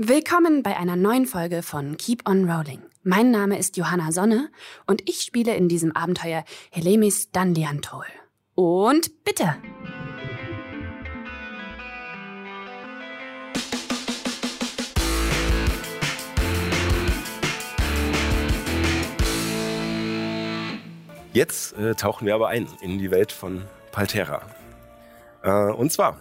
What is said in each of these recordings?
Willkommen bei einer neuen Folge von Keep on Rolling. Mein Name ist Johanna Sonne und ich spiele in diesem Abenteuer Helemis Dandiantol. Und bitte! Jetzt äh, tauchen wir aber ein in die Welt von Palterra. Äh, und zwar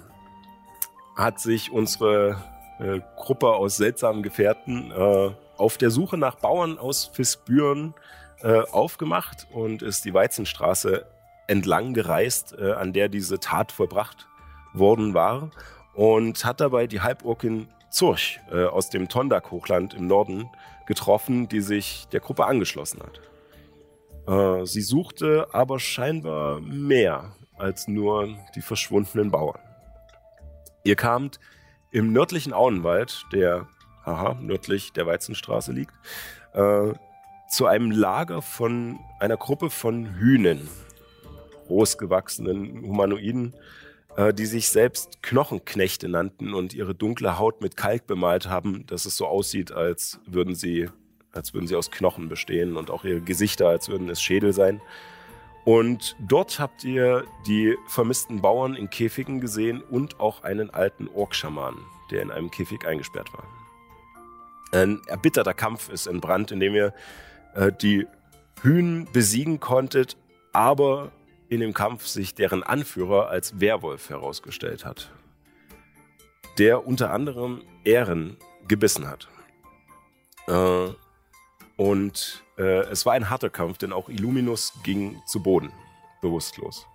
hat sich unsere äh, Gruppe aus seltsamen Gefährten äh, auf der Suche nach Bauern aus Fisbüren äh, aufgemacht und ist die Weizenstraße entlang gereist, äh, an der diese Tat vollbracht worden war und hat dabei die Halborkin Zurch äh, aus dem Tondak-Hochland im Norden getroffen, die sich der Gruppe angeschlossen hat. Sie suchte aber scheinbar mehr als nur die verschwundenen Bauern. Ihr kamt im nördlichen Auenwald, der, haha, nördlich der Weizenstraße liegt, äh, zu einem Lager von einer Gruppe von Hühnen, großgewachsenen Humanoiden, äh, die sich selbst Knochenknechte nannten und ihre dunkle Haut mit Kalk bemalt haben, dass es so aussieht, als würden sie als würden sie aus Knochen bestehen und auch ihre Gesichter, als würden es Schädel sein. Und dort habt ihr die vermissten Bauern in Käfigen gesehen und auch einen alten Orkschaman, der in einem Käfig eingesperrt war. Ein erbitterter Kampf ist entbrannt, in dem ihr äh, die Hühn besiegen konntet, aber in dem Kampf sich deren Anführer als Werwolf herausgestellt hat, der unter anderem Ehren gebissen hat. Äh, und äh, es war ein harter Kampf, denn auch Illuminus ging zu Boden, bewusstlos.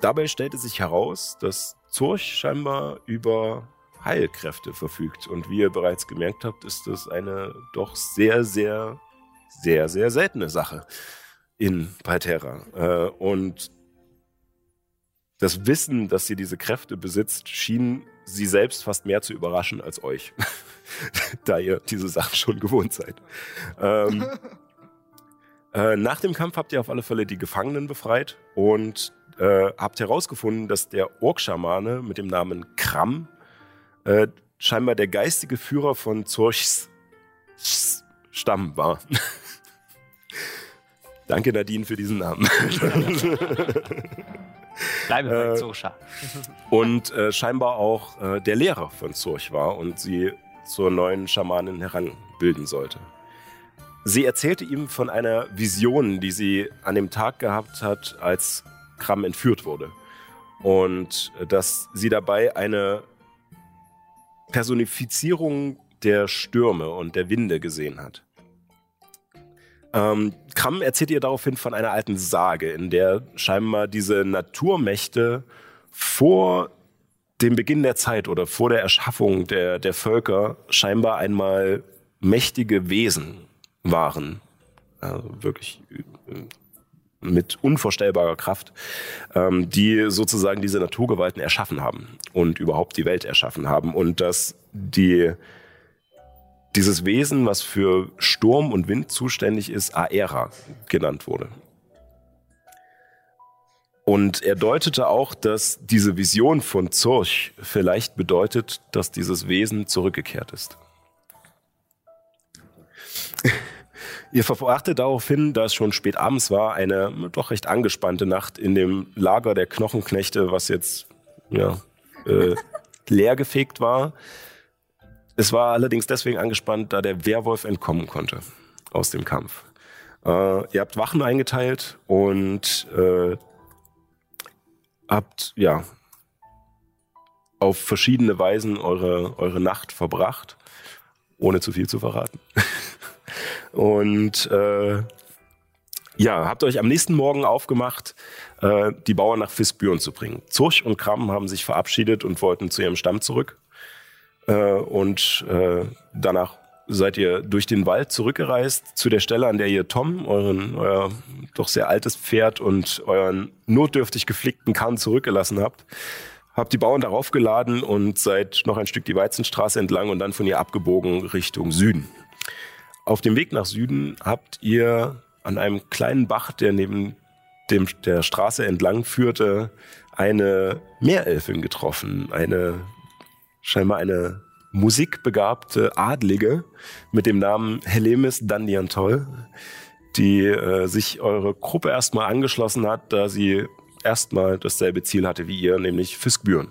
Dabei stellte sich heraus, dass Zurch scheinbar über Heilkräfte verfügt. Und wie ihr bereits gemerkt habt, ist das eine doch sehr, sehr, sehr, sehr seltene Sache in Palterra. Äh, und das Wissen, dass sie diese Kräfte besitzt, schien sie selbst fast mehr zu überraschen als euch. da ihr diese Sachen schon gewohnt seid. Ähm, äh, nach dem Kampf habt ihr auf alle Fälle die Gefangenen befreit und äh, habt herausgefunden, dass der Orkschamane mit dem Namen Kram äh, scheinbar der geistige Führer von Zorchs Stamm war. Danke Nadine für diesen Namen. Bleibe bei äh, und äh, scheinbar auch äh, der Lehrer von Zurch war und sie zur neuen Schamanin heranbilden sollte. Sie erzählte ihm von einer Vision, die sie an dem Tag gehabt hat, als Kram entführt wurde. Und dass sie dabei eine Personifizierung der Stürme und der Winde gesehen hat. Ähm, Kram erzählt ihr daraufhin von einer alten Sage, in der scheinbar diese Naturmächte vor dem Beginn der Zeit oder vor der Erschaffung der, der Völker scheinbar einmal mächtige Wesen waren. Also wirklich äh, mit unvorstellbarer Kraft, ähm, die sozusagen diese Naturgewalten erschaffen haben und überhaupt die Welt erschaffen haben. Und dass die, dieses Wesen, was für Sturm und Wind zuständig ist, Aera genannt wurde. Und er deutete auch, dass diese Vision von Zurch vielleicht bedeutet, dass dieses Wesen zurückgekehrt ist. Ihr verbrachtet daraufhin, da es schon spät abends war, eine doch recht angespannte Nacht in dem Lager der Knochenknechte, was jetzt ja, äh, leergefegt war. Es war allerdings deswegen angespannt, da der Werwolf entkommen konnte aus dem Kampf. Äh, ihr habt Wachen eingeteilt und äh, habt ja auf verschiedene Weisen eure, eure Nacht verbracht, ohne zu viel zu verraten. Und äh, ja, habt euch am nächsten Morgen aufgemacht, äh, die Bauern nach Fisbüren zu bringen. Zurch und Kram haben sich verabschiedet und wollten zu ihrem Stamm zurück. Äh, und äh, danach seid ihr durch den Wald zurückgereist zu der Stelle, an der ihr Tom, euren, euer doch sehr altes Pferd und euren notdürftig geflickten Kahn zurückgelassen habt. Habt die Bauern darauf geladen und seid noch ein Stück die Weizenstraße entlang und dann von ihr abgebogen Richtung Süden. Auf dem Weg nach Süden habt ihr an einem kleinen Bach, der neben dem, der Straße entlang führte, eine Meerelfin getroffen. Eine, scheinbar eine musikbegabte Adlige mit dem Namen Helemis Dandiantol, die äh, sich eure Gruppe erstmal angeschlossen hat, da sie erstmal dasselbe Ziel hatte wie ihr, nämlich Fiskbüren.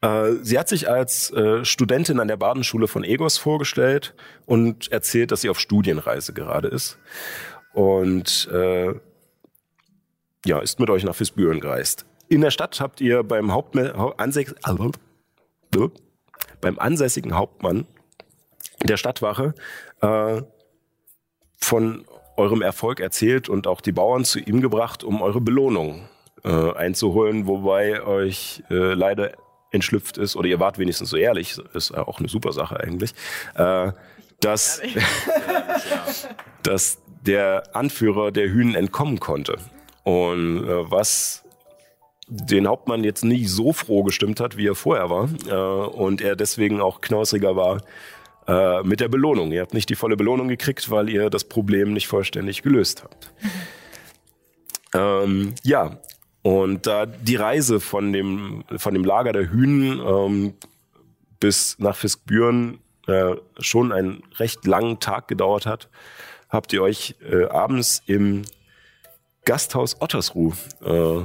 Äh, sie hat sich als äh, Studentin an der Badenschule von Egos vorgestellt und erzählt, dass sie auf Studienreise gerade ist. Und äh, ja, ist mit euch nach Fisbüren gereist. In der Stadt habt ihr beim, Hauptme Ansäs beim ansässigen Hauptmann der Stadtwache äh, von eurem Erfolg erzählt und auch die Bauern zu ihm gebracht, um eure Belohnung äh, einzuholen, wobei euch äh, leider entschlüpft ist, oder ihr wart wenigstens so ehrlich, ist auch eine super Sache eigentlich, äh, dass, dass der Anführer der Hühnen entkommen konnte. Und äh, was den Hauptmann jetzt nicht so froh gestimmt hat, wie er vorher war, äh, und er deswegen auch knausriger war äh, mit der Belohnung. Ihr habt nicht die volle Belohnung gekriegt, weil ihr das Problem nicht vollständig gelöst habt. Ähm, ja, und da die Reise von dem, von dem Lager der Hühnen ähm, bis nach Fiskbüren äh, schon einen recht langen Tag gedauert hat, habt ihr euch äh, abends im Gasthaus Ottersruh äh,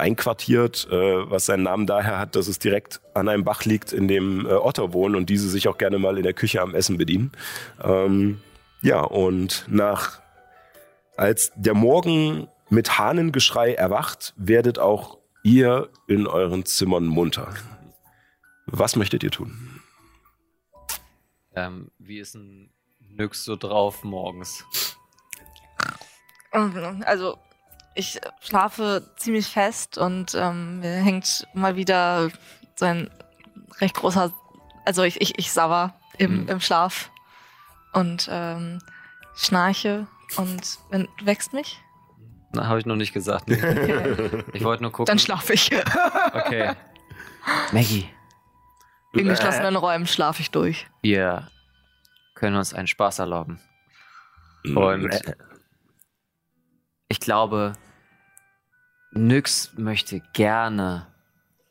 einquartiert, äh, was seinen Namen daher hat, dass es direkt an einem Bach liegt, in dem äh, Otter wohnen und diese sich auch gerne mal in der Küche am Essen bedienen. Ähm, ja, und nach als der Morgen mit Hahnengeschrei erwacht, werdet auch ihr in euren Zimmern munter. Was möchtet ihr tun? Ähm, wie ist ein Nyx so drauf morgens? Also, ich schlafe ziemlich fest und ähm, mir hängt mal wieder so ein recht großer, also ich, ich, ich sauer im, hm. im Schlaf und ähm, schnarche und wächst mich. Na, habe ich noch nicht gesagt. Nee. Okay. Ich wollte nur gucken. Dann schlafe ich. Okay. Maggie. In geschlossenen Räumen schlafe ich durch. Wir können uns einen Spaß erlauben. Und ich glaube, Nyx möchte gerne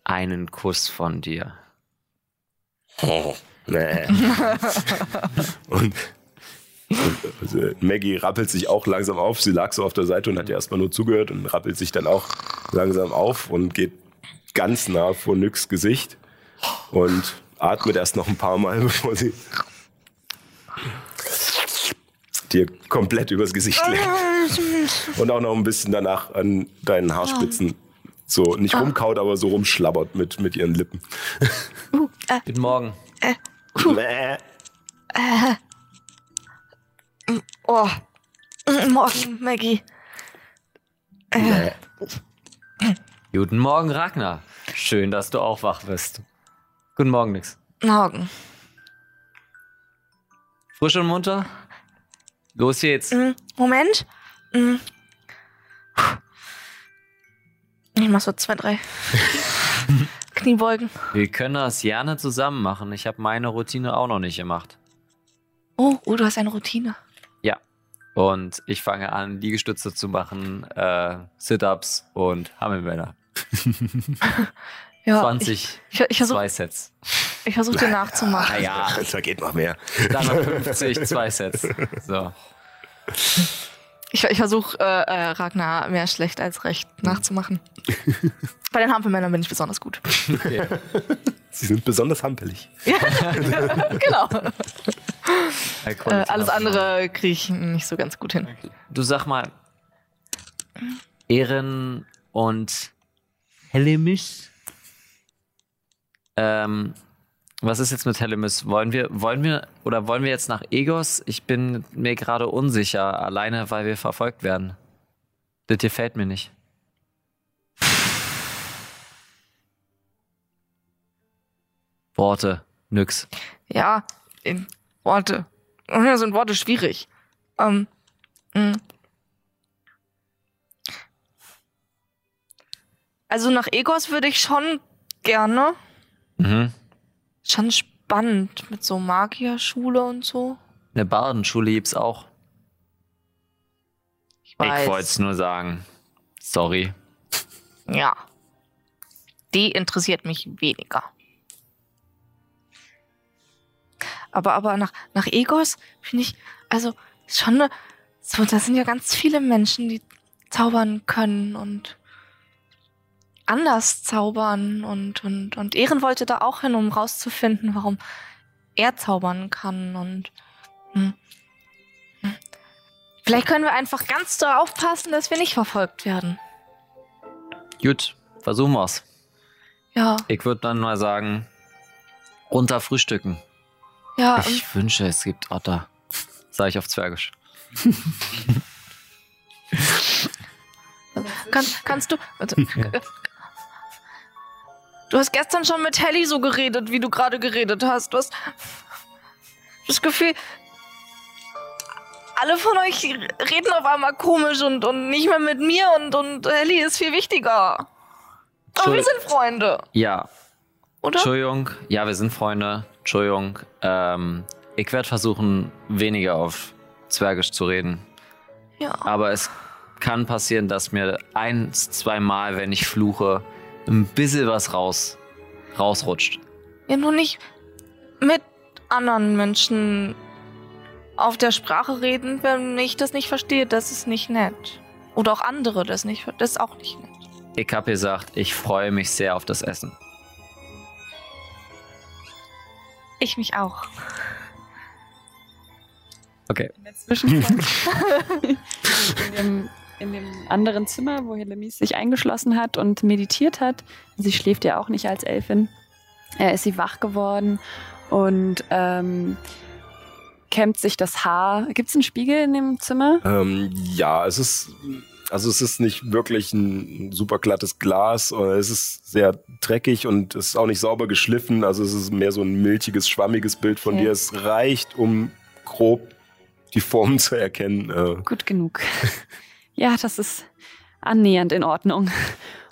einen Kuss von dir. Oh, nee. Und also Maggie rappelt sich auch langsam auf. Sie lag so auf der Seite und hat erstmal nur zugehört und rappelt sich dann auch langsam auf und geht ganz nah vor Nyx Gesicht und atmet erst noch ein paar Mal, bevor sie dir komplett übers Gesicht legt. Und auch noch ein bisschen danach an deinen Haarspitzen so nicht rumkaut, aber so rumschlabbert mit, mit ihren Lippen. Uh, äh, Guten Morgen. Äh, uh, äh, Oh. Morgen, Maggie. Äh. Guten Morgen, Ragnar. Schön, dass du auch wach bist. Guten Morgen, Nix. Morgen. Frisch und munter? Los jetzt. Mm, Moment. Mm. Ich mach so zwei, drei Kniebeugen. Wir können das gerne zusammen machen. Ich habe meine Routine auch noch nicht gemacht. Oh, oh, du hast eine Routine. Und ich fange an, Liegestütze zu machen, äh, Sit-Ups und Hammelmänner. ja, 20, ich, ich, ich versuch, zwei Sets. Ich versuche dir nachzumachen. Ah, ja, da geht noch mehr. Dann noch 50, zwei Sets. So. Ich, ich versuche äh, äh, Ragnar mehr schlecht als recht nachzumachen. Bei den Hampelmännern bin ich besonders gut. Okay. Sie sind besonders hampelig. Ja, genau. Äh, alles andere kriege ich nicht so ganz gut hin. Du sag mal, Ehren und Hellemis? Ähm, was ist jetzt mit Hellemis? Wollen wir, wollen wir, oder wollen wir jetzt nach Egos? Ich bin mir gerade unsicher, alleine weil wir verfolgt werden. Das gefällt mir nicht. Worte, nix. Ja, in Worte. Ja, sind Worte schwierig. Ähm, mh. Hm. also nach Egos würde ich schon gerne. Mhm. Schon spannend mit so Magierschule und so. Eine Bardenschule gibt's auch. Ich, ich wollte es nur sagen. Sorry. Ja. Die interessiert mich weniger. Aber, aber nach, nach Egos finde ich, also schon eine, so, da sind ja ganz viele Menschen, die zaubern können und anders zaubern und, und, und Ehren wollte da auch hin, um rauszufinden, warum er zaubern kann und hm, hm. vielleicht können wir einfach ganz darauf passen, dass wir nicht verfolgt werden. Gut, versuchen wir's. Ja, Ich würde dann mal sagen, runter frühstücken. ja. Ich wünsche, es gibt Otter. Sag ich auf Zwergisch. Kann, kannst du. Also, du hast gestern schon mit Helly so geredet, wie du gerade geredet hast. Du hast das Gefühl, alle von euch reden auf einmal komisch und, und nicht mehr mit mir und, und Helly ist viel wichtiger. Aber wir sind Freunde, Ja, oder? Entschuldigung. Ja, wir sind Freunde. Entschuldigung. Ähm, ich werde versuchen, weniger auf Zwergisch zu reden. Ja. Aber es kann passieren, dass mir eins, zweimal, wenn ich fluche, ein bisschen was raus, rausrutscht. ja, nur nicht mit anderen Menschen auf der Sprache reden, wenn ich das nicht verstehe. Das ist nicht nett. Oder auch andere das nicht. Das ist auch nicht nett. Ich habe gesagt, ich freue mich sehr auf das Essen. Ich mich auch. Okay. In der Zwischenzeit, in, dem, in dem anderen Zimmer, wo Helemis sich eingeschlossen hat und meditiert hat, sie schläft ja auch nicht als Elfin, äh, ist sie wach geworden und ähm, kämmt sich das Haar. Gibt es einen Spiegel in dem Zimmer? Ähm, ja, es ist, also es ist nicht wirklich ein super glattes Glas. äh, Es ist sehr dreckig und es ist auch nicht sauber geschliffen. Also es ist mehr so ein milchiges, schwammiges Bild von Okay. dir. Es reicht, um grob die Formen zu erkennen. Äh, Gut genug. ja, das ist annähernd in Ordnung.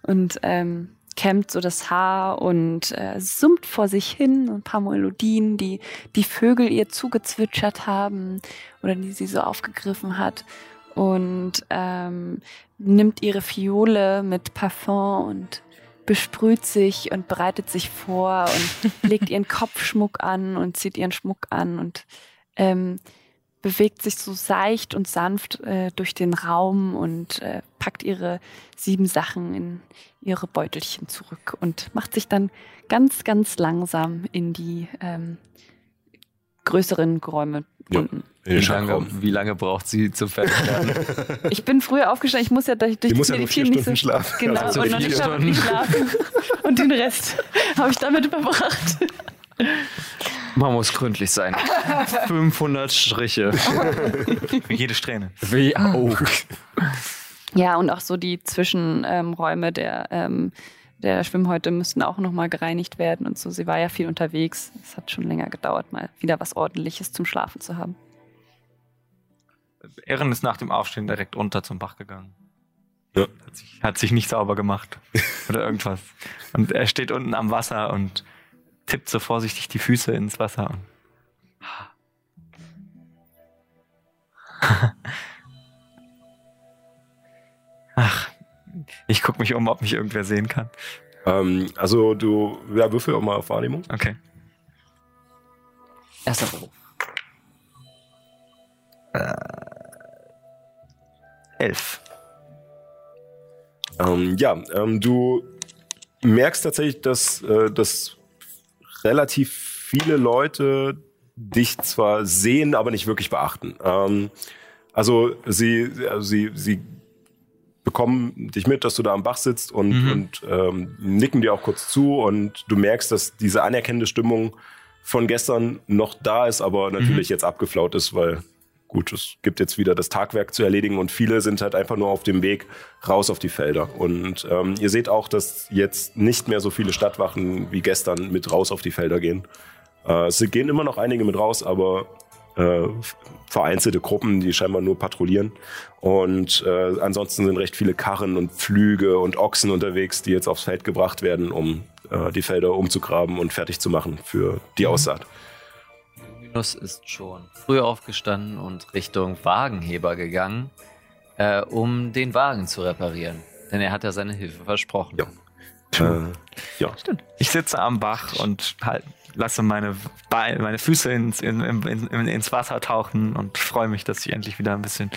Und ähm, kämmt so das Haar und äh, summt vor sich hin ein paar Melodien, die die Vögel ihr zugezwitschert haben oder die sie so aufgegriffen hat. Und ähm, nimmt ihre Fiole mit Parfum und besprüht sich und bereitet sich vor und legt ihren Kopfschmuck an und zieht ihren Schmuck an und ähm, bewegt sich so seicht und sanft äh, durch den Raum und äh, packt ihre sieben Sachen in ihre Beutelchen zurück und macht sich dann ganz, ganz langsam in die ähm, größeren Räume Ja. unten. Wie lange, wie lange braucht sie zum Fertigwerden? Ich bin früher aufgestanden, ich muss ja durch, Die muss ja nur vier Stunden so, schlafen. Genau, Also und noch vier nicht Stunden. nicht schlafen. Und den Rest habe ich damit überbracht. Man muss gründlich sein. 500 Striche. Für jede Strähne. Wie auch. Ja, und auch so die Zwischenräume ähm, Räume der, ähm, der Schwimmhäute müssten auch nochmal gereinigt werden und so. Sie war ja viel unterwegs. Es hat schon länger gedauert, mal wieder was Ordentliches zum Schlafen zu haben. Erin ist nach dem Aufstehen direkt runter zum Bach gegangen. Ja. Hat, sich, hat sich nicht sauber gemacht. Oder irgendwas. Und er steht unten am Wasser und tippt so vorsichtig die Füße ins Wasser. Ach, ich gucke mich um, ob mich irgendwer sehen kann. Ähm, also du, ja, würfel auch mal auf Wahrnehmung. Okay. Erster Beruf. Elf. Ähm, ja, ähm, du merkst tatsächlich, dass, äh, dass relativ viele Leute dich zwar sehen, aber nicht wirklich beachten. Ähm, also sie, also sie, sie bekommen dich mit, dass du da am Bach sitzt und, Mhm. und ähm, nicken dir auch kurz zu und du merkst, dass diese anerkennende Stimmung von gestern noch da ist, aber natürlich jetzt abgeflaut ist, weil gut, es gibt jetzt wieder das Tagwerk zu erledigen und viele sind halt einfach nur auf dem Weg raus auf die Felder. Und ähm, ihr seht auch, dass jetzt nicht mehr so viele Stadtwachen wie gestern mit raus auf die Felder gehen. Äh, es gehen immer noch einige mit raus, aber äh, vereinzelte Gruppen, die scheinbar nur patrouillieren. Und äh, ansonsten sind recht viele Karren und Pflüge und Ochsen unterwegs, die jetzt aufs Feld gebracht werden, um äh, die Felder umzugraben und fertig zu machen für die Aussaat. Linus ist schon früh aufgestanden und Richtung Wagenheber gegangen, äh, um den Wagen zu reparieren. Denn er hat ja seine Hilfe versprochen. Ja. Äh, ja. Stimmt. Ich sitze am Bach und halt, lasse meine, Beine, meine Füße ins, in, in, in, ins Wasser tauchen und freue mich, dass ich endlich wieder ein bisschen,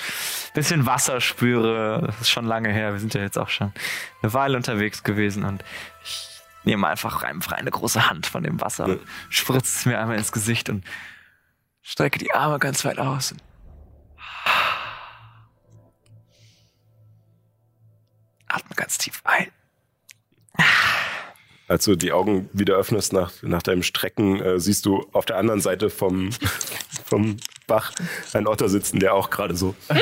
bisschen Wasser spüre. Das ist schon lange her. Wir sind ja jetzt auch schon eine Weile unterwegs gewesen und ich nehme einfach einfach eine große Hand von dem Wasser, spritze es mir einmal ins Gesicht und strecke die Arme ganz weit aus. Atme ganz tief ein. Als du die Augen wieder öffnest nach, nach deinem Strecken, äh, siehst du auf der anderen Seite vom, vom Bach einen Otter sitzen, der auch gerade so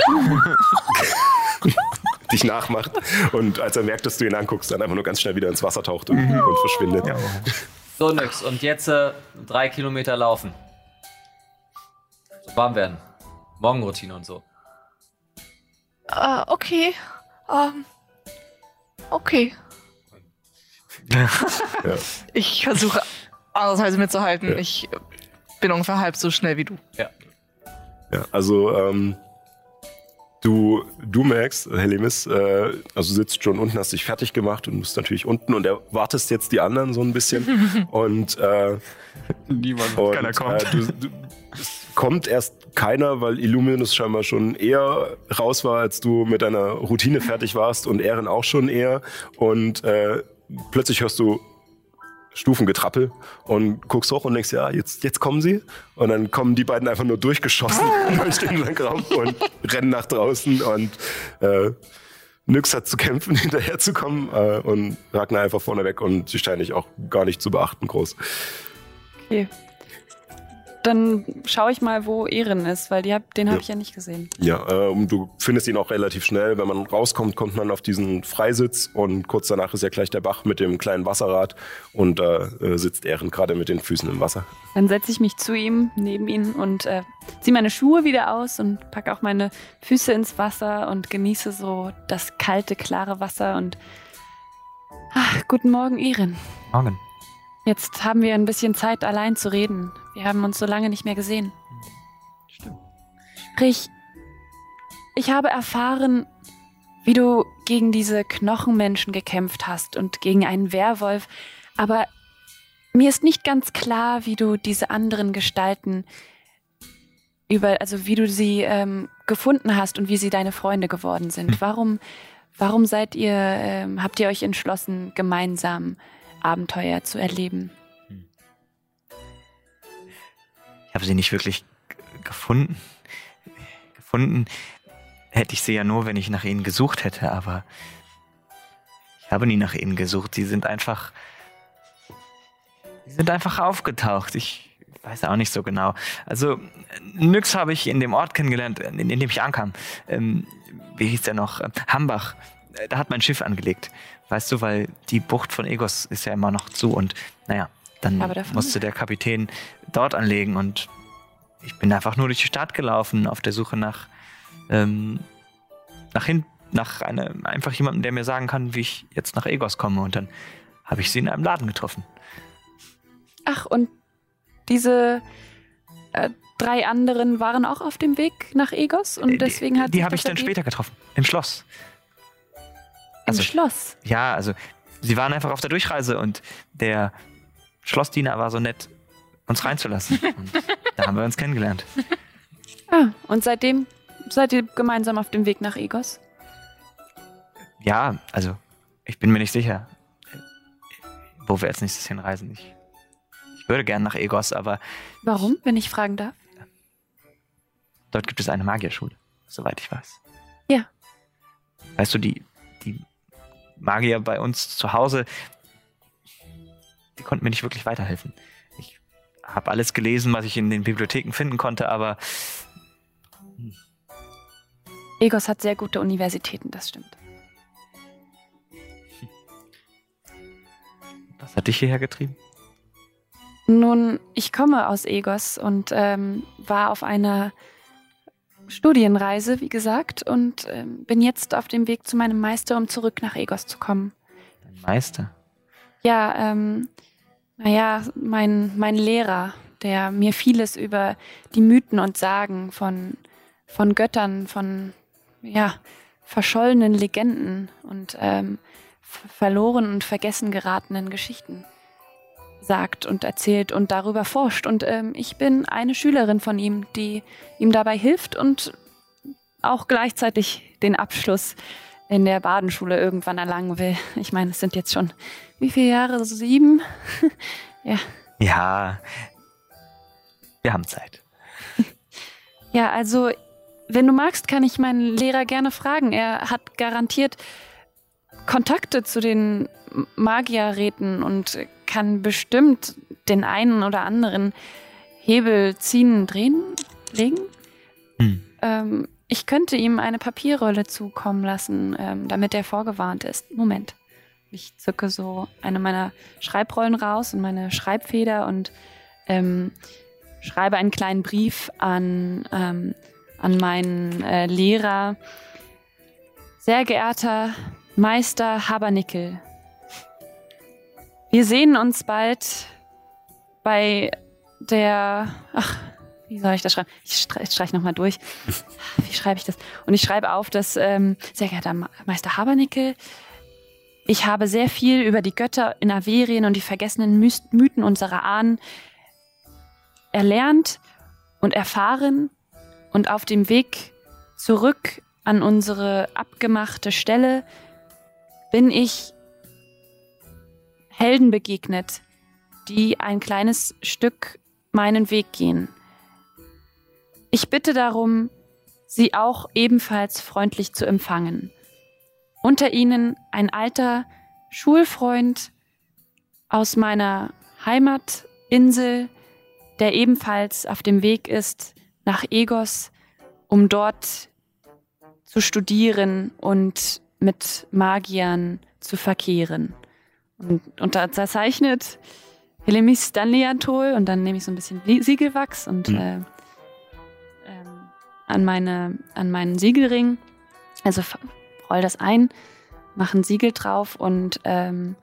dich nachmacht. Und als er merkt, dass du ihn anguckst, dann einfach nur ganz schnell wieder ins Wasser taucht und, mhm. und verschwindet. Ja. So, nix. Und jetzt äh, drei Kilometer laufen. So warm werden. Morgenroutine und so. Uh, okay. Um, ähm, okay. ja. Ich versuche andererseits mitzuhalten. Ja. Ich bin ungefähr halb so schnell wie du. Ja. Ja, also ähm, du, du merkst, Helemis, äh, also du sitzt schon unten, hast dich fertig gemacht und bist natürlich unten und erwartest jetzt die anderen so ein bisschen. und äh, niemand, und, keiner kommt. Äh, du, du, kommt erst keiner, weil Illuminus scheinbar schon eher raus war, als du mit deiner Routine fertig warst und Ehren auch schon eher. Und äh, plötzlich hörst du Stufengetrappel und guckst hoch und denkst, ja, jetzt, jetzt kommen sie. Und dann kommen die beiden einfach nur durchgeschossen durch den Raum und rennen nach draußen und äh, Nyx hat zu kämpfen, hinterherzukommen äh, und Ragnar einfach vorne weg und sie scheint dich auch gar nicht zu beachten groß. Okay dann schaue ich mal, wo Ehren ist, weil hab, den habe ja. ich ja nicht gesehen. Ja, äh, du findest ihn auch relativ schnell. Wenn man rauskommt, kommt man auf diesen Freisitz und kurz danach ist ja gleich der Bach mit dem kleinen Wasserrad und da äh, sitzt Ehren gerade mit den Füßen im Wasser. Dann setze ich mich zu ihm, neben ihn und äh, ziehe meine Schuhe wieder aus und packe auch meine Füße ins Wasser und genieße so das kalte, klare Wasser und ach, guten Morgen, Ehren. Morgen. Jetzt haben wir ein bisschen Zeit, allein zu reden. Wir haben uns so lange nicht mehr gesehen. Stimmt. Rich, ich habe erfahren, wie du gegen diese Knochenmenschen gekämpft hast und gegen einen Werwolf, aber mir ist nicht ganz klar, wie du diese anderen Gestalten über, also wie du sie ähm, gefunden hast und wie sie deine Freunde geworden sind. Hm. Warum, warum seid ihr, ähm, habt ihr euch entschlossen, gemeinsam Abenteuer zu erleben. Ich habe sie nicht wirklich gefunden. Gefunden hätte ich sie ja nur, wenn ich nach ihnen gesucht hätte, aber ich habe nie nach ihnen gesucht. Sie sind einfach. Sie sind einfach aufgetaucht. Ich weiß auch nicht so genau. Also, Nyx habe ich in dem Ort kennengelernt, in, in dem ich ankam. Ähm, wie hieß der noch? Hambach. Da hat mein Schiff angelegt. Weißt du, weil die Bucht von Egos ist ja immer noch zu und naja, dann musste der Kapitän dort anlegen und ich bin einfach nur durch die Stadt gelaufen auf der Suche nach, ähm, nach hin, nach eine, einfach jemandem, der mir sagen kann, wie ich jetzt nach Egos komme und dann habe ich sie in einem Laden getroffen. Ach, und diese äh, drei anderen waren auch auf dem Weg nach Egos und äh, deswegen hat die, die habe ich dann später getroffen im Schloss. Also, Im Schloss? Ja, also sie waren einfach auf der Durchreise und der Schlossdiener war so nett, uns reinzulassen. Und da haben wir uns kennengelernt. Ah, und seitdem seid ihr gemeinsam auf dem Weg nach Egos? Ja, also ich bin mir nicht sicher, wo wir als nächstes hinreisen. Ich, ich würde gern nach Egos, aber. Warum, wenn ich fragen darf? Dort gibt es eine Magierschule, soweit ich weiß. Ja. Weißt du, die, die Magier bei uns zu Hause, die konnten mir nicht wirklich weiterhelfen. Ich habe alles gelesen, was ich in den Bibliotheken finden konnte, aber. Egos hat sehr gute Universitäten, das stimmt. Was hat dich hierher getrieben? Nun, ich komme aus Egos und ähm, war auf einer Studienreise, wie gesagt, und äh, bin jetzt auf dem Weg zu meinem Meister, um zurück nach Egos zu kommen. Dein Meister? Ja, ähm, naja, mein, mein Lehrer, der mir vieles über die Mythen und Sagen von, von Göttern, von, ja, verschollenen Legenden und ähm, verloren und vergessen geratenen Geschichten sagt und erzählt und darüber forscht. Und ähm, ich bin eine Schülerin von ihm, die ihm dabei hilft und auch gleichzeitig den Abschluss in der Badenschule irgendwann erlangen will. Ich meine, es sind jetzt schon wie viele Jahre? Sieben? ja. Ja, wir haben Zeit. Ja, also, wenn du magst, kann ich meinen Lehrer gerne fragen. Er hat garantiert Kontakte zu den Magierräten und kann bestimmt den einen oder anderen Hebel ziehen, drehen, legen. Hm. Ähm, ich könnte ihm eine Papierrolle zukommen lassen, ähm, damit er vorgewarnt ist. Moment. Ich zücke so eine meiner Schreibrollen raus und meine Schreibfeder und ähm, schreibe einen kleinen Brief an, ähm, an meinen äh, Lehrer. Sehr geehrter Meister Habernickel, wir sehen uns bald bei der. Ach, wie soll ich das schreiben? Ich streiche streich nochmal durch. Wie schreibe ich das? Und ich schreibe auf, dass, ähm, sehr geehrter Meister Habernickel, ich habe sehr viel über die Götter in Averien und die vergessenen Mythen unserer Ahnen erlernt und erfahren und auf dem Weg zurück an unsere abgemachte Stelle bin ich Helden begegnet, die ein kleines Stück meinen Weg gehen. Ich bitte darum, sie auch ebenfalls freundlich zu empfangen. Unter ihnen ein alter Schulfreund aus meiner Heimatinsel, der ebenfalls auf dem Weg ist nach Egos, um dort zu studieren und mit Magiern zu verkehren. Und unterzeichnet Helemis Stanley-Antol und dann nehme ich so ein bisschen Siegelwachs und mhm. äh, ähm, an, meine, an meinen Siegelring, also roll das ein, mache ein Siegel drauf und ähm,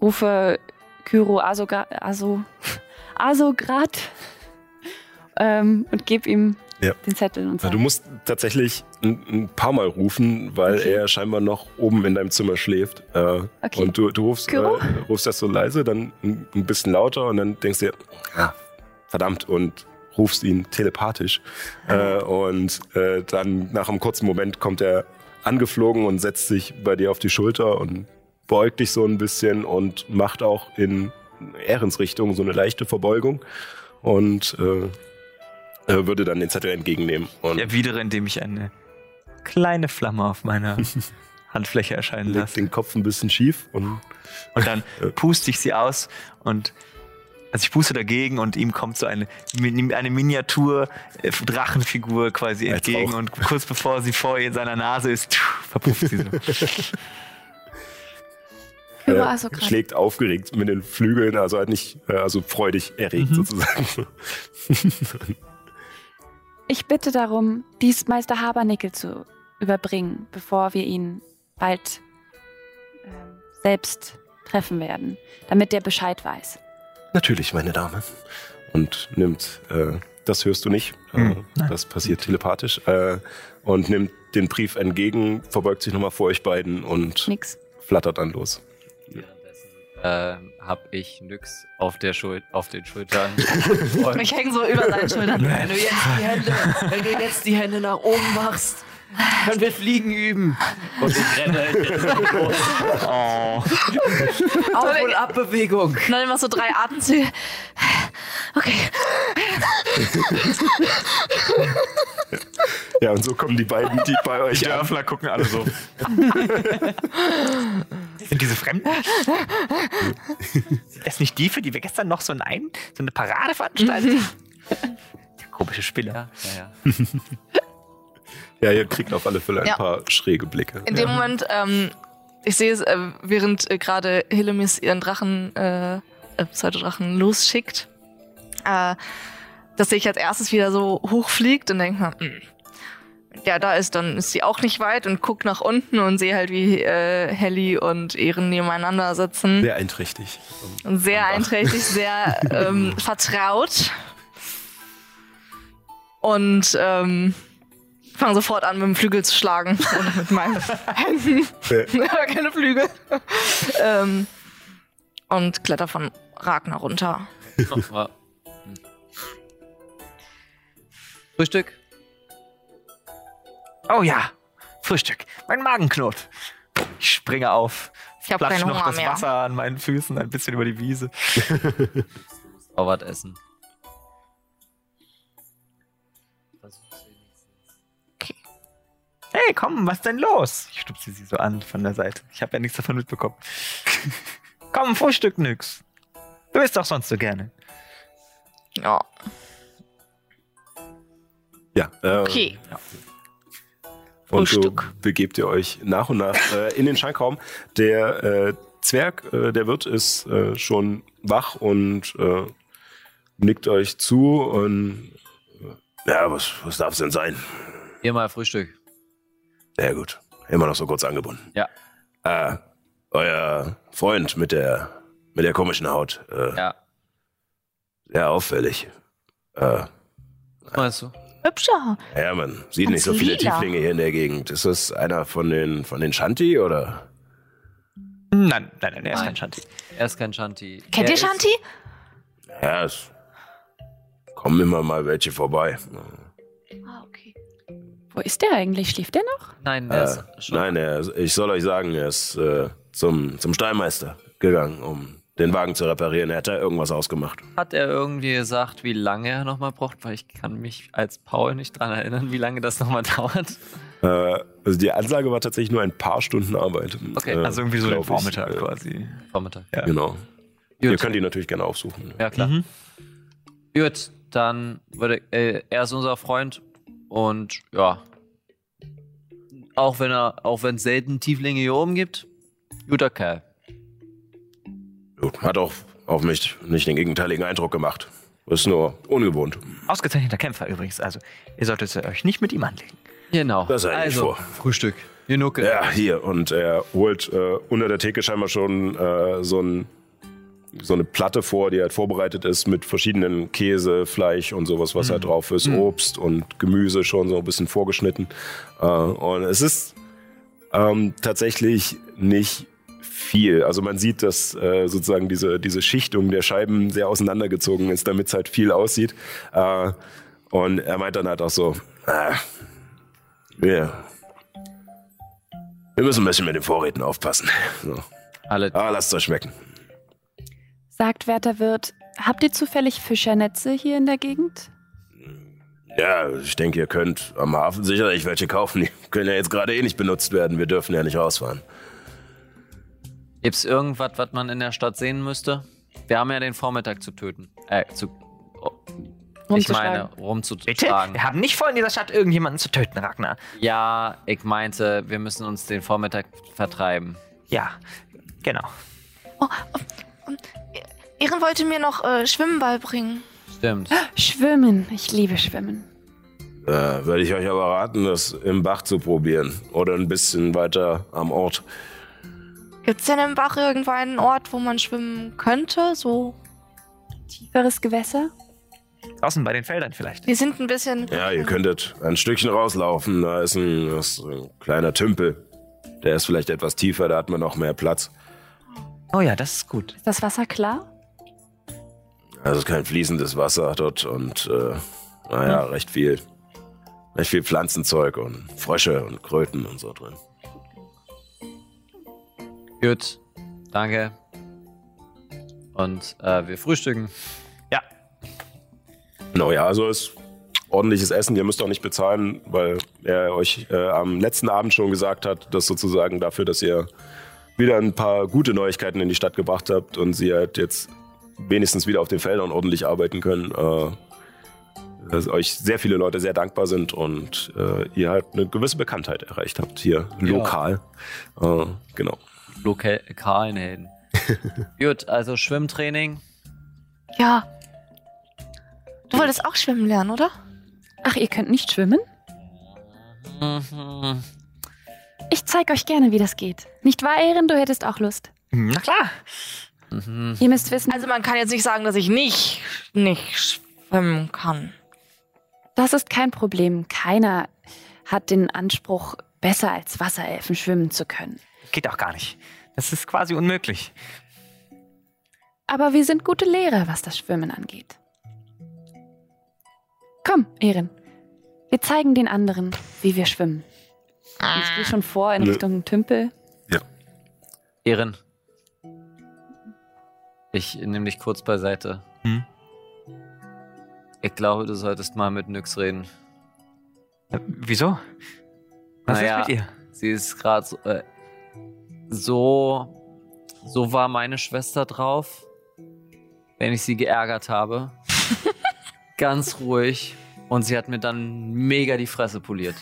rufe Kyro Asoga, Aso, Asograd ähm, und gebe ihm ja. den Zettel und so. du musst tatsächlich ein, ein, paar Mal rufen, weil okay. er scheinbar noch oben in deinem Zimmer schläft. Äh, okay. Und du, du rufst, äh, rufst das so leise, dann ein, ein, bisschen lauter und dann denkst du dir, ja, verdammt, und rufst ihn telepathisch. Äh, und äh, dann nach einem kurzen Moment kommt er angeflogen und setzt sich bei dir auf die Schulter und beugt dich so ein bisschen und macht auch in Ehrens Richtung so eine leichte Verbeugung. Und äh, äh, würde dann den Zettel entgegennehmen. Und erwidere, indem ich eine kleine Flamme auf meiner Handfläche erscheinen lasse. den Kopf ein bisschen schief und, und dann puste ich sie aus und also ich puste dagegen und ihm kommt so eine, eine Miniatur äh, Drachenfigur quasi entgegen und kurz bevor sie vor in seiner Nase ist, verpufft sie so. Er schlägt aufgeregt mit den Flügeln, also halt nicht, äh, also freudig erregt mhm. sozusagen. Ich bitte darum, dies Meister Habernickel zu überbringen, bevor wir ihn bald äh, selbst treffen werden, damit der Bescheid weiß. Natürlich, meine Dame. Und nimmt, äh, das hörst du nicht, äh, hm, das passiert telepathisch, äh, und nimmt den Brief entgegen, verbeugt sich nochmal vor euch beiden und Nix. flattert dann los äh, habe ich Nyx auf, der Schul auf den Schultern. ich hänge so über seinen Schultern. wenn, du jetzt die Hände, wenn du jetzt die Hände nach oben machst, können wir Fliegen üben. Und ich renne. oh. Auf- und Abbewegung. dann immer so drei Atemzüge. Okay. Ja, und so kommen die beiden, die bei euch. Die Dörfler gucken alle so. Sind diese Fremden? Sind das nicht die, für die wir gestern noch so, ein, so eine Parade veranstaltet haben? Komische Spieler. Ja, ja, ja. ja, ihr kriegt auf alle Fälle ein ja. paar schräge Blicke. In dem Moment, ähm, ich sehe es, äh, während äh, gerade Hillemis ihren Drachen, äh, äh Pseudodrachen losschickt, äh, dass ich als erstes wieder so hochfliegt und denke, hm, ja, da ist, dann ist sie auch nicht weit und guckt nach unten und sehe halt, wie äh, Helly und Ehren nebeneinander sitzen. Sehr einträchtig. Und sehr einträchtig, sehr ähm, vertraut. Und ähm, fange sofort an, mit dem Flügel zu schlagen. und mit meinen Händen. Ja. Keine Flügel. ähm, und kletter von Ragnar runter. Ja. Frühstück? Oh ja, Frühstück. Mein Magen knurrt. Ich springe auf. Ich hab Platsch keinen noch Hunger das mehr. Wasser an meinen Füßen ein bisschen über die Wiese. Auch was essen. Hey, komm, was ist denn los? Ich stupse sie so an von der Seite. Ich habe ja nichts davon mitbekommen. komm, Frühstück nix. Du isst doch sonst so gerne. Ja, Ja, äh, okay. Und so Frühstück. begebt ihr euch nach und nach äh, in den Schankraum. Der äh, Zwerg, äh, der Wirt, ist äh, schon wach und äh, nickt euch zu und äh, ja, was, was darf es denn sein? Hier mal Frühstück. Sehr gut. Immer noch so kurz angebunden. Ja. Äh, euer Freund mit der mit der komischen Haut. Äh, Ja. Sehr auffällig. Äh, meinst du? Hübscher. ja, man sieht Ganz nicht so viele lila. Tieflinge hier in der Gegend. Ist das einer von den von den Shanti oder? Nein, nein, nein, er ist Nein. kein Shanti. Er ist kein Shanti. Kennt Er ihr Shanti? Ja, es kommen immer mal welche vorbei. Wo ist der eigentlich? Schläft der noch? Nein, der Äh, ist schon. nein, er, ich soll euch sagen, er ist äh, zum, zum Steinmeister gegangen, um den Wagen zu reparieren. Er hat da irgendwas ausgemacht. Hat er irgendwie gesagt, wie lange er nochmal braucht? Weil ich kann mich als Paul nicht dran erinnern, wie lange das nochmal dauert. Äh, also die Ansage war tatsächlich nur ein paar Stunden Arbeit. Okay, Äh, Also irgendwie so den glaub ich. Vormittag Äh, quasi. Vormittag. Ja. Genau. Gut. Ihr könnt ihn natürlich gerne aufsuchen. Ja, klar. Mhm. Gut, dann würde äh, er ist unser Freund und ja. Auch wenn er, auch wenn es selten Tieflinge hier oben gibt, guter Kerl. Gut, Hat auch auf mich nicht den gegenteiligen Eindruck gemacht. Ist nur ungewohnt. Ausgezeichneter Kämpfer übrigens. Also, ihr solltet euch nicht mit ihm anlegen. Genau. Das ich also, vor. Frühstück. Genucke. Ja, hier. Und er holt äh, unter der Theke scheinbar schon äh, so, ein, so eine Platte vor, die halt vorbereitet ist mit verschiedenen Käse, Fleisch und sowas, was halt drauf ist. Obst und Gemüse schon so ein bisschen vorgeschnitten. Äh, und es ist ähm, tatsächlich nicht viel. Also man sieht, dass äh, sozusagen diese, diese Schichtung der Scheiben sehr auseinandergezogen ist, damit es halt viel aussieht. Äh, und er meint dann halt auch so, ah, wir, wir müssen ein bisschen mit den Vorräten aufpassen. So. Alle. Aber lasst euch schmecken. Sagt werter Wirt, habt ihr zufällig Fischernetze hier in der Gegend? Ja, ich denke, ihr könnt am Hafen sicherlich welche kaufen. Die können ja jetzt gerade eh nicht benutzt werden. Wir dürfen ja nicht rausfahren. Gibt's irgendwas, was man in der Stadt sehen müsste? Wir haben ja den Vormittag zu töten. Äh, zu. oh, ich meine, Rumzuschlagen. Bitte? rumzutragen. Wir haben nicht vor, in dieser Stadt irgendjemanden zu töten, Ragnar. Ja, ich meinte, wir müssen uns den Vormittag vertreiben. Ja, genau. Ehren wollte mir noch äh, Schwimmen beibringen. Stimmt. Schwimmen. Ich liebe Schwimmen. Äh, Würde ich euch aber raten, das im Bach zu probieren. Oder ein bisschen weiter am Ort. Gibt's denn im Bach irgendwo einen Ort, wo man schwimmen könnte? So. Tieferes Gewässer? Draußen bei den Feldern vielleicht. Wir sind ein bisschen. Ja, ihr könntet ein Stückchen rauslaufen. Da ist ein, ist ein kleiner Tümpel. Der ist vielleicht etwas tiefer, da hat man noch mehr Platz. Oh ja, das ist gut. Ist das Wasser klar? Also kein fließendes Wasser dort und äh, naja, recht viel. Recht viel Pflanzenzeug und Frösche und Kröten und so drin. Gut. Danke. Und äh, wir frühstücken. Ja, No, ja, also ist ordentliches Essen. Ihr müsst auch nicht bezahlen, weil er euch äh, am letzten Abend schon gesagt hat, dass sozusagen dafür, dass ihr wieder ein paar gute Neuigkeiten in die Stadt gebracht habt und sie halt jetzt wenigstens wieder auf den Feldern ordentlich arbeiten können, äh, dass euch sehr viele Leute sehr dankbar sind und äh, ihr halt eine gewisse Bekanntheit erreicht habt hier lokal. Äh, genau. Lokalen Helden. Gut, also Schwimmtraining. Ja. Du wolltest auch schwimmen lernen, oder? Ach, ihr könnt nicht schwimmen? Mhm. Ich zeig euch gerne, wie das geht. Nicht wahr, Ehren? Du hättest auch Lust. Na klar. Mhm. Ihr müsst wissen, Also man kann jetzt nicht sagen, dass ich nicht, nicht schwimmen kann. das ist kein Problem. Keiner hat den Anspruch, besser als Wasserelfen schwimmen zu können. Geht auch gar nicht. Das ist quasi unmöglich. aber wir sind gute Lehrer, was das Schwimmen angeht. Komm, Erin. Wir zeigen den anderen, wie wir schwimmen. Ich gehe schon vor in. Richtung Tümpel. Ehren. Ich nehme dich kurz beiseite. Hm? Ich glaube, du solltest mal mit Nyx reden. Äh, wieso? Was Naja. ist mit ihr? Sie ist gerade so, äh, so. So war meine Schwester drauf, wenn ich sie geärgert habe. Ganz ruhig. Und sie hat mir dann mega die Fresse poliert.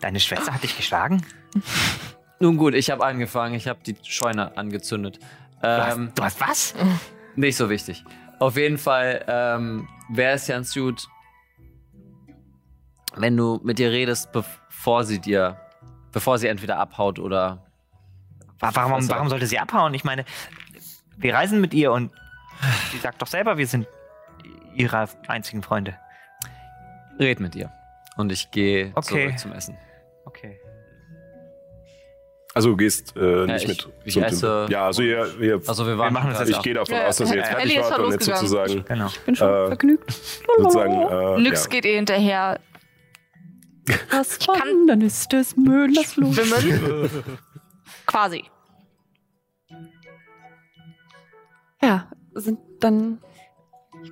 Deine Schwester hat dich geschlagen? Nun gut, ich habe angefangen. Ich habe die Scheune angezündet. Du, Ähm, hast, du hast was? Nicht so wichtig. Auf jeden Fall ähm, wäre es ganz gut, wenn du mit ihr redest, bevor sie dir, bevor sie entweder abhaut oder. Wa- Warum, warum sollte sie abhauen? Ich meine, wir reisen mit ihr und sie sagt doch selber, wir sind ihre einzigen Freunde. Red mit ihr. Und ich gehe Okay. zurück zum Essen. Okay. Also du gehst äh, nicht ich- mit. ich zum esse-. Ja, also ihr, ihr Also wir waren machen das quasi jetzt ich gehe davon Ja, aus, dass ihr jetzt fertig wart schon und jetzt sozusagen, Genau. Bin schon Äh, vergnügt. sozusagen äh, Nyx ja. geht ihr hinterher Was kann- dann ist des Müllers los. schwimmen. Quasi. Ja, sind dann.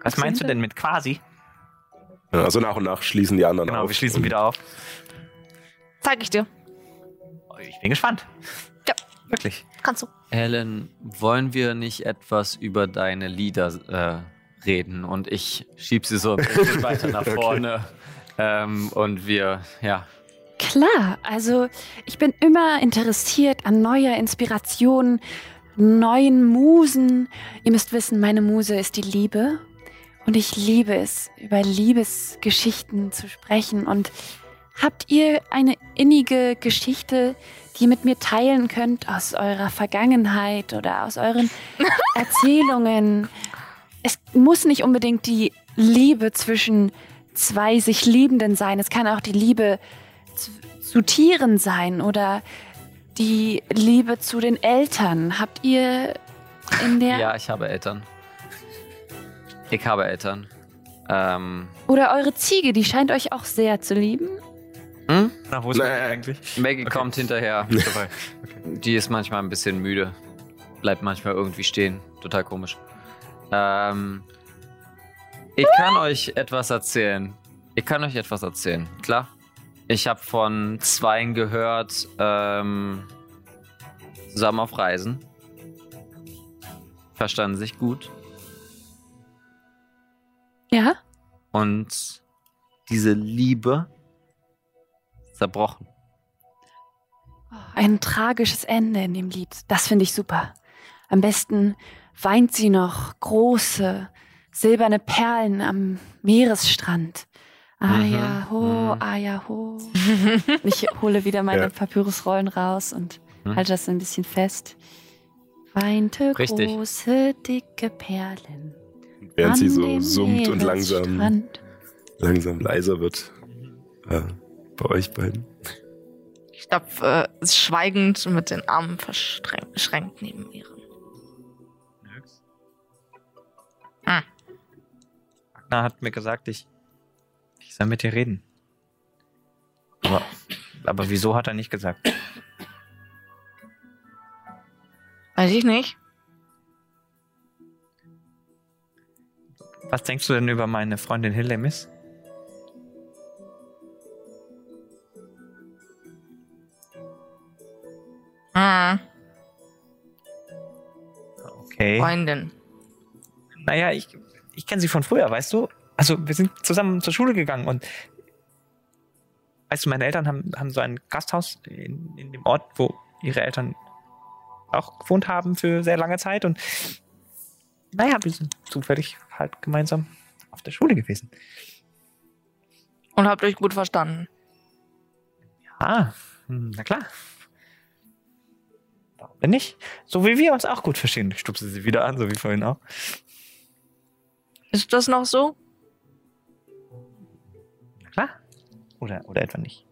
Was meinst du denn mit quasi? Ja, Also nach und nach schließen die anderen Genau, auf. wir schließen wieder auf. Zeig ich dir. Ich bin gespannt. Ja. Wirklich. Kannst du. Helen, wollen wir nicht etwas über deine Lieder äh, reden? Und ich schieb sie so ein bisschen weiter nach vorne. Ähm, und wir, ja. Klar, also ich bin immer interessiert an neuer Inspiration, neuen Musen. Ihr müsst wissen, meine Muse ist die Liebe. Und ich liebe es, über Liebesgeschichten zu sprechen. Und habt ihr eine innige Geschichte, die ihr mit mir teilen könnt aus eurer Vergangenheit oder aus euren Erzählungen? Es muss nicht unbedingt die Liebe zwischen zwei sich Liebenden sein. Es kann auch die Liebe zu, zu Tieren sein oder die Liebe zu den Eltern. Habt ihr in der Ja, ich habe Eltern. Ich habe Eltern. Ähm, oder eure Ziege, die scheint euch auch sehr zu lieben? Hm? Na, wo ist. Maggie eigentlich? Maggie Okay. kommt hinterher. Dabei. Die ist manchmal ein bisschen müde. Bleibt manchmal irgendwie stehen. Total komisch. Ähm, ich kann euch etwas erzählen. Ich kann euch etwas erzählen, klar. Ich habe von Zweien gehört, ähm, zusammen auf Reisen. Verstanden sich gut. Ja? Und diese Liebe zerbrochen. Ein tragisches Ende in dem Lied. Das finde ich super. Am besten weint sie noch große, silberne Perlen am Meeresstrand. Ah Mhm, ja, ho, mhm. ah ja, ho. Ich hole wieder meine Ja. Papyrusrollen raus und Hm. halte das ein bisschen fest. Weinte Richtig. große, dicke Perlen. Während sie an so dem summt und langsam, Meeresstrand. langsam leiser wird. Äh, bei euch beiden. Ich stapfe äh, schweigend mit den Armen verschränkt neben ihren. Agna hat mir gesagt, ich, ich soll mit dir reden. Aber, aber wieso hat er nicht gesagt? Weiß ich nicht. Was denkst du denn über meine Freundin Hillemis? Hm, Okay. Freundin. Naja, ich, ich kenne sie von früher, weißt du? Also wir sind zusammen zur Schule gegangen und weißt du, meine Eltern haben, haben so ein Gasthaus in, in dem Ort, wo ihre Eltern auch gewohnt haben für sehr lange Zeit und naja, wir sind zufällig halt gemeinsam auf der Schule gewesen. Und habt euch gut verstanden. Ah, hm, na klar. Denn nicht? So wie wir uns auch gut verstehen. Stupse sie wieder an, so wie vorhin auch. Ist das noch so? Na klar. Oder, oder etwa nicht.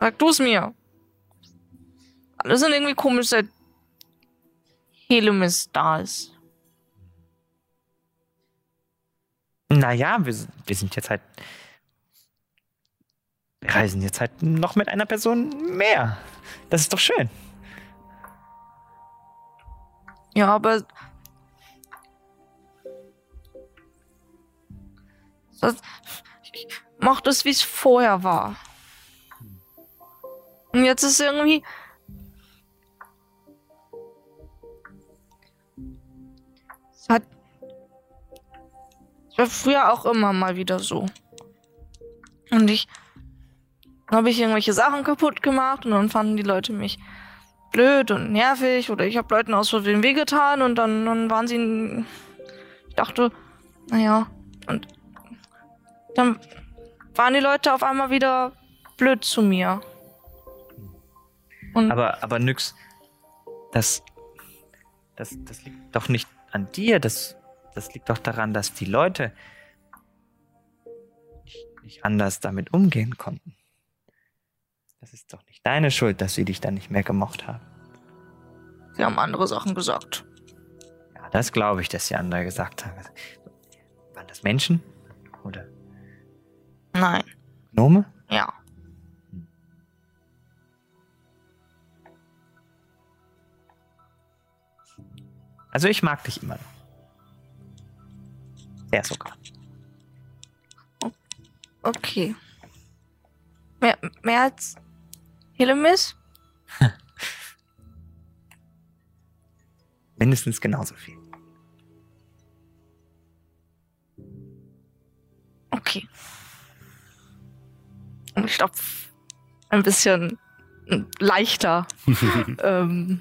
Sag du es mir. Alle sind irgendwie komisch, seit Helemis da ist. Naja, wir, wir sind jetzt halt. Wir reisen jetzt halt noch mit einer Person mehr. Das ist doch schön. Ja, aber. Das, ich mochte es, wie es vorher war. Und jetzt ist irgendwie. Es hat. Es war früher auch immer mal wieder so. Und ich. Habe ich irgendwelche Sachen kaputt gemacht und dann fanden die Leute mich blöd und nervig oder ich habe Leuten aus Versehen wehgetan und dann, dann waren sie. Ich dachte, naja, und dann waren die Leute auf einmal wieder blöd zu mir. Und Aber, aber nix. Das, das, das liegt doch nicht an dir. Das, das liegt doch daran, dass die Leute nicht, nicht anders damit umgehen konnten. Das ist doch nicht deine Schuld, dass sie dich dann nicht mehr gemocht haben. sie haben andere Sachen gesagt. Ja, das glaube ich, dass die andere gesagt haben. Waren das Menschen? Oder Nein, Gnome? ja. Also ich mag dich immer noch. Sehr sogar. Okay. Mehr, mehr als Helemis? Mindestens genauso viel. Okay. Und ich glaube, ein bisschen leichter ähm,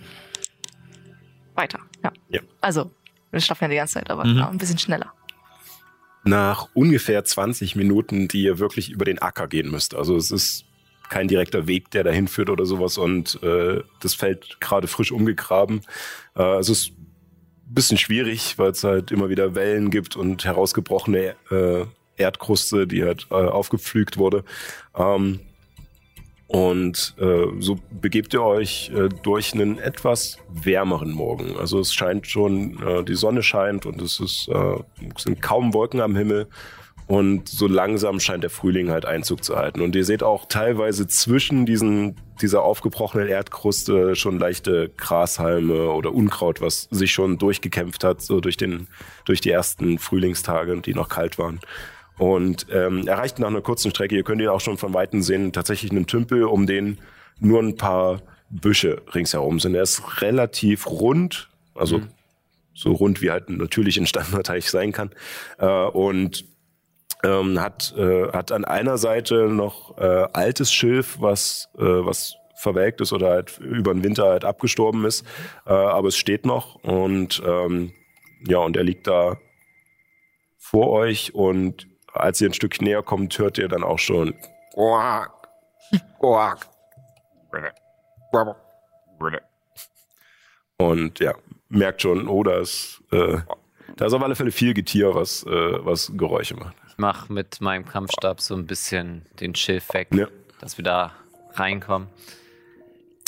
weiter. Ja. Ja. Also, wir stopfen ja die ganze Zeit, aber Mhm. ja, ein bisschen schneller. Nach ungefähr 20 Minuten, die ihr wirklich über den Acker gehen müsst. Also es ist kein direkter Weg, der dahin führt oder sowas und äh, das Feld gerade frisch umgegraben. Äh, es ist ein bisschen schwierig, weil es halt immer wieder Wellen gibt und herausgebrochene äh, Erdkruste, die halt äh, aufgepflügt wurde. Ähm, und äh, so begebt ihr euch äh, durch einen etwas wärmeren Morgen. Also es scheint schon, äh, die Sonne scheint und es ist, äh, es sind kaum Wolken am Himmel. Und so langsam scheint der Frühling halt Einzug zu halten. Und ihr seht auch teilweise zwischen diesen, dieser aufgebrochenen Erdkruste schon leichte Grashalme oder Unkraut, was sich schon durchgekämpft hat, so durch, den, durch die ersten Frühlingstage, die noch kalt waren. Und ähm, erreicht nach einer kurzen Strecke, ihr könnt ihn auch schon von Weitem sehen, tatsächlich einen Tümpel, um den nur ein paar Büsche ringsherum sind. Er ist relativ rund, also so rund wie halt natürlich ein Standardteich sein kann. Äh, und ähm, hat, äh, hat an einer Seite noch äh, altes Schilf, was, äh, was verwelkt ist oder halt über den Winter halt abgestorben ist. Äh, aber es steht noch und ähm, ja, und er liegt da vor euch und als ihr ein Stück näher kommt, hört ihr dann auch schon und ja, merkt schon, oh, da ist, äh, da ist auf alle Fälle viel Getier, was, äh, was Geräusche macht. Ich mach mit meinem Kampfstab so ein bisschen den Schilf weg, Ja. dass wir da reinkommen.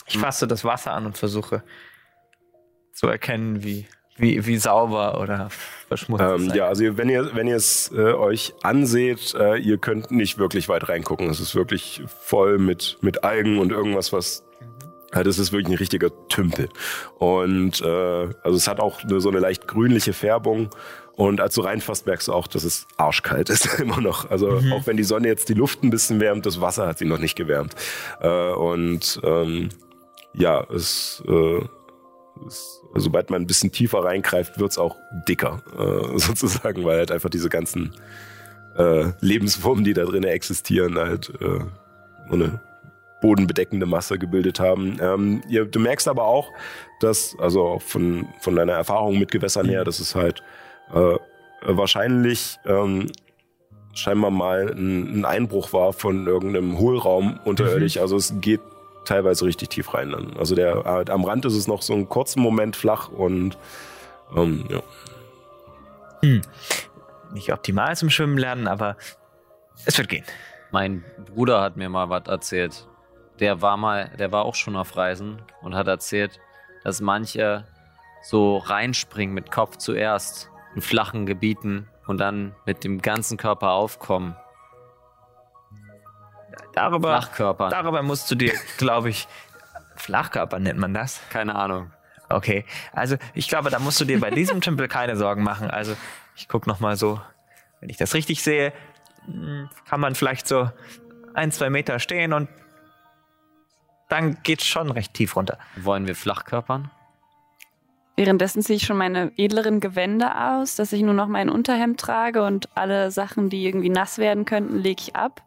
Ich fasse das Wasser an und versuche zu erkennen, wie, wie, wie sauber oder verschmutzt es Ähm, sei. ja, also wenn ihr wenn ihr es äh, euch anseht, äh, ihr könnt nicht wirklich weit reingucken. Es ist wirklich voll mit mit Algen und irgendwas, was halt, es ist wirklich ein richtiger Tümpel. Und äh, also es hat auch eine, so eine leicht grünliche Färbung. Und als du reinfasst, merkst du auch, dass es arschkalt ist immer noch. Also auch wenn die Sonne jetzt die Luft ein bisschen wärmt, das Wasser hat sie noch nicht gewärmt. Äh, und ähm, ja, es, äh, es, sobald man ein bisschen tiefer reingreift, wird's auch dicker, äh, sozusagen, weil halt einfach diese ganzen äh, Lebensformen, die da drin existieren, halt äh, so eine bodenbedeckende Masse gebildet haben. Ähm, ihr, du merkst aber auch, dass, also von, von deiner Erfahrung mit Gewässern her, dass es halt äh, wahrscheinlich ähm, scheinbar mal ein, ein Einbruch war von irgendeinem Hohlraum unterirdisch. Also es geht teilweise richtig tief rein dann. Also der halt am Rand ist es noch so einen kurzen Moment flach und ähm, ja. Nicht optimal zum Schwimmen lernen, aber es wird gehen. Mein Bruder hat mir mal was erzählt. der war mal, der war auch schon auf Reisen und hat erzählt, dass manche so reinspringen mit Kopf zuerst in flachen Gebieten und dann mit dem ganzen Körper aufkommen. Darüber, Flachkörpern. darüber musst du dir, glaube ich, Flachkörper nennt man das. Keine Ahnung. Okay, also ich glaube, da musst du dir bei diesem Tümpel keine Sorgen machen. Also ich gucke nochmal so, wenn ich das richtig sehe, hm, kann man vielleicht so ein, zwei Meter stehen und dann geht's schon recht tief runter. Wollen wir Flachkörpern? Währenddessen ziehe ich schon meine edleren Gewänder aus, dass ich nur noch mein Unterhemd trage und alle Sachen, die irgendwie nass werden könnten, lege ich ab.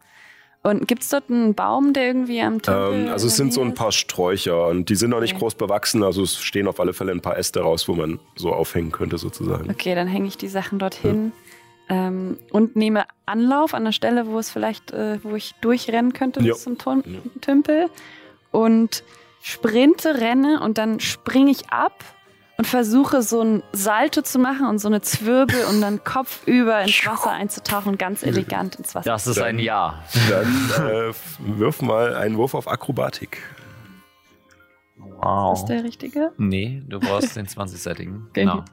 Und gibt es dort einen Baum, der irgendwie am Tempel Ähm, also es sind so ein paar Sträucher und die sind noch nicht Okay. groß bewachsen, also es stehen auf alle Fälle ein paar Äste raus, wo man so aufhängen könnte sozusagen. Okay, dann hänge ich die Sachen dorthin ähm, und nehme Anlauf an der Stelle, wo es vielleicht, äh, wo ich durchrennen könnte Ja. bis zum Tun Ja. Tümpel und sprinte, renne und dann springe ich ab und versuche so ein Salto zu machen und so eine Zwirbel und dann kopfüber ins Wasser einzutauchen und ganz elegant ins Wasser. Das ist ein Ja. Dann äh, wirf mal einen Wurf auf Akrobatik. Wow. Ist der richtige? Nee, du brauchst den 20-seitigen. Genau.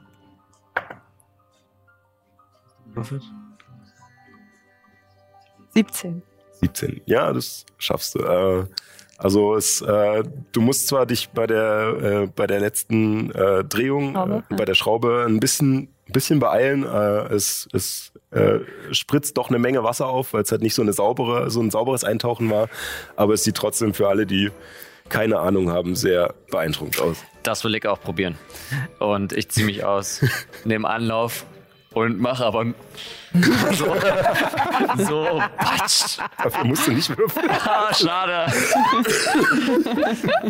17. 17. Ja, das schaffst du. Äh, also es, äh, du musst zwar dich bei der äh, bei der letzten äh, Drehung Schraube, äh, bei der Schraube ein bisschen ein bisschen beeilen. Äh, es es äh, spritzt doch eine Menge Wasser auf, weil es halt nicht so eine saubere so ein sauberes Eintauchen war. Aber es sieht trotzdem für alle, die keine Ahnung haben, sehr beeindruckend aus. Das will ich auch probieren. Und ich ziehe mich aus, nehme Anlauf und mache aber so, so patsch. Dafür musst du nicht würfeln. Ah, schade.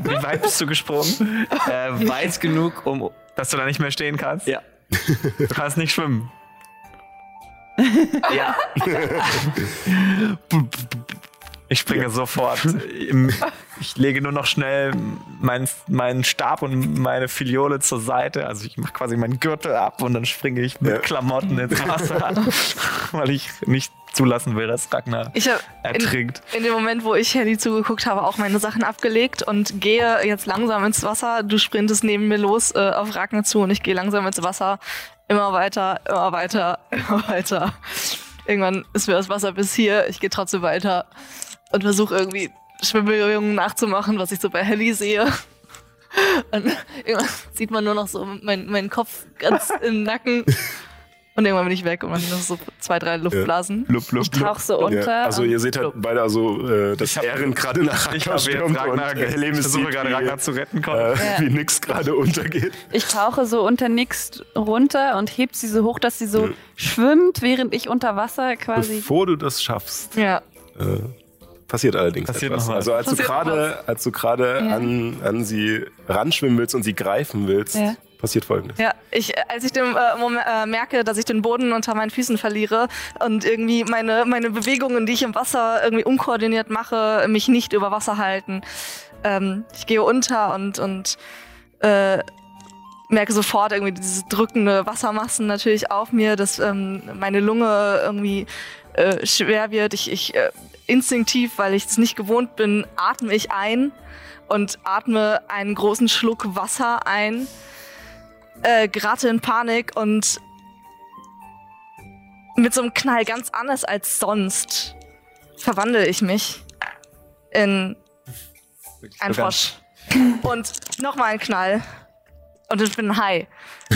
Wie weit bist du gesprungen, Äh, weit genug, um. dass du da nicht mehr stehen kannst? Ja. Du kannst nicht schwimmen. Ja. Ich springe sofort. Im- Ich lege nur noch schnell meinen meinen Stab und meine Filiole zur Seite. Also ich mache quasi meinen Gürtel ab und dann springe ich mit Ja. Klamotten ins Wasser, weil ich nicht zulassen will, dass Ragnar Ich habe in, ertrinkt. in dem Moment, wo ich Helly zugeguckt habe, auch meine Sachen abgelegt und gehe jetzt langsam ins Wasser. Du sprintest neben mir los äh, auf Ragnar zu und ich gehe langsam ins Wasser. Immer weiter, immer weiter, immer weiter. Irgendwann ist mir das Wasser bis hier. Ich gehe trotzdem weiter und versuche irgendwie Schwimmbewegungen nachzumachen, was ich so bei Helly sehe. Und irgendwann sieht man nur noch so meinen mein Kopf ganz im Nacken. Und irgendwann bin ich weg und man sieht noch so zwei, drei Luftblasen. Blub, blub, Ich tauche so Ja, unter. also und ihr seht halt beide also, äh, dass Ich hab- Ehren gerade nach Ragnar stürmt Ragnar, und äh, ich Helemis versuche gerade Ragnar zu retten. Komm. äh, Ja. wie nix gerade untergeht. Ich tauche so unter Nix runter und heb sie so hoch, dass sie so schwimmt, während ich unter Wasser quasi. Bevor du das schaffst, Ja. äh, passiert allerdings Passiert etwas. Also als du Passiert gerade, als du gerade Ja. an, an sie ranschwimmen willst und sie greifen willst, Ja. passiert folgendes. Ja, ich, als ich den, äh, äh, merke, dass ich den Boden unter meinen Füßen verliere und irgendwie meine, meine Bewegungen, die ich im Wasser irgendwie unkoordiniert mache, mich nicht über Wasser halten. Ähm, ich gehe unter und, und äh, merke sofort irgendwie diese drückende Wassermassen natürlich auf mir, dass ähm, meine Lunge irgendwie äh, schwer wird. Ich, ich äh, instinktiv, weil ich es nicht gewohnt bin, atme ich ein und atme einen großen Schluck Wasser ein äh, gerate in Panik und mit so einem Knall ganz anders als sonst verwandle ich mich in ein Frosch. Und nochmal ein Knall. Und ich bin ein Hai.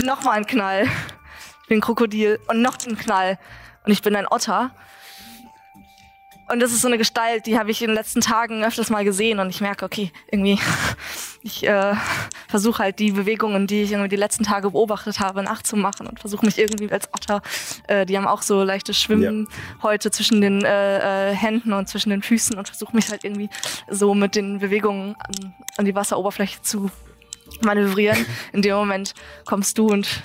Nochmal ein Knall. Ich bin ein Krokodil. Und noch ein Knall. Und ich bin ein Otter. Und das ist so eine Gestalt, die habe ich in den letzten Tagen öfters mal gesehen und ich merke, okay, irgendwie, ich äh, versuche halt die Bewegungen, die ich irgendwie die letzten Tage beobachtet habe, nachzumachen und versuche mich irgendwie als Otter, äh, die haben auch so leichte Schwimmen heute zwischen den äh, äh, Händen und zwischen den Füßen und versuche mich halt irgendwie so mit den Bewegungen an, an die Wasseroberfläche zu manövrieren. In dem Moment kommst du und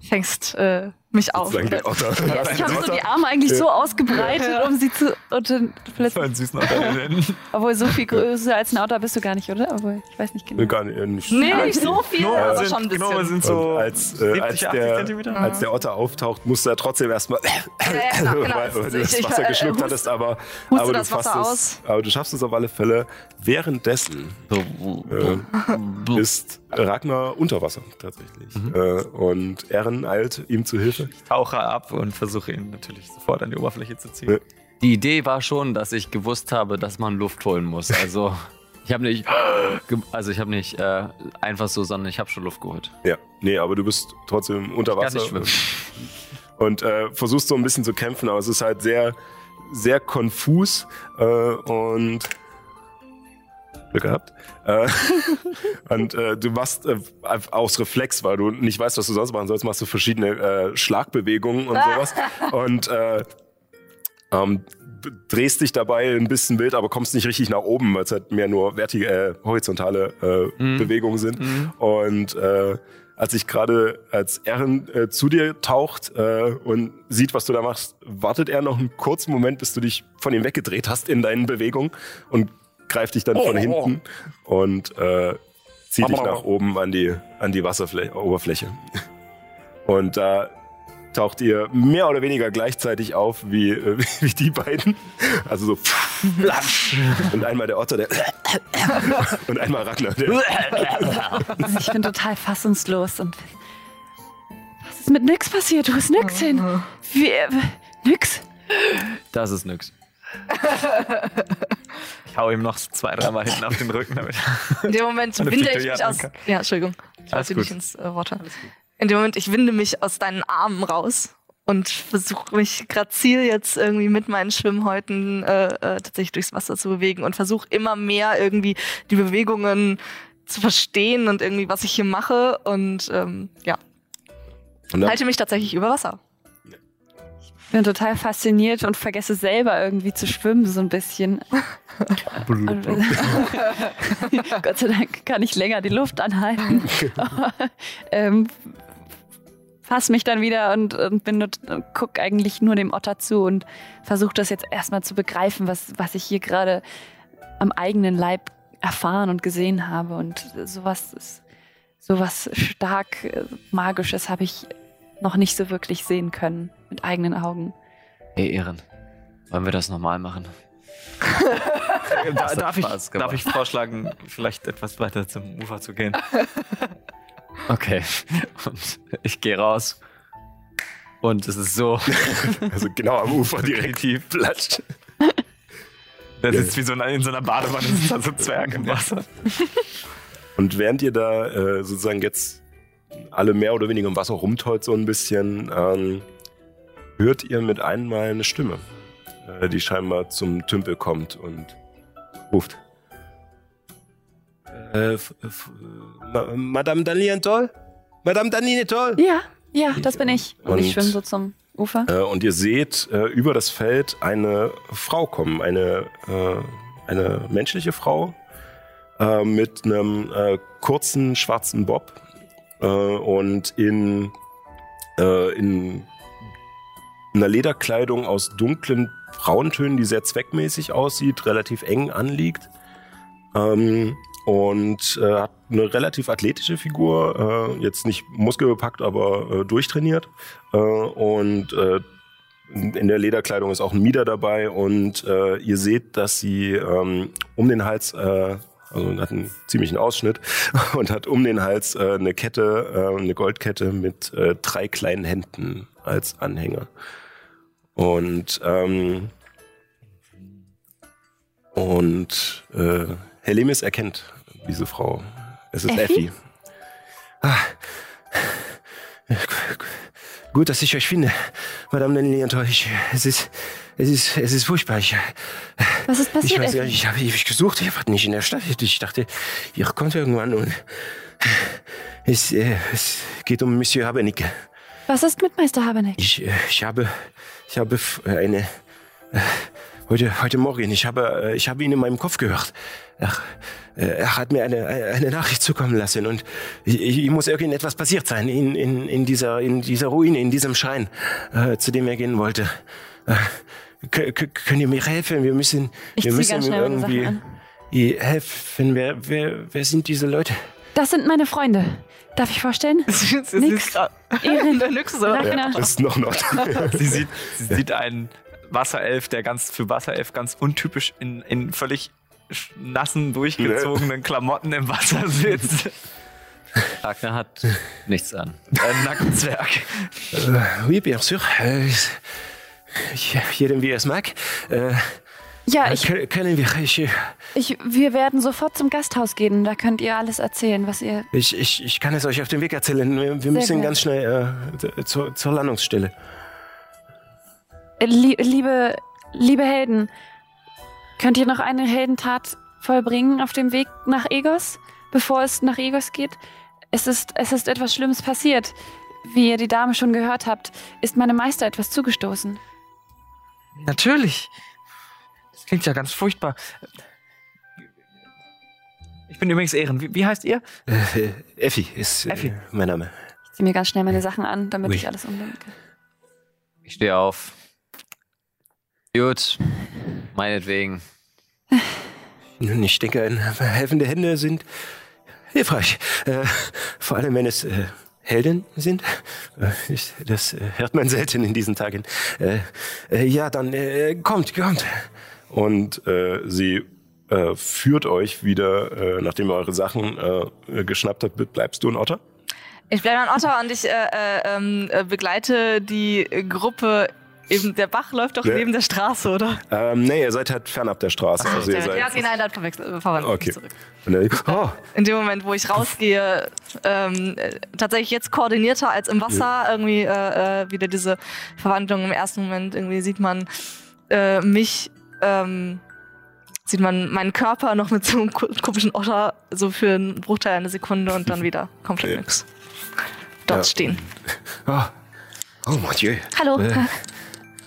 fängst äh, mich auf. Ja, ich habe so die Arme eigentlich so ausgebreitet, um sie zu. Und dann So vielleicht, einen süßen Otter. obwohl so viel größer als ein Otter bist du gar nicht, oder? Obwohl, ich weiß nicht genau. Nee, Gar nicht, äh, nicht Nee, nicht so viel, Gnome aber sind, schon ein bisschen. Sind Und so als, äh, 70, als, 80 der, als der Otter auftaucht, musst du ja trotzdem erstmal, ja, genau, genau. weil, weil du Ich- das ich, Wasser äh, geschluckt hust- hattest, aber, aber, du fasst aus. es, aber du schaffst es auf alle Fälle. Währenddessen äh, ist Ragnar unter Wasser tatsächlich. Äh, und Ehren eilt ihm zu Hilfe. Tauche ab und versuche ihn natürlich sofort an die Oberfläche zu ziehen. Ja. Die Idee war schon, dass ich gewusst habe, dass man Luft holen muss. Also ich habe nicht, also ich habe nicht äh, einfach so, sondern ich habe schon Luft geholt. Ja, nee, aber du bist trotzdem unter Ich kann Wasser nicht schwimmen. und äh, versuchst so ein bisschen zu kämpfen, aber es ist halt sehr, sehr konfus äh, und Glück gehabt. Äh, und äh, du machst äh, aus Reflex, weil du nicht weißt, was du sonst machen sollst, machst du verschiedene äh, Schlagbewegungen und sowas und äh, ähm, drehst dich dabei ein bisschen wild, aber kommst nicht richtig nach oben, weil es halt mehr nur vertige, äh, horizontale Mhm. Bewegungen sind. Und äh, als ich gerade, als Erin äh, zu dir taucht äh, und sieht, was du da machst, wartet er noch einen kurzen Moment, bis du dich von ihm weggedreht hast in deinen Bewegungen und greift dich dann von hinten und äh, zieht dich nach oben an die, an die Wasseroberfläche. Und da taucht ihr mehr oder weniger gleichzeitig auf wie, äh, wie die beiden. Also so und einmal der Otter, der und einmal Ragnar, der Also ich bin total fassungslos und. Was ist mit Nix passiert? Wo ist Nix hin? Wie, äh, nix? Das ist nix. Ich hau ihm noch zwei, dreimal hinten auf den Rücken damit. In dem Moment winde ich mich aus. jagen Ja, Entschuldigung. Ich Alles wollte gut. nicht ins äh, Wort. In dem Moment, ich winde mich aus deinen Armen raus und versuche mich grazil jetzt irgendwie mit meinen Schwimmhäuten äh, äh, tatsächlich durchs Wasser zu bewegen und versuche immer mehr irgendwie die Bewegungen zu verstehen und irgendwie, was ich hier mache. Und ähm, ja, Und halte mich tatsächlich über Wasser. Ich bin total fasziniert und vergesse selber irgendwie zu schwimmen, so ein bisschen. Gott sei Dank kann ich länger die Luft anhalten. Ähm, fass mich dann wieder und, und bin nur, guck eigentlich nur dem Otter zu und versuche das jetzt erstmal zu begreifen, was, was ich hier gerade am eigenen Leib erfahren und gesehen habe. Und sowas ist, sowas stark äh, Magisches habe ich noch nicht so wirklich sehen können mit eigenen Augen. Hey Ehren, wollen wir das nochmal machen? Da, darf, ich, darf ich vorschlagen, vielleicht etwas weiter zum Ufer zu gehen? Okay. Und ich gehe raus. Und es ist so. also genau am Ufer direkt tief platscht. Der sitzt wie so in, in so einer Badewanne, sitzt da so ein Zwerg im Wasser. Und während ihr da äh, sozusagen jetzt alle mehr oder weniger im Wasser rumtollt so ein bisschen, ähm, hört ihr mit einmal eine Stimme, äh, die scheinbar zum Tümpel kommt und ruft. Äh, f- f- Ma Madame Danientol? Madame Danientol? Ja, ja, das bin ich. Und, ich Und- schwimme so zum Ufer. Äh, und ihr seht äh, über das Feld eine Frau kommen, eine, äh, eine menschliche Frau äh, mit einem äh, kurzen schwarzen Bob äh, und in, äh, in einer Lederkleidung aus dunklen Brauntönen, die sehr zweckmäßig aussieht, relativ eng anliegt. Ähm, und äh, hat eine relativ athletische Figur, äh, jetzt nicht muskelbepackt, aber äh, durchtrainiert. Äh, und äh, in der Lederkleidung ist auch ein Mieder dabei und äh, ihr seht, dass sie ähm, um den Hals, also hat einen ziemlichen Ausschnitt und hat um den Hals äh, eine Kette, äh, eine Goldkette mit äh, drei kleinen Händen als Anhänger. Und ähm, und äh, Herr Lemis erkennt diese Frau. Es ist Effi? Effi. Ah. Gut, dass ich euch finde, Madame ich, es ist, es ist, es ist furchtbar. Ich, Was ist ich passiert? weiß ja, Effi? ich habe ewig gesucht, ihr wart nicht in der Stadt. Ich dachte, ihr kommt irgendwann und es, äh, es geht um Monsieur Habernicke. Was ist mit Meister Habernick? Ich, äh, ich habe, ich habe f- eine, äh, heute, heute Morgen. Ich habe, äh, ich habe ihn in meinem Kopf gehört. Er, äh, er hat mir eine, eine Nachricht zukommen lassen und ich, ich muss irgendetwas passiert sein in, in, in, dieser, in dieser Ruine, in diesem Schrein, äh, zu dem er gehen wollte. Äh, können ihr mir helfen? Wir müssen, ich wir müssen ganz ihm irgendwie helfen. Wer, wer, wer sind diese Leute? Das sind meine Freunde. Darf ich vorstellen? sie Nix. Erin, der Nix so. Ja, ist noch noch. sie sieht, sie sieht einen Wasserelf, der ganz für Wasserelf ganz untypisch in, in völlig nassen, durchgezogenen Klamotten im Wasser sitzt. Ragnar hat nichts an. Ein Nackenzwerg. Uh, oui, bien sûr. Uh, jedem wie er es mag. Uh, ja, ich, können wir. Ich, ich, wir werden sofort zum Gasthaus gehen. Da könnt ihr alles erzählen, was ihr. Ich, ich, ich kann es euch auf dem Weg erzählen. Wir, wir müssen ganz schnell äh, zur, zur Landungsstelle. Lie liebe, liebe Helden, könnt ihr noch eine Heldentat vollbringen auf dem Weg nach Egos, bevor es nach Egos geht? Es ist, es ist etwas Schlimmes passiert. Wie ihr die Dame schon gehört habt, ist meinem Meister etwas zugestoßen. Natürlich. Das klingt ja ganz furchtbar. Ich bin übrigens Ehren. Wie, wie heißt ihr? Äh, Effi ist Effi. Äh, mein Name. Ich ziehe mir ganz schnell meine Sachen an, damit Ui. ich alles umdenke. Ich stehe auf. Gut, meinetwegen. Nun, ich denke, helfende Hände sind hilfreich. Äh, vor allem, wenn es Helden sind. Äh, das äh, hört man selten in diesen Tagen. Äh, ja, dann kommt, kommt. Und sie führt euch wieder, nachdem ihr eure Sachen geschnappt habt, bleibst du ein Otter? Ich bleibe ein Otter und ich ähm, begleite die Gruppe Eben, der Bach läuft doch ja. neben der Straße, oder? Ähm, nee, ihr seid halt fernab der Straße. Ach, also ihr seid ja, okay, nein, dann verwechselt, verwandelt okay. zurück. Oh. In dem Moment, wo ich rausgehe, ähm, tatsächlich jetzt koordinierter als im Wasser, ja. irgendwie äh, äh, wieder diese Verwandlung. Im ersten Moment irgendwie sieht man äh, mich, ähm, sieht man meinen Körper noch mit so einem komischen Otter so für einen Bruchteil einer Sekunde und dann wieder komplett ja. nix. Dort stehen. Oh. Oh mon Dieu. Hallo. Äh.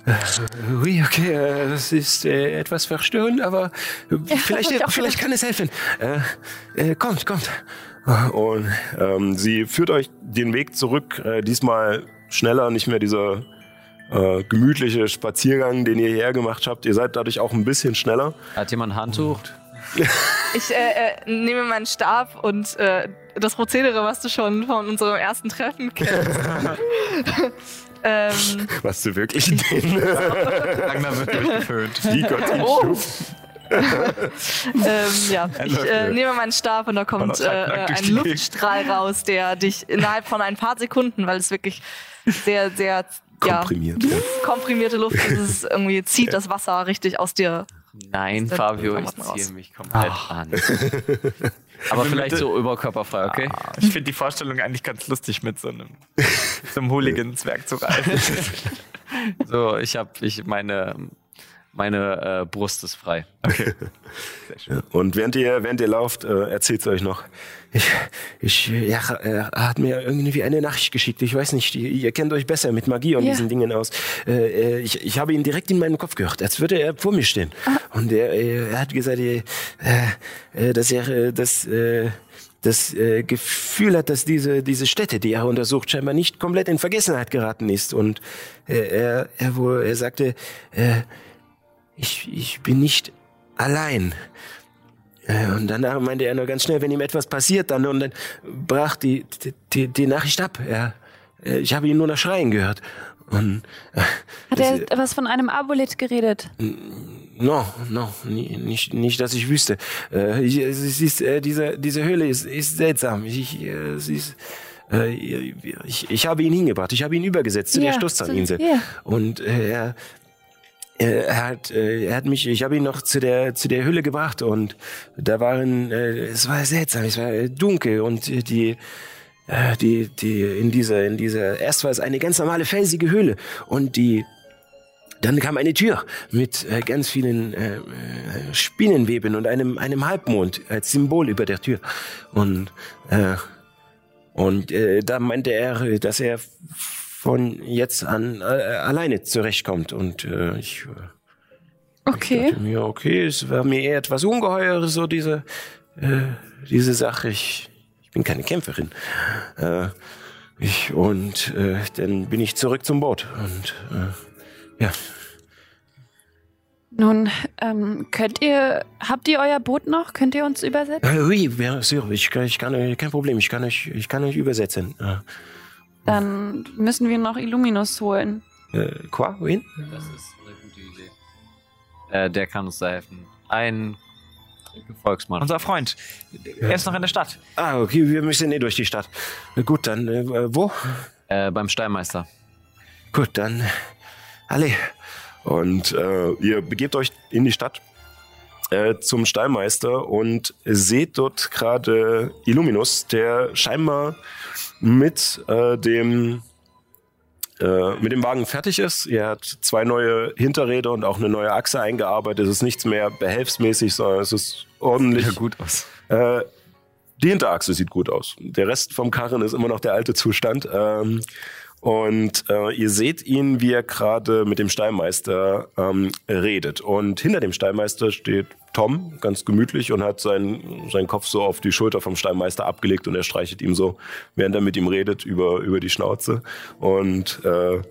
Äh, ui, okay, äh, das ist äh, etwas verstörend, aber ja, vielleicht, vielleicht kann es helfen. Äh, äh, kommt, kommt. Und ähm, sie führt euch den Weg zurück, äh, diesmal schneller, nicht mehr dieser äh, gemütliche Spaziergang, den ihr hierher gemacht habt. Ihr seid dadurch auch ein bisschen schneller. Hat jemand ein Handtuch? Ich äh, äh, nehme meinen Stab und äh, das Prozedere, was du schon von unserem ersten Treffen kennst. Ähm, Was du wirklich den Ragnar wird durchgeföhnt. Wie Gott ihn oh. ähm, ja, ich äh, nehme meinen Stab und da kommt äh, ein Luftstrahl raus, der dich innerhalb von ein paar Sekunden, weil es wirklich sehr, sehr komprimiert, ja, komprimierte Luft ist, es irgendwie zieht das Wasser richtig aus dir. Nein, Fabio, ich ziehe mich komplett Ach. an. Aber vielleicht so überkörperfrei, okay? Ah, ich finde die Vorstellung eigentlich ganz lustig mit so einem, so einem Hooligan-Zwerg zu reiten. so, ich habe ich meine meine äh, Brust ist frei. Okay. Sehr schön. Und während ihr, während ihr lauft, äh, erzählt euch noch. Ich, ich, ja, er hat mir irgendwie eine Nachricht geschickt. Ich weiß nicht, ihr, ihr kennt euch besser mit Magie und ja. diesen Dingen aus. Äh, äh, ich, ich habe ihn direkt in meinen Kopf gehört, als würde er vor mir stehen. Ah. Und er, äh, er hat gesagt, äh, äh, dass er, äh, äh, das äh, Gefühl hat, dass diese, diese Stätte, die er untersucht, scheinbar nicht komplett in Vergessenheit geraten ist. Und äh, er, er, wo, er sagte, äh, ich, ich bin nicht allein. Äh, und danach meinte er nur ganz schnell, wenn ihm etwas passiert, dann und dann brach die, die, die Nachricht ab. Er, äh, ich habe ihn nur nach Schreien gehört. Und, äh, Hat er was von einem Abolith geredet? No, no, nicht, nicht, dass ich wüsste. Äh, es ist, äh, diese, diese Höhle ist, ist seltsam. Ich, äh, sie ist, äh, ich, ich habe ihn hingebracht. Ich habe ihn übergesetzt zu ja, der Stoßzahninsel. Ja. Und äh, er, er hat, äh, er hat mich, ich habe ihn noch zu der zu der Hülle gebracht und da waren, äh, es war seltsam, es war dunkel und die die die in dieser in dieser erst war es eine ganz normale felsige Höhle und die dann kam eine Tür mit äh, ganz vielen äh, Spinnenweben und einem einem Halbmond als Symbol über der Tür und äh, und äh, da meinte er, dass er von jetzt an äh, alleine zurechtkommt. Und äh, ich, Okay. Ich dachte mir, okay, es war mir eher etwas ungeheuer, so diese, äh, diese Sache. Ich, ich bin keine Kämpferin. Äh, ich, und äh, dann bin ich zurück zum Boot. Und äh, ja, Nun, ähm, könnt ihr, habt ihr euer Boot noch? Könnt ihr uns übersetzen? äh, oui, bien sûr, ich, kann- ich kann, äh, kein Problem, ich kann euch, ich kann euch übersetzen. Äh, Dann müssen wir noch Illuminus holen. äh, quoi, wen? Das ist eine gute Idee. Äh, der kann uns da helfen. Ein Gefolgsmann. Unser Freund. Er ist noch in der Stadt. Ah, okay, wir müssen eh durch die Stadt. Na gut, dann, äh, wo? Äh, beim Steinmeister. Gut, dann alle. Und äh, ihr begebt euch in die Stadt äh, zum Stallmeister und seht dort gerade Illuminus, der scheinbar mit äh, dem äh, mit dem Wagen fertig ist. Er hat zwei neue Hinterräder und auch eine neue Achse eingearbeitet. Es ist nichts mehr behelfsmäßig, sondern es ist ordentlich. gut aus. Äh, die Hinterachse sieht gut aus. Der Rest vom Karren ist immer noch der alte Zustand. Ähm, und äh, ihr seht ihn, wie er gerade mit dem Stallmeister ähm, redet. Und hinter dem Stallmeister steht Tom, ganz gemütlich, und hat seinen, seinen Kopf so auf die Schulter vom Stallmeister abgelegt und er streichelt ihm so, während er mit ihm redet, über, über die Schnauze. Und äh,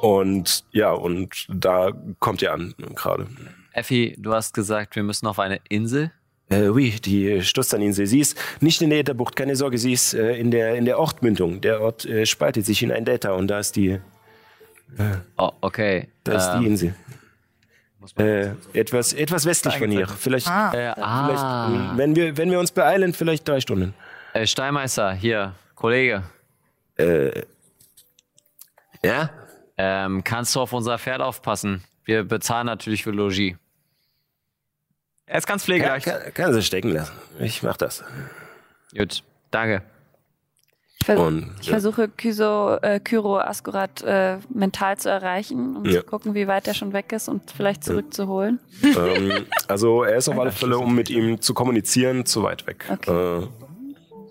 und ja, und da kommt ihr an gerade. Effi, du hast gesagt, wir müssen auf eine Insel. Äh, oui, die Stoßzahninsel. Sie ist nicht in der Ätherbucht, keine Sorge, sie ist äh, in, der, in der Ortmündung. Der Ort äh, spaltet sich in ein Delta und da ist die, Oh, okay. da ist Ähm, die Insel. muss man- Äh, etwas, etwas westlich von hier. Vielleicht, Ah. Äh, vielleicht ah. äh, wenn, wir, wenn wir uns beeilen, vielleicht drei Stunden. Äh, Steinmeister, hier, Kollege. Äh, ja? Ähm, kannst du auf unser Pferd aufpassen? Wir bezahlen natürlich für Logis. Er ist ganz ja pflegeleicht. kann, kann sie stecken lassen. Ich mach das. Gut, danke. Ich, vers Und, ich ja. versuche Kyso, äh, Kyro Askurat äh, mental zu erreichen und Ja. zu gucken, wie weit er schon weg ist und vielleicht zurückzuholen. ähm, also er ist auf alle Fälle, um mit ihm zu kommunizieren, zu weit weg. Okay. Äh,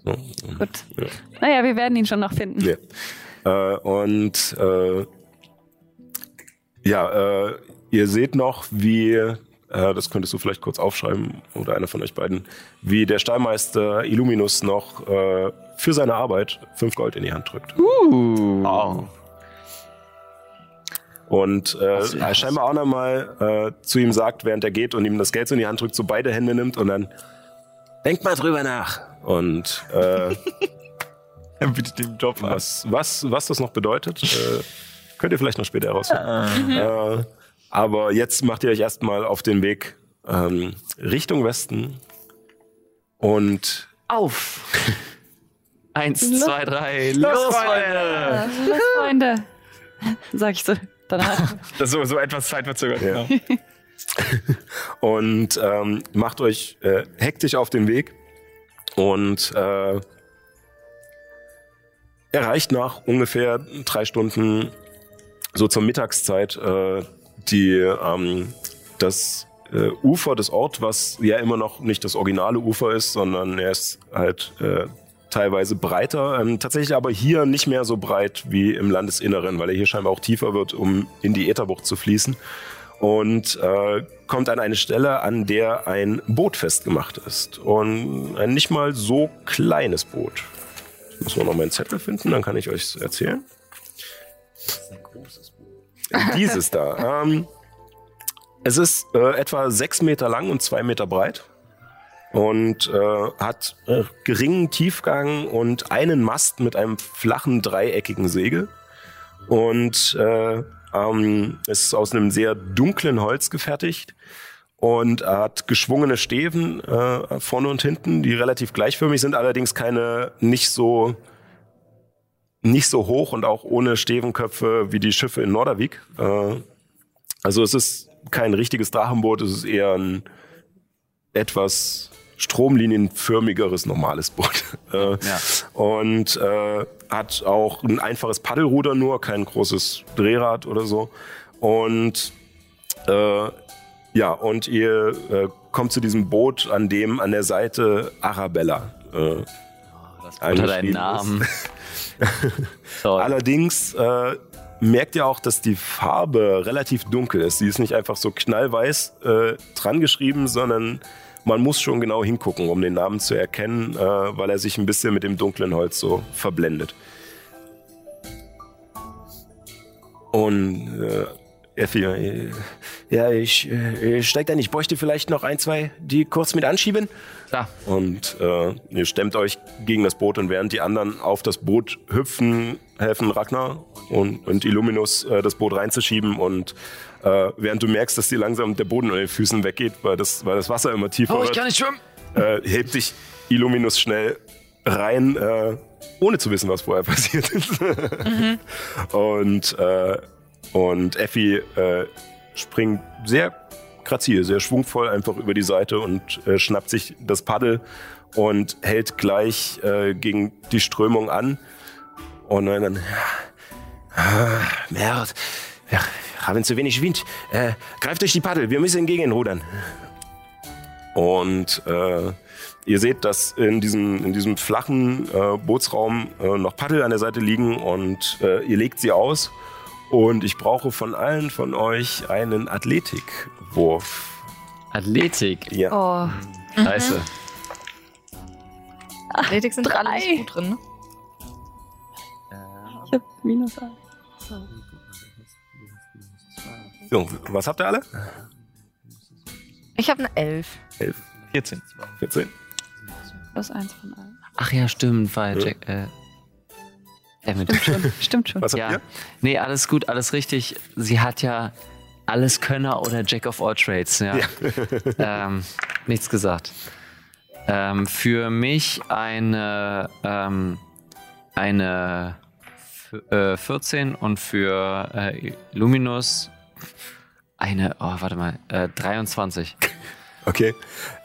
so. Gut. Ja. Naja, wir werden ihn schon noch finden. Ja. Äh, und äh, ja, äh, ihr seht noch, wie, das könntest du vielleicht kurz aufschreiben, oder einer von euch beiden, wie der Stallmeister Illuminus noch äh, für seine Arbeit fünf Gold in die Hand drückt. Oh. Und äh, er scheinbar auch nochmal äh, zu ihm sagt, während er geht und ihm das Geld so in die Hand drückt, so beide Hände nimmt und dann denkt mal drüber nach. Und äh, Er bietet dem Job was, was, was das noch bedeutet, äh, könnt ihr vielleicht noch später herausfinden. Äh, aber jetzt macht ihr euch erstmal auf den Weg ähm, Richtung Westen und Auf! Eins, Los. zwei, drei, los, Freunde! Los, Freunde, sag ich so danach. Das ist so, so etwas zeitverzögert. Ja. und ähm, macht euch äh, hektisch auf den Weg und äh, erreicht nach ungefähr drei Stunden so zur Mittagszeit äh, die ähm, das äh, Ufer des Orts, was ja immer noch nicht das originale Ufer ist, sondern er ist halt äh, teilweise breiter. Ähm, tatsächlich aber hier nicht mehr so breit wie im Landesinneren, weil er hier scheinbar auch tiefer wird, um in die Ätherbucht zu fließen. Und äh, kommt an eine Stelle, an der ein Boot festgemacht ist. Und ein nicht mal so kleines Boot. Ich muss nur noch meinen Zettel finden, dann kann ich euch erzählen. Dieses da. Ähm, es ist äh, etwa sechs Meter lang und zwei Meter breit und äh, hat äh, geringen Tiefgang und einen Mast mit einem flachen dreieckigen Segel und äh, ähm, ist aus einem sehr dunklen Holz gefertigt und hat geschwungene Stäben äh, vorne und hinten, die relativ gleichförmig sind, allerdings keine nicht so nicht so hoch und auch ohne Stevenköpfe wie die Schiffe in Nordervik. Äh, also es ist kein richtiges Drachenboot, es ist eher ein etwas stromlinienförmigeres normales Boot. Äh, Ja. Und äh, hat auch ein einfaches Paddelruder nur, kein großes Drehrad oder so. Und äh, ja, und ihr äh, kommt zu diesem Boot, an dem an der Seite Arabella. Äh, Das unter deinen Eingeschrieben Namen. Toll. Allerdings äh, merkt ihr auch, dass die Farbe relativ dunkel ist. Sie ist nicht einfach so knallweiß äh, dran geschrieben, sondern man muss schon genau hingucken, um den Namen zu erkennen, äh, weil er sich ein bisschen mit dem dunklen Holz so verblendet. Und äh, Effi, äh, ja, ich, äh, ich steig da nicht. Ich bräuchte vielleicht noch ein, zwei, die kurz mit anschieben. Da. Und äh, ihr stemmt euch gegen das Boot und während die anderen auf das Boot hüpfen, helfen Ragnar und, und Illuminus äh, das Boot reinzuschieben und äh, während du merkst, dass dir langsam der Boden unter den Füßen weggeht, weil das, weil das Wasser immer tiefer Oh, ich wird, kann nicht schwimmen. äh, hebt dich Illuminus schnell rein, äh, ohne zu wissen, was vorher passiert ist. Und, äh, und Effi äh, springt sehr grazil, sehr schwungvoll einfach über die Seite und äh, schnappt sich das Paddel und hält gleich äh, gegen die Strömung an. Und dann, ah, Merd, wir haben zu wenig Wind. Äh, greift euch die Paddel, wir müssen entgegenrudern. Und äh, ihr seht, dass in diesem, in diesem flachen äh, Bootsraum äh, noch Paddel an der Seite liegen und äh, ihr legt sie aus. Und ich brauche von allen von euch einen Athletikwurf. Athletik. Ja. Oh, Scheiße. Athletik sind alle drei. nicht gut drin. Ne? ich hab minus eins. So, was habt ihr alle? Ich habe eine Elf. 11, 14. 14. Plus eins von allen. Ach ja, stimmt, weil Ja. Jack. Äh. Stimmt schon. Stimmt schon. Was habt Ja. ihr? Nee, alles gut, alles richtig. Sie hat ja alles Könner oder Jack of all Trades. Ja. ähm, nichts gesagt. Ähm, für mich eine, ähm, eine äh, 14 und für äh, Luminous eine, oh, warte mal, äh, 23. Okay.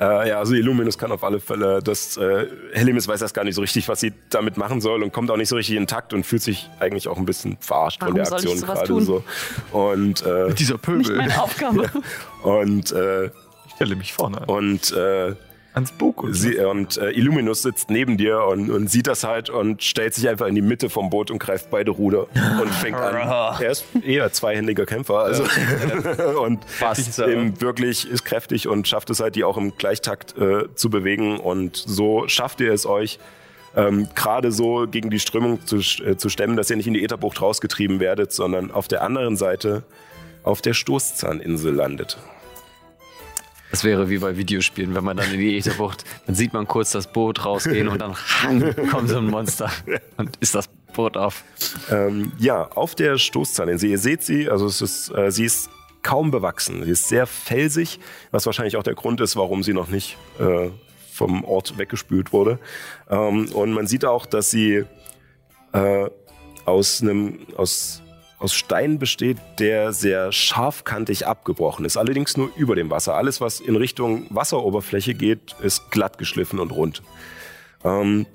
Äh, ja, also Illuminus kann auf alle Fälle, das äh, Helimis weiß erst gar nicht so richtig, was sie damit machen soll und kommt auch nicht so richtig in Takt und fühlt sich eigentlich auch ein bisschen verarscht von Warum der soll ich Aktion sowas gerade tun? so. Und äh, Dieser Nicht Pöbel. meine Aufgabe. und äh, Ich stelle mich vorne an. und äh, Ans Bug und sie, und äh, Illuminus sitzt neben dir und, und sieht das halt und stellt sich einfach in die Mitte vom Boot und greift beide Ruder und fängt an. Er ist eher zweihändiger Kämpfer, also und Fast. eben wirklich ist kräftig und schafft es halt, die auch im Gleichtakt äh, zu bewegen und so schafft ihr es euch ähm, gerade so gegen die Strömung zu, äh, zu stemmen, dass ihr nicht in die Ätherbucht rausgetrieben werdet, sondern auf der anderen Seite auf der Stoßzahninsel landet. Das wäre wie bei Videospielen, wenn man dann in die Ätherbucht, dann sieht man kurz das Boot rausgehen und dann kommt so ein Monster und ist das Boot auf. Ähm, ja, auf der Stoßzahninsel. Ihr seht sie, also es ist, äh, sie ist kaum bewachsen. Sie ist sehr felsig, was wahrscheinlich auch der Grund ist, warum sie noch nicht äh, vom Ort weggespült wurde. Ähm, und man sieht auch, dass sie äh, aus einem aus aus Stein besteht, der sehr scharfkantig abgebrochen ist. Allerdings nur über dem Wasser. Alles, was in Richtung Wasseroberfläche geht, ist glatt geschliffen und rund. Ähm,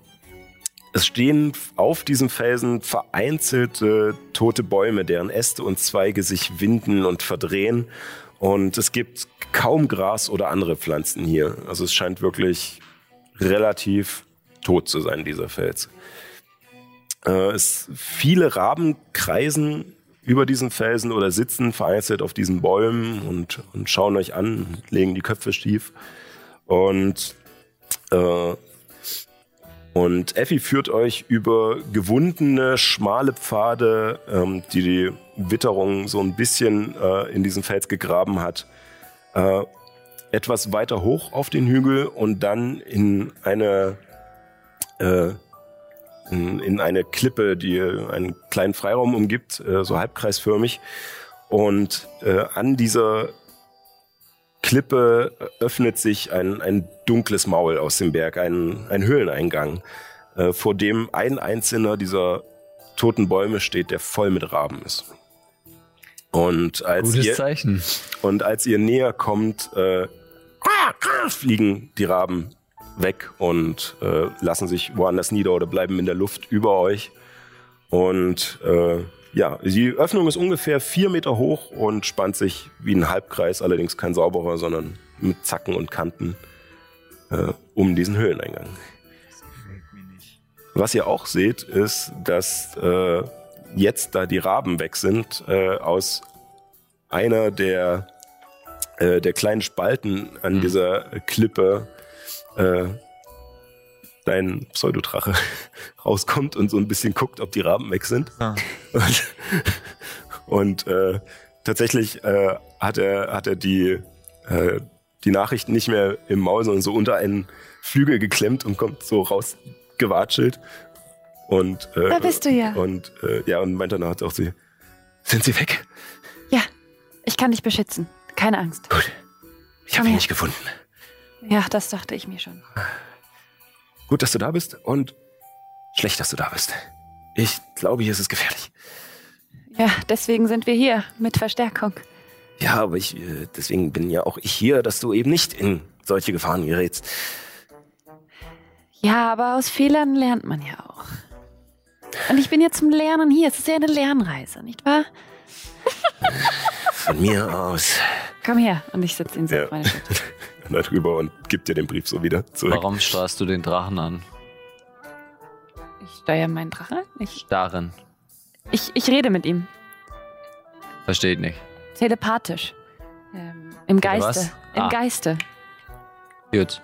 es stehen auf diesem Felsen vereinzelte tote Bäume, deren Äste und Zweige sich winden und verdrehen. Und es gibt kaum Gras oder andere Pflanzen hier. Also es scheint wirklich relativ tot zu sein, dieser Fels. Äh, es, viele Raben kreisen über diesen Felsen oder sitzen vereinzelt auf diesen Bäumen und, und schauen euch an, legen die Köpfe schief. Und äh, und Effi führt euch über gewundene, schmale Pfade, ähm, die die Witterung so ein bisschen äh, in diesen Fels gegraben hat, äh, etwas weiter hoch auf den Hügel und dann in eine, äh, in, in eine Klippe, die einen kleinen Freiraum umgibt, äh, so halbkreisförmig. Und äh, an dieser Klippe öffnet sich ein, ein dunkles Maul aus dem Berg, ein, ein Höhleneingang, äh, vor dem ein einzelner dieser toten Bäume steht, der voll mit Raben ist. Und als, Gutes ihr, Zeichen. und als ihr näher kommt, äh, fliegen die Raben weg und äh, lassen sich woanders nieder oder bleiben in der Luft über euch. Und äh, ja, die Öffnung ist ungefähr vier Meter hoch und spannt sich wie ein Halbkreis, allerdings kein sauberer, sondern mit Zacken und Kanten äh, um diesen Höhleneingang. Was ihr auch seht, ist, dass äh, jetzt, da die Raben weg sind, äh, aus einer der, äh, der kleinen Spalten an Mhm. dieser Klippe äh, dein Pseudodrache rauskommt und so ein bisschen guckt, ob die Raben weg sind. Ah. Und, und äh, tatsächlich äh, hat er, hat er die, äh, die Nachrichten nicht mehr im Maul, sondern so unter einen Flügel geklemmt und kommt so rausgewatschelt. Und, äh, Da bist du ja. Und äh, ja, und meint danach auch sie, sind sie weg? Ja, ich kann dich beschützen. Keine Angst. Gut. Ich habe ihn nicht gefunden. Ja, das dachte ich mir schon. Gut, dass du da bist und schlecht, dass du da bist. Ich glaube, hier ist es gefährlich. Ja, deswegen sind wir hier mit Verstärkung. Ja, aber ich, äh, deswegen bin ja auch ich hier, dass du eben nicht in solche Gefahren gerätst. Ja, aber aus Fehlern lernt man ja auch. Und ich bin jetzt zum Lernen hier. Es ist ja eine Lernreise, nicht wahr? Von mir aus. Komm her. Und ich setze ihn so Ja. auf meine Schulter. Da drüber und gibt dir den Brief so wieder zurück. Warum steuerst du den Drachen an? Ich steuere meinen Drachen. Ich, Darin. ich, ich rede mit ihm. Versteht nicht. Telepathisch. Ähm, Im Geiste. was? Im Ah. Geiste. Gut.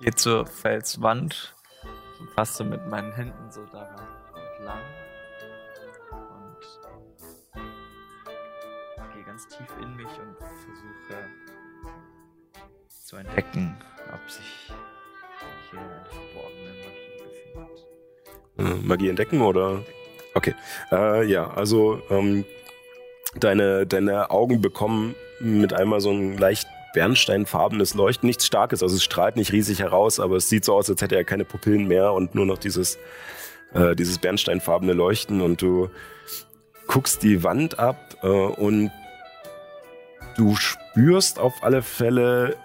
Gehe zur Felswand und fasse mit meinen Händen so daran entlang. Und gehe ganz tief in mich und versuche zu entdecken, ob sich hier eine verborgene Magie befindet. Äh, Magie entdecken oder? Okay. Äh, ja, also ähm, deine, deine Augen bekommen mit einmal so ein leicht bernsteinfarbenes Leuchten. Nichts Starkes, also es strahlt nicht riesig heraus, aber es sieht so aus, als hätte er keine Pupillen mehr und nur noch dieses, äh, dieses bernsteinfarbene Leuchten und du guckst die Wand ab äh, und du spürst auf alle Fälle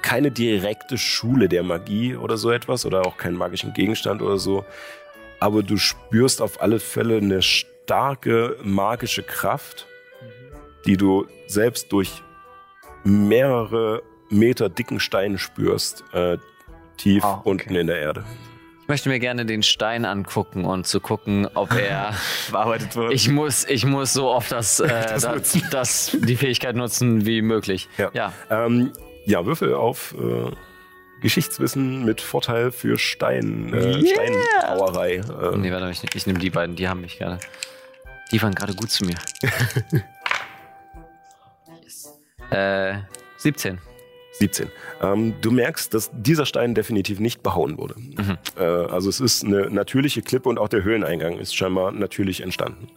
keine direkte Schule der Magie oder so etwas oder auch keinen magischen Gegenstand oder so. Aber du spürst auf alle Fälle eine starke magische Kraft, die du selbst durch mehrere Meter dicken Stein spürst, äh, tief Ah, okay. unten in der Erde. Ich möchte mir gerne den Stein angucken und zu gucken, ob er. Bearbeitet wurde. ich muss, ich muss so oft das, äh, Das das, das, die Fähigkeit nutzen wie möglich. Ja. ja. Ähm, ja, Würfel auf äh, Geschichtswissen mit Vorteil für Stein, äh, Yeah. Steinbrauerei. Äh, Nee, warte, ich, ich nehme die beiden, die haben mich gerade. Die waren gerade gut zu mir. yes. Äh, 17. 17. Ähm, du merkst, dass dieser Stein definitiv nicht behauen wurde. Mhm. Äh, also es ist eine natürliche Klippe und auch der Höhleneingang ist scheinbar natürlich entstanden.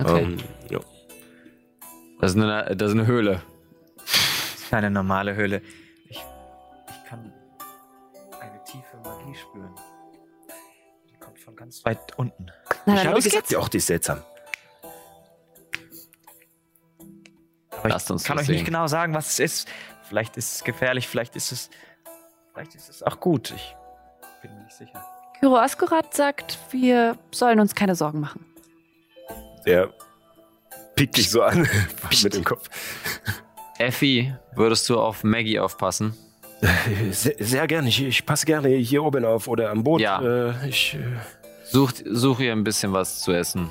Okay. Ähm, ja. Das, ist eine, das ist eine Höhle. Keine normale Höhle. Ich, ich kann eine tiefe Magie spüren. Die kommt von ganz weit unten. Na, ich habe los gesagt, geht's. ja, auch die ist seltsam. Aber Lasst uns ich kann euch nicht sehen. genau sagen, was es ist. Vielleicht ist es gefährlich, vielleicht ist es. Vielleicht ist es auch gut. Ich bin mir nicht sicher. Kyro Askorat sagt, wir sollen uns keine Sorgen machen. Der pickt dich so an mit dem Kopf. Effi, würdest du auf Maggie aufpassen? Sehr, sehr gerne. Ich, ich passe gerne hier oben auf oder am Boot. Ja. Äh, ich, Such, such ihr ein bisschen was zu essen.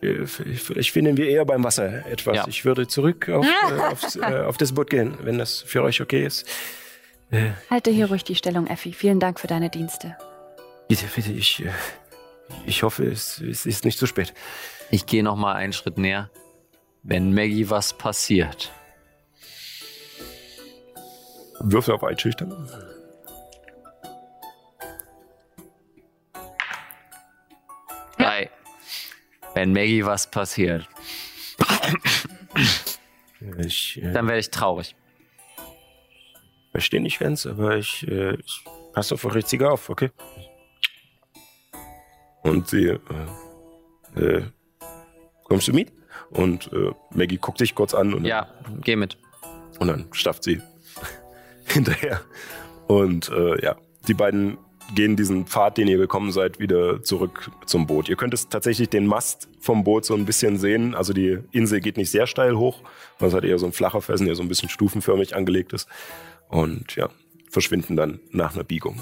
äh, vielleicht finden wir eher beim Wasser etwas. Ja. Ich würde zurück auf, äh, aufs, äh, auf das Boot gehen, wenn das für euch okay ist. Halte hier ruhig die Stellung, Effi. Vielen Dank für deine Dienste. Bitte, bitte, ich, äh, ich hoffe, es, es ist nicht zu spät. Ich gehe noch mal einen Schritt näher. Wenn Maggie was passiert, Würfel auf Einschüchtern. drei. Wenn Maggie was passiert, Ich äh, dann werde ich traurig. verstehe nicht ganz, aber ich, äh, ich passe auf richtig auf, okay? Und sie, äh, äh, kommst du mit? Und äh, Maggie guckt dich kurz an und, Ja, geh mit. und dann stafft sie hinterher. Und äh, ja, die beiden gehen diesen Pfad, den ihr gekommen seid, wieder zurück zum Boot. Ihr könnt es tatsächlich den Mast vom Boot so ein bisschen sehen. Also die Insel geht nicht sehr steil hoch, sondern es hat eher so ein flacher Felsen, der so ein bisschen stufenförmig angelegt ist. Und ja, verschwinden dann nach einer Biegung.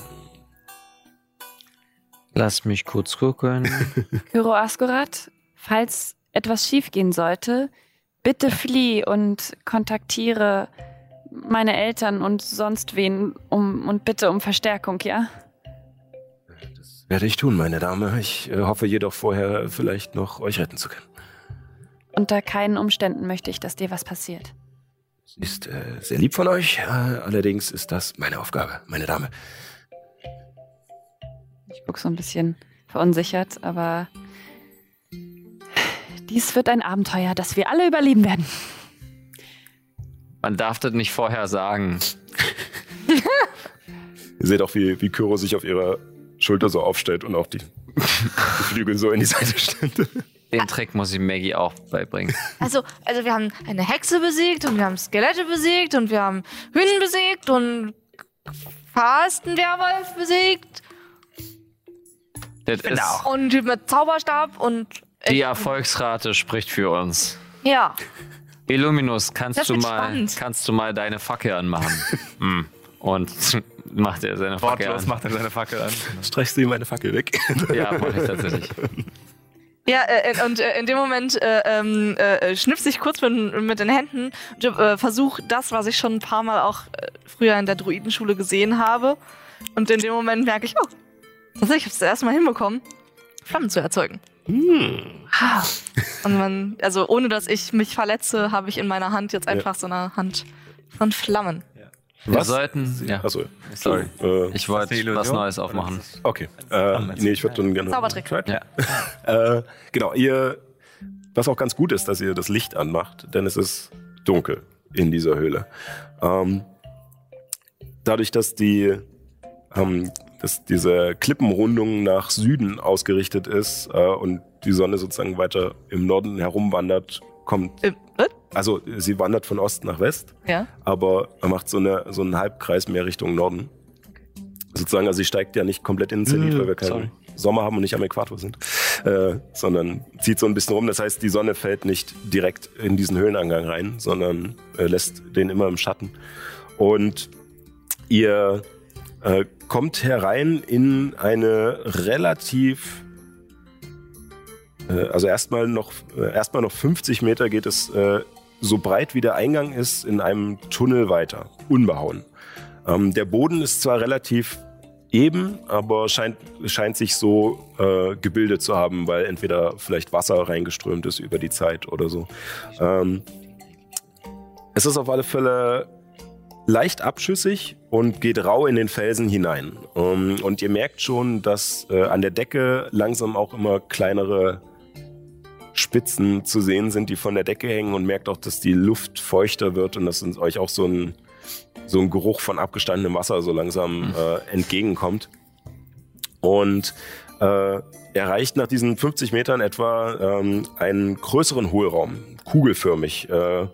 Lass mich kurz gucken. Kyro Askorat, falls etwas schiefgehen sollte, bitte flieh und kontaktiere meine Eltern und sonst wen um, und bitte um Verstärkung, ja? Das werde ich tun, meine Dame. Ich äh, hoffe jedoch vorher vielleicht noch euch retten zu können. Unter keinen Umständen möchte ich, dass dir was passiert. Ist äh, sehr lieb von euch. Allerdings ist das meine Aufgabe, meine Dame. Ich gucke so ein bisschen verunsichert, aber dies wird ein Abenteuer, das wir alle überleben werden. Man darf das nicht vorher sagen. Ihr seht auch, wie, wie Kyro sich auf ihrer Schulter so aufstellt und auch die, die Flügel so in die Seite stellt. Den Trick muss ich Maggie auch beibringen. Also, also wir haben eine Hexe besiegt und wir haben Skelette besiegt und wir haben Hühnen besiegt und fast einen Werwolf besiegt Das ist, und mit Zauberstab und die Erfolgsrate spricht für uns. ja. Illuminus, kannst du mal, spannend. kannst du mal deine Fackel anmachen? Hm. Und macht er seine Fackel Wortlos an. macht er seine Fackel an. Streichst du ihm meine Fackel weg? Ja, mache ich tatsächlich. Ja, äh, und äh, in dem Moment äh, ähm, äh, schnipse ich kurz mit, mit den Händen und äh, versuche das, was ich schon ein paar Mal auch äh, früher in der Druidenschule gesehen habe. Und in dem Moment merke ich, oh, tatsächlich, ich habe es das erste Mal hinbekommen, Flammen zu erzeugen. Ah. Und man, also ohne dass ich mich verletze, habe ich in meiner Hand jetzt einfach so eine Hand von Flammen. Wir sollten. Ja, Achso, sorry. äh, Ich wollte was? Neues aufmachen. okay. Äh, nee, ich würde dann gerne. Zaubertrick. Ja. Äh, genau, ihr, was auch ganz gut ist, dass ihr das Licht anmacht, denn es ist dunkel in dieser Höhle. Ähm, dadurch, dass die, ähm, dass diese Klippenrundung nach Süden ausgerichtet ist äh, und die Sonne sozusagen weiter im Norden herumwandert, kommt, Äh, also sie wandert von Ost nach West, Ja. aber er macht so, eine, so einen Halbkreis mehr Richtung Norden. Sozusagen, also sie steigt ja nicht komplett in den Zenit, Mm, weil wir keinen sorry. Sommer haben und nicht am Äquator sind, äh, sondern zieht so ein bisschen rum. Das heißt, die Sonne fällt nicht direkt in diesen Höhlenangang rein, sondern äh, lässt den immer im Schatten. Und ihr äh, kommt herein in eine relativ äh, also erstmal noch, äh, erstmal noch 50 Meter geht es äh, so breit wie der Eingang ist in einem Tunnel weiter, unbehauen. Ähm, der Boden ist zwar relativ eben, aber scheint, scheint sich so äh, gebildet zu haben, weil entweder vielleicht Wasser reingeströmt ist über die Zeit oder so. Ähm, es ist auf alle Fälle leicht abschüssig und geht rau in den Felsen hinein. Ähm, und ihr merkt schon, dass äh, an der Decke langsam auch immer kleinere Spitzen zu sehen sind, die von der Decke hängen und merkt auch, dass die Luft feuchter wird und dass uns euch auch so ein, so ein Geruch von abgestandenem Wasser so langsam äh, entgegenkommt. Und äh, erreicht nach diesen 50 Metern etwa ähm, einen größeren Hohlraum, kugelförmig, äh,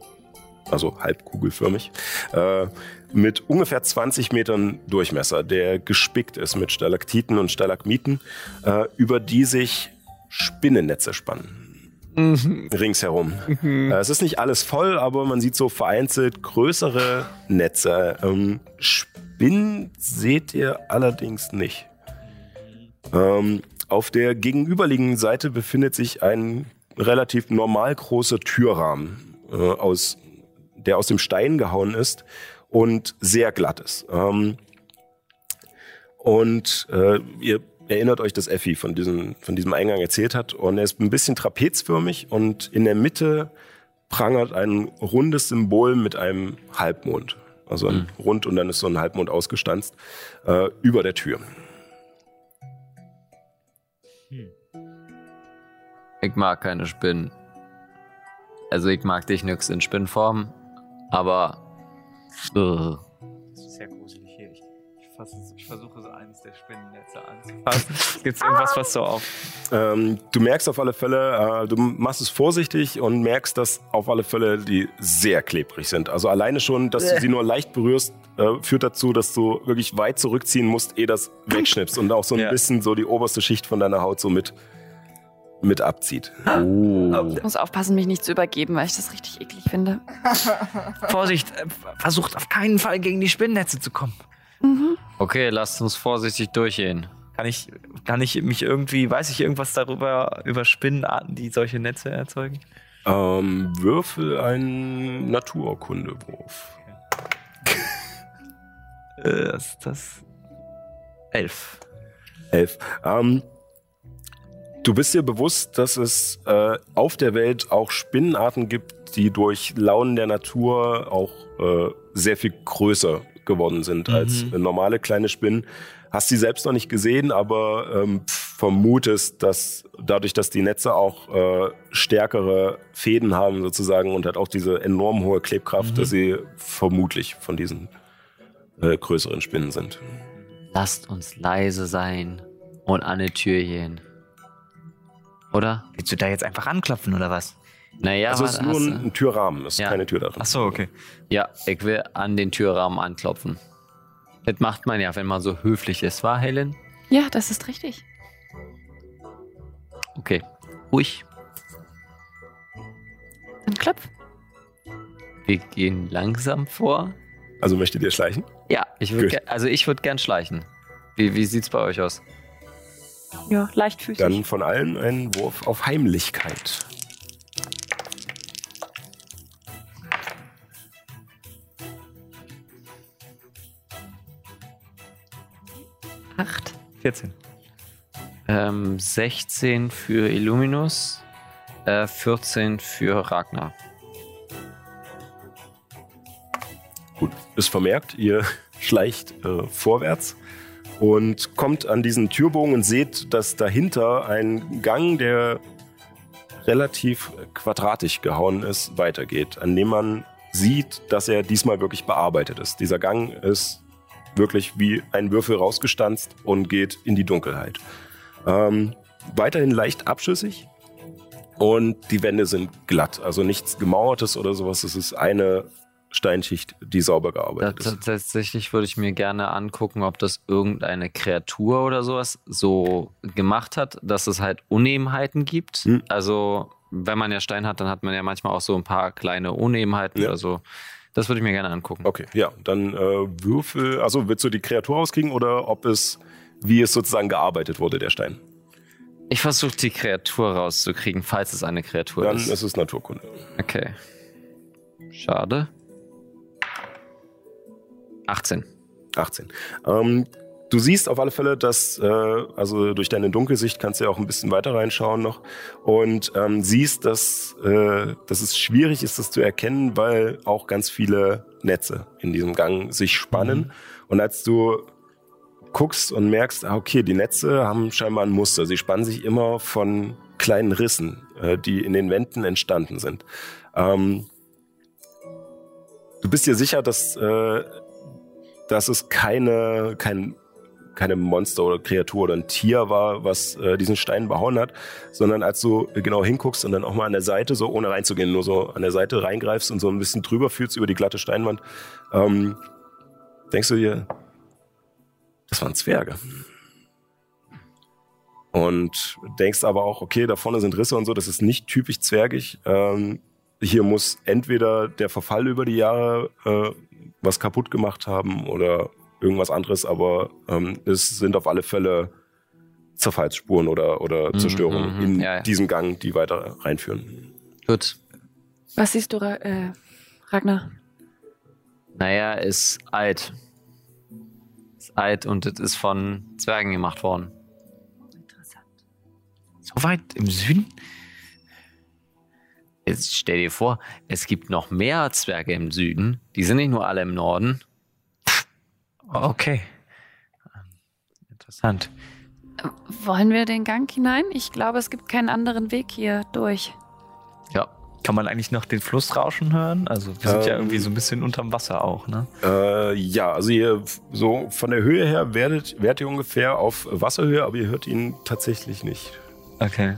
also halb kugelförmig, äh, mit ungefähr 20 Metern Durchmesser, der gespickt ist mit Stalaktiten und Stalagmiten, äh, über die sich Spinnennetze spannen. Ringsherum. Äh, es ist nicht alles voll, aber man sieht so vereinzelt größere Netze. Ähm, Spinnen seht ihr allerdings nicht. Ähm, auf der gegenüberliegenden Seite befindet sich ein relativ normal großer Türrahmen, äh, aus, der aus dem Stein gehauen ist und sehr glatt ist. Ähm, und äh, ihr erinnert euch, dass Effi von diesem, von diesem Eingang erzählt hat. Und er ist ein bisschen trapezförmig und in der Mitte prangert ein rundes Symbol mit einem Halbmond. Also ein Rund und dann ist so ein Halbmond ausgestanzt äh, über der Tür. Ich mag keine Spinnen. Also ich mag dich nix in Spinnform, aber ugh. Das ist sehr gruselig hier. Ich, ich, fasse, ich versuche so eines der Spinnennetze anzufassen. Gibt es irgendwas, was so auf. Ähm, du merkst auf alle Fälle, äh, du machst es vorsichtig und merkst, dass auf alle Fälle die sehr klebrig sind. Also alleine schon, dass du sie nur leicht berührst, äh, führt dazu, dass du wirklich weit zurückziehen musst, ehe das wegschnippst und auch so ein Ja. bisschen so die oberste Schicht von deiner Haut so mit, mit abzieht. Ich muss aufpassen, mich nicht zu übergeben, weil ich das richtig eklig finde. Vorsicht, äh, versucht auf keinen Fall gegen die Spinnennetze zu kommen. Okay, lasst uns vorsichtig durchgehen. Kann ich, kann ich mich irgendwie, weiß ich irgendwas darüber, über Spinnenarten, die solche Netze erzeugen? Ähm, würfel einen Naturkundewurf. Äh, was ist das? Elf. Elf. Ähm, du bist dir bewusst, dass es äh, auf der Welt auch Spinnenarten gibt, die durch Launen der Natur auch äh, sehr viel größer geworden sind Mhm. als äh, normale kleine Spinnen. Hast sie selbst noch nicht gesehen, aber ähm, vermutest, dass dadurch, dass die Netze auch äh, stärkere Fäden haben sozusagen und hat auch diese enorm hohe Klebkraft, dass sie vermutlich von diesen äh, größeren Spinnen sind. Lasst uns leise sein und an die Tür gehen. Oder? Willst du da jetzt einfach anklopfen oder was? Naja, also es ist nur ein, Türrahmen, es ist Ja. keine Tür darin. Ach so, okay. Ja, ich will an den Türrahmen anklopfen. Das macht man ja, wenn man so höflich ist, war Helen? Ja, das ist richtig. Okay. Ruhig. Dann klopf. Wir gehen langsam vor. Also möchtet ihr schleichen? Ja, ich ger- also ich würde gern schleichen. Wie, wie sieht's bei euch aus? Ja, leichtfüßig. Dann von allen ein Wurf auf Heimlichkeit. Acht. 14. Ähm, 16 für Illuminus, äh, 14 für Ragnar. Gut, ist vermerkt, ihr schleicht äh, vorwärts und kommt an diesen Türbogen und seht, dass dahinter ein Gang, der relativ quadratisch gehauen ist, weitergeht, an dem man sieht, dass er diesmal wirklich bearbeitet ist. Dieser Gang ist wirklich wie ein Würfel rausgestanzt und geht in die Dunkelheit. Ähm, weiterhin leicht abschüssig und die Wände sind glatt, also nichts gemauertes oder sowas. Es ist eine Steinschicht, die sauber gearbeitet ist. tatsächlich würde ich mir gerne angucken, ob das irgendeine Kreatur oder sowas so gemacht hat, dass es halt Unebenheiten gibt. Hm. Also, wenn man ja Stein hat, dann hat man ja manchmal auch so ein paar kleine Unebenheiten Ja. oder so. Das würde ich mir gerne angucken. Okay, ja, dann äh, Würfel. Also willst du die Kreatur rauskriegen oder ob es, wie es sozusagen gearbeitet wurde, der Stein? Ich versuche die Kreatur rauszukriegen, falls es eine Kreatur Dann ist. ist es Naturkunde. Okay. Schade. 18. 18. Ähm, du siehst auf alle Fälle, dass, äh, also durch deine Dunkelsicht kannst du ja auch ein bisschen weiter reinschauen noch und ähm, siehst, dass, äh, dass es schwierig ist, das zu erkennen, weil auch ganz viele Netze in diesem Gang sich spannen. Und als du guckst und merkst, ah, okay, die Netze haben scheinbar ein Muster. Sie spannen sich immer von kleinen Rissen, äh, die in den Wänden entstanden sind. Ähm, du bist dir sicher, dass, äh, dass es keine, kein, keine Monster oder Kreatur oder ein Tier war, was äh, diesen Stein behauen hat, sondern als du genau hinguckst und dann auch mal an der Seite, so ohne reinzugehen, nur so an der Seite reingreifst und so ein bisschen drüber fühlst über die glatte Steinwand, ähm, denkst du dir, das waren Zwerge. Und denkst aber auch, okay, da vorne sind Risse und so, das ist nicht typisch zwergig. Ähm, hier muss entweder der Verfall über die Jahre äh, was kaputt gemacht haben oder irgendwas anderes, aber ähm, es sind auf alle Fälle Zerfallsspuren oder, oder Mhm, Zerstörungen mhm, in ja, ja. diesem Gang, die weiter reinführen. Gut. Was siehst du, Ra äh, Ragnar? Naja, ist alt. Ist alt und es ist von Zwergen gemacht worden. Interessant. So weit im Süden? Jetzt stell dir vor, es gibt noch mehr Zwerge im Süden. Die sind nicht nur alle im Norden. Okay. Interessant. Wollen wir den Gang hinein? Ich glaube, es gibt keinen anderen Weg hier durch. Ja. Kann man eigentlich noch den Fluss rauschen hören? Also wir sind ja Ähm. irgendwie so ein bisschen unterm Wasser auch, ne? Äh, ja, also ihr so von der Höhe her werdet, werdet ihr ungefähr auf Wasserhöhe, aber ihr hört ihn tatsächlich nicht. Okay.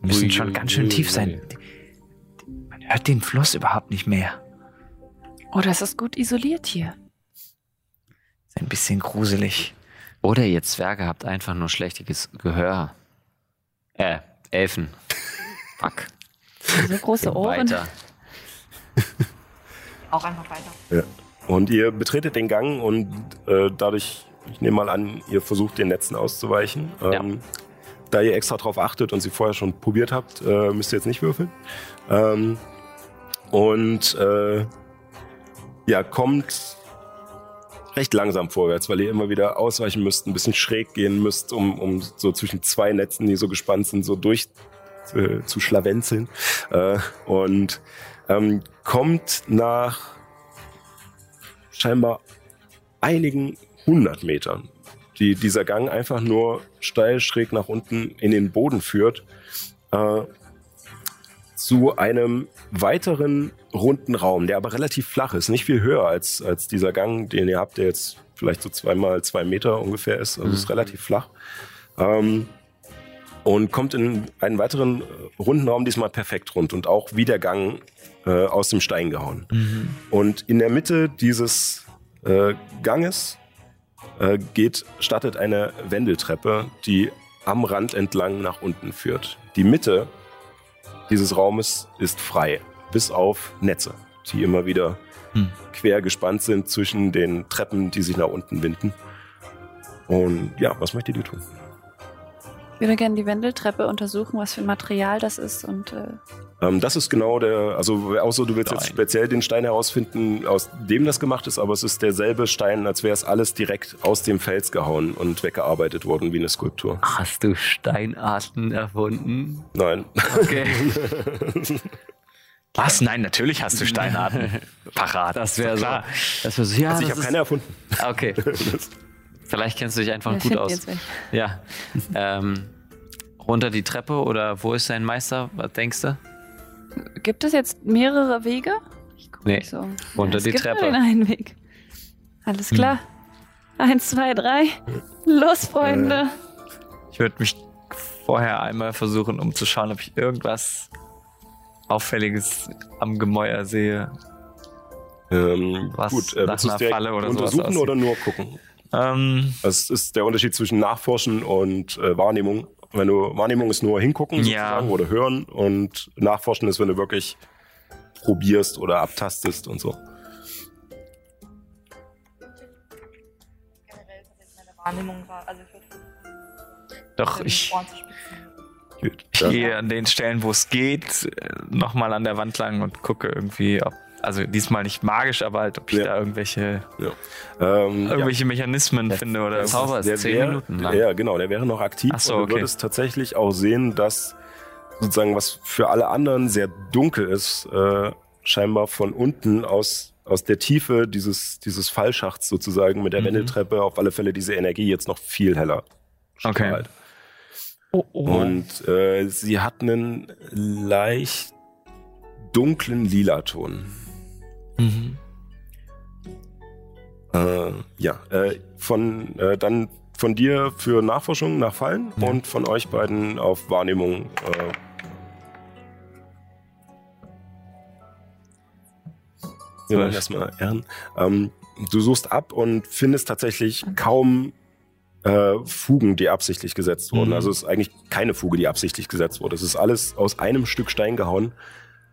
Wir müssen Ui, schon ganz schön ui, tief sein. Man hört den Fluss überhaupt nicht mehr. Oder ist es gut isoliert hier? Ist ein bisschen gruselig. Oder ihr Zwerge habt einfach nur schlechtes Gehör. Äh, Elfen. Fuck. So große Ohren. Weiter. Auch einfach weiter. Und ihr betretet den Gang und äh, dadurch, Ich nehme mal an, ihr versucht den Netzen auszuweichen. Ja. Da ihr extra drauf achtet und sie vorher schon probiert habt, äh, müsst ihr jetzt nicht würfeln. Ähm, und äh, ja, kommt recht langsam vorwärts, weil ihr immer wieder ausweichen müsst, ein bisschen schräg gehen müsst, um, um so zwischen zwei Netzen, die so gespannt sind, so durch äh, zu schlawenzeln. Äh, und ähm, kommt nach scheinbar einigen hundert Metern, die dieser Gang einfach nur steil schräg nach unten in den Boden führt, äh, zu einem weiteren runden Raum, der aber relativ flach ist, nicht viel höher als, als dieser Gang, den ihr habt, der jetzt vielleicht so zweimal zwei Meter ungefähr ist, also ist relativ flach. Ähm, und kommt in einen weiteren äh, runden Raum, diesmal perfekt rund und auch wie der Gang äh, aus dem Stein gehauen. Und in der Mitte dieses äh, Ganges äh, geht, startet eine Wendeltreppe, die am Rand entlang nach unten führt. Die Mitte dieses Raumes ist frei, bis auf Netze, die immer wieder Hm. quer gespannt sind zwischen den Treppen, die sich nach unten winden. Und ja, was möchtet ihr tun? Ich würde gerne die Wendeltreppe untersuchen, was für ein Material das ist und äh, Ähm, das ist genau der, also außer du willst jetzt Stein. speziell den Stein herausfinden, aus dem das gemacht ist, aber es ist derselbe Stein, als wäre es alles direkt aus dem Fels gehauen und weggearbeitet worden wie eine Skulptur. Hast du Steinarten erfunden? Nein. Okay. Was? Nein, natürlich hast du Steinarten parat. Das wäre so. Das wäre so, ja. Also ich habe keine erfunden. Okay. Vielleicht kennst du dich einfach wir gut aus. jetzt. Ja. ähm, runter die Treppe oder wo ist dein Meister? Was denkst du? Gibt es jetzt mehrere Wege? Ich guck Nee, nicht so. runter es die gibt Treppe. Nur den einen Weg. Alles klar. Eins, zwei, drei. Los, Freunde. Ich würde mich vorher einmal versuchen, um zu schauen, ob ich irgendwas Auffälliges am Gemäuer sehe. Ähm, Was gut, äh, nach einer Falle oder untersuchen oder nur gucken? Ähm, Das ist der Unterschied zwischen Nachforschen und äh, Wahrnehmung. Wenn du Wahrnehmung ist nur hingucken Ja. sozusagen oder hören und Nachforschen ist, wenn du wirklich probierst oder abtastest und so. Generell meine Wahrnehmung war, also doch, ich, gehe an den Stellen, wo es geht, nochmal an der Wand lang und gucke irgendwie, ob, also diesmal nicht magisch, aber halt, ob ich Ja. da irgendwelche, Ähm, irgendwelche Mechanismen finde oder der Zauber ist Der zehn wär- Minuten lang. Ja, genau, der wäre noch aktiv. Ach so, und du okay. würdest tatsächlich auch sehen, dass sozusagen, was für alle anderen sehr dunkel ist, äh, scheinbar von unten aus, aus der Tiefe dieses, dieses Fallschachts sozusagen mit der Mhm. Wendeltreppe auf alle Fälle diese Energie jetzt noch viel heller Okay. strahlt. Oh, oh. Und äh, sie hat einen leicht dunklen Lilaton. Mhm. Äh, ja, äh, von äh, dann von dir für Nachforschung nach Fallen Ja. und von euch beiden auf Wahrnehmung. Äh, wir wollen erstmal Ehren. Ähm, du suchst ab und findest tatsächlich kaum äh, Fugen, die absichtlich gesetzt wurden. Mhm. Also es ist eigentlich keine Fuge, die absichtlich gesetzt wurde. Es ist alles aus einem Stück Stein gehauen.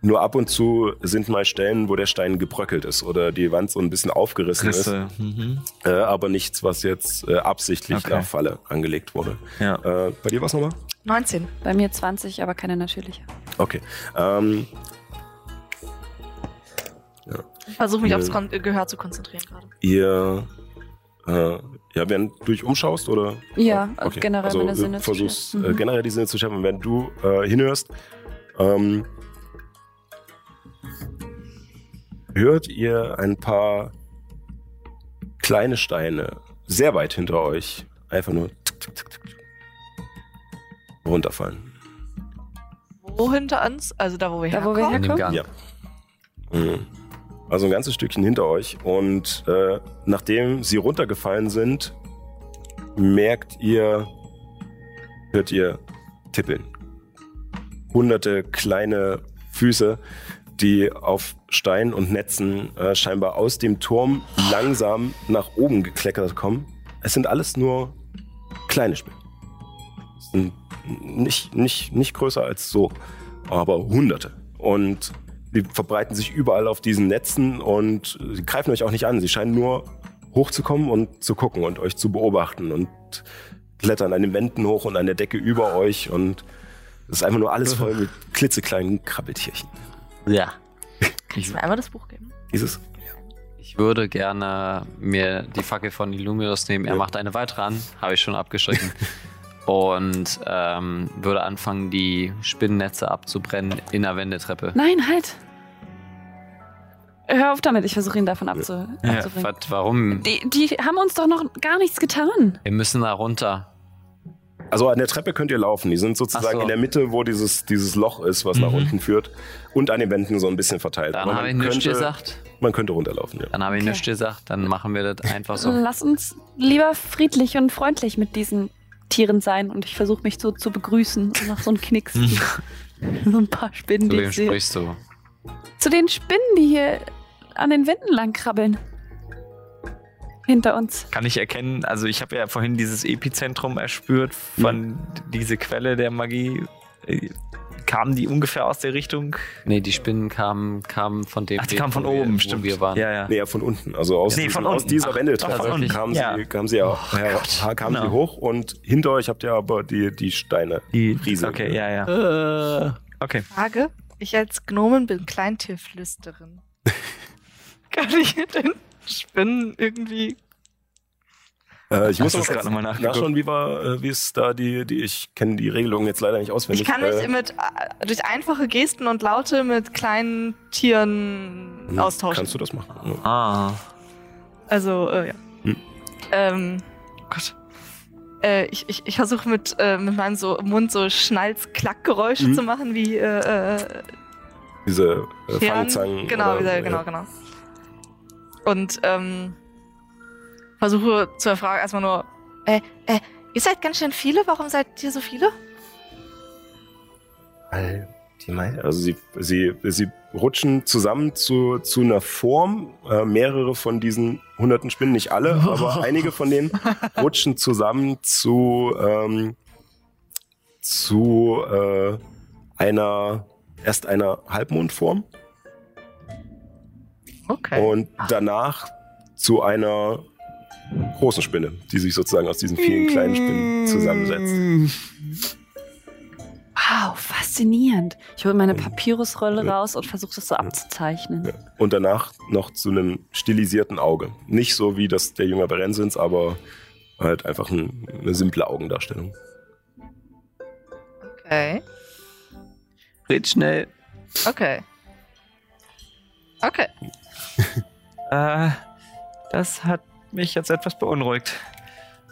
Nur ab und zu sind mal Stellen, wo der Stein gebröckelt ist oder die Wand so ein bisschen aufgerissen Risse. Mhm. ist, äh, aber nichts, was jetzt äh, absichtlich Okay. nach Falle angelegt wurde. Ja. Äh, bei dir was nochmal? 19. Bei mir 20, aber keine natürliche. Okay. Ähm, Ich versuche mich Ja. aufs Kon Gehör zu konzentrieren gerade. ihr, äh, ja, während du dich umschaust oder? Ja, Okay. generell also, meine du Sinne zu versuchst schärfen. äh, Mhm. generell die Sinne zu schärfen, wenn du äh, hinhörst. Ähm, hört ihr ein paar kleine Steine sehr weit hinter euch einfach nur tick, tick, tick, tick, runterfallen. Wo hinter uns? Also da, wo wir Da, wo wir herkommen? Herkommen? Ja. Mhm. Also ein ganzes Stückchen hinter euch. Und äh, nachdem sie runtergefallen sind, merkt ihr, hört ihr tippeln. Hunderte kleine Füße, die auf Stein und Netzen äh, scheinbar aus dem Turm langsam nach oben gekleckert kommen. Es sind alles nur kleine Spinnen. Es sind nicht, nicht, nicht größer als so, aber Hunderte. Und die verbreiten sich überall auf diesen Netzen und sie greifen euch auch nicht an. Sie scheinen nur hochzukommen und zu gucken und euch zu beobachten und klettern an den Wänden hoch und an der Decke über euch und es ist einfach nur alles voll mit klitzekleinen Krabbeltierchen. Ja. Kannst du mir einmal das Buch geben? Dieses Ich würde gerne mir die Fackel von Illuminus nehmen. Er Ja. macht eine weitere an, habe ich schon abgeschrieben. Und ähm, würde anfangen, die Spinnennetze abzubrennen in der Wendetreppe. Nein, halt. Hör auf damit, ich versuche ihn davon abzu Ja, abzubringen. Was, warum? Die, die haben uns doch noch gar nichts getan. Wir müssen da runter. Also an der Treppe könnt ihr laufen. Die sind sozusagen so. in der Mitte, wo dieses, dieses Loch ist, was nach Mhm. unten führt. Und an den Wänden so ein bisschen verteilt. Dann habe ich man nichts könnte, gesagt. man könnte runterlaufen, ja. Dann habe ich Okay. nichts gesagt. Dann machen wir das einfach so. Lass uns lieber friedlich und freundlich mit diesen Tieren sein. Und ich versuche mich so zu begrüßen und noch so einen Knicks. so ein paar Spinnen, Zu die wem sprichst du? Zu den Spinnen, die hier an den Wänden lang krabbeln. Hinter uns. Kann ich erkennen, also ich habe ja vorhin dieses Epizentrum erspürt von diese Quelle der Magie. Äh, Kamen die ungefähr aus der Richtung? Nee, die Spinnen kamen, kamen von dem Ach, die kamen von wir, oben, wo stimmt. wir waren. Ja, ja. Nee, ja, von unten. Also aus, Nee, diesem, von aus dieser Wendeltreppe unten. kamen, Ja. sie, kamen sie ja, her, kamen genau. sie hoch und hinter euch habt ihr aber die, die Steine. Die Riesen. Okay, ja, ja. Äh, Okay. Frage. Ich als Gnomen bin Kleintierflüsterin. Kann ich mit den Spinnen irgendwie. Äh, ich muss gerade nochmal nachschauen, wie war, äh, wie ist da die, die, ich kenne die Regelung jetzt leider nicht auswendig. Ich kann mich äh, mit äh, durch einfache Gesten und Laute mit kleinen Tieren hm, austauschen. Kannst du das machen? Ja. Ah. Also, äh, ja. Hm. Ähm, oh Gott. Äh, ich ich, ich versuche mit, äh, mit meinem so Mund so Schnalz-Klack-Geräusche Mhm. zu machen, wie äh, Diese äh, Fangzangen. Genau, oder, wieder, ja. genau, genau. Und ähm, versuche zu erfragen erstmal nur, äh, äh, ihr seid ganz schön viele, warum seid ihr so viele? Weil die mei- Also sie, sie, sie rutschen zusammen zu, zu einer Form. Äh, mehrere von diesen hunderten Spinnen, nicht alle, aber einige von denen rutschen zusammen zu, ähm, zu äh, einer erst einer Halbmondform Okay. und danach zu einer großen Spinne, die sich sozusagen aus diesen vielen kleinen Spinnen zusammensetzt. Wow, faszinierend. Ich hole meine Papyrusrolle raus und versuche das so abzuzeichnen. Ja. Und danach noch zu einem stilisierten Auge. Nicht so wie das der Jünger Berensins, aber halt einfach ein, eine simple Augendarstellung. Okay. red schnell. Okay. Okay. Äh, das hat mich jetzt etwas beunruhigt.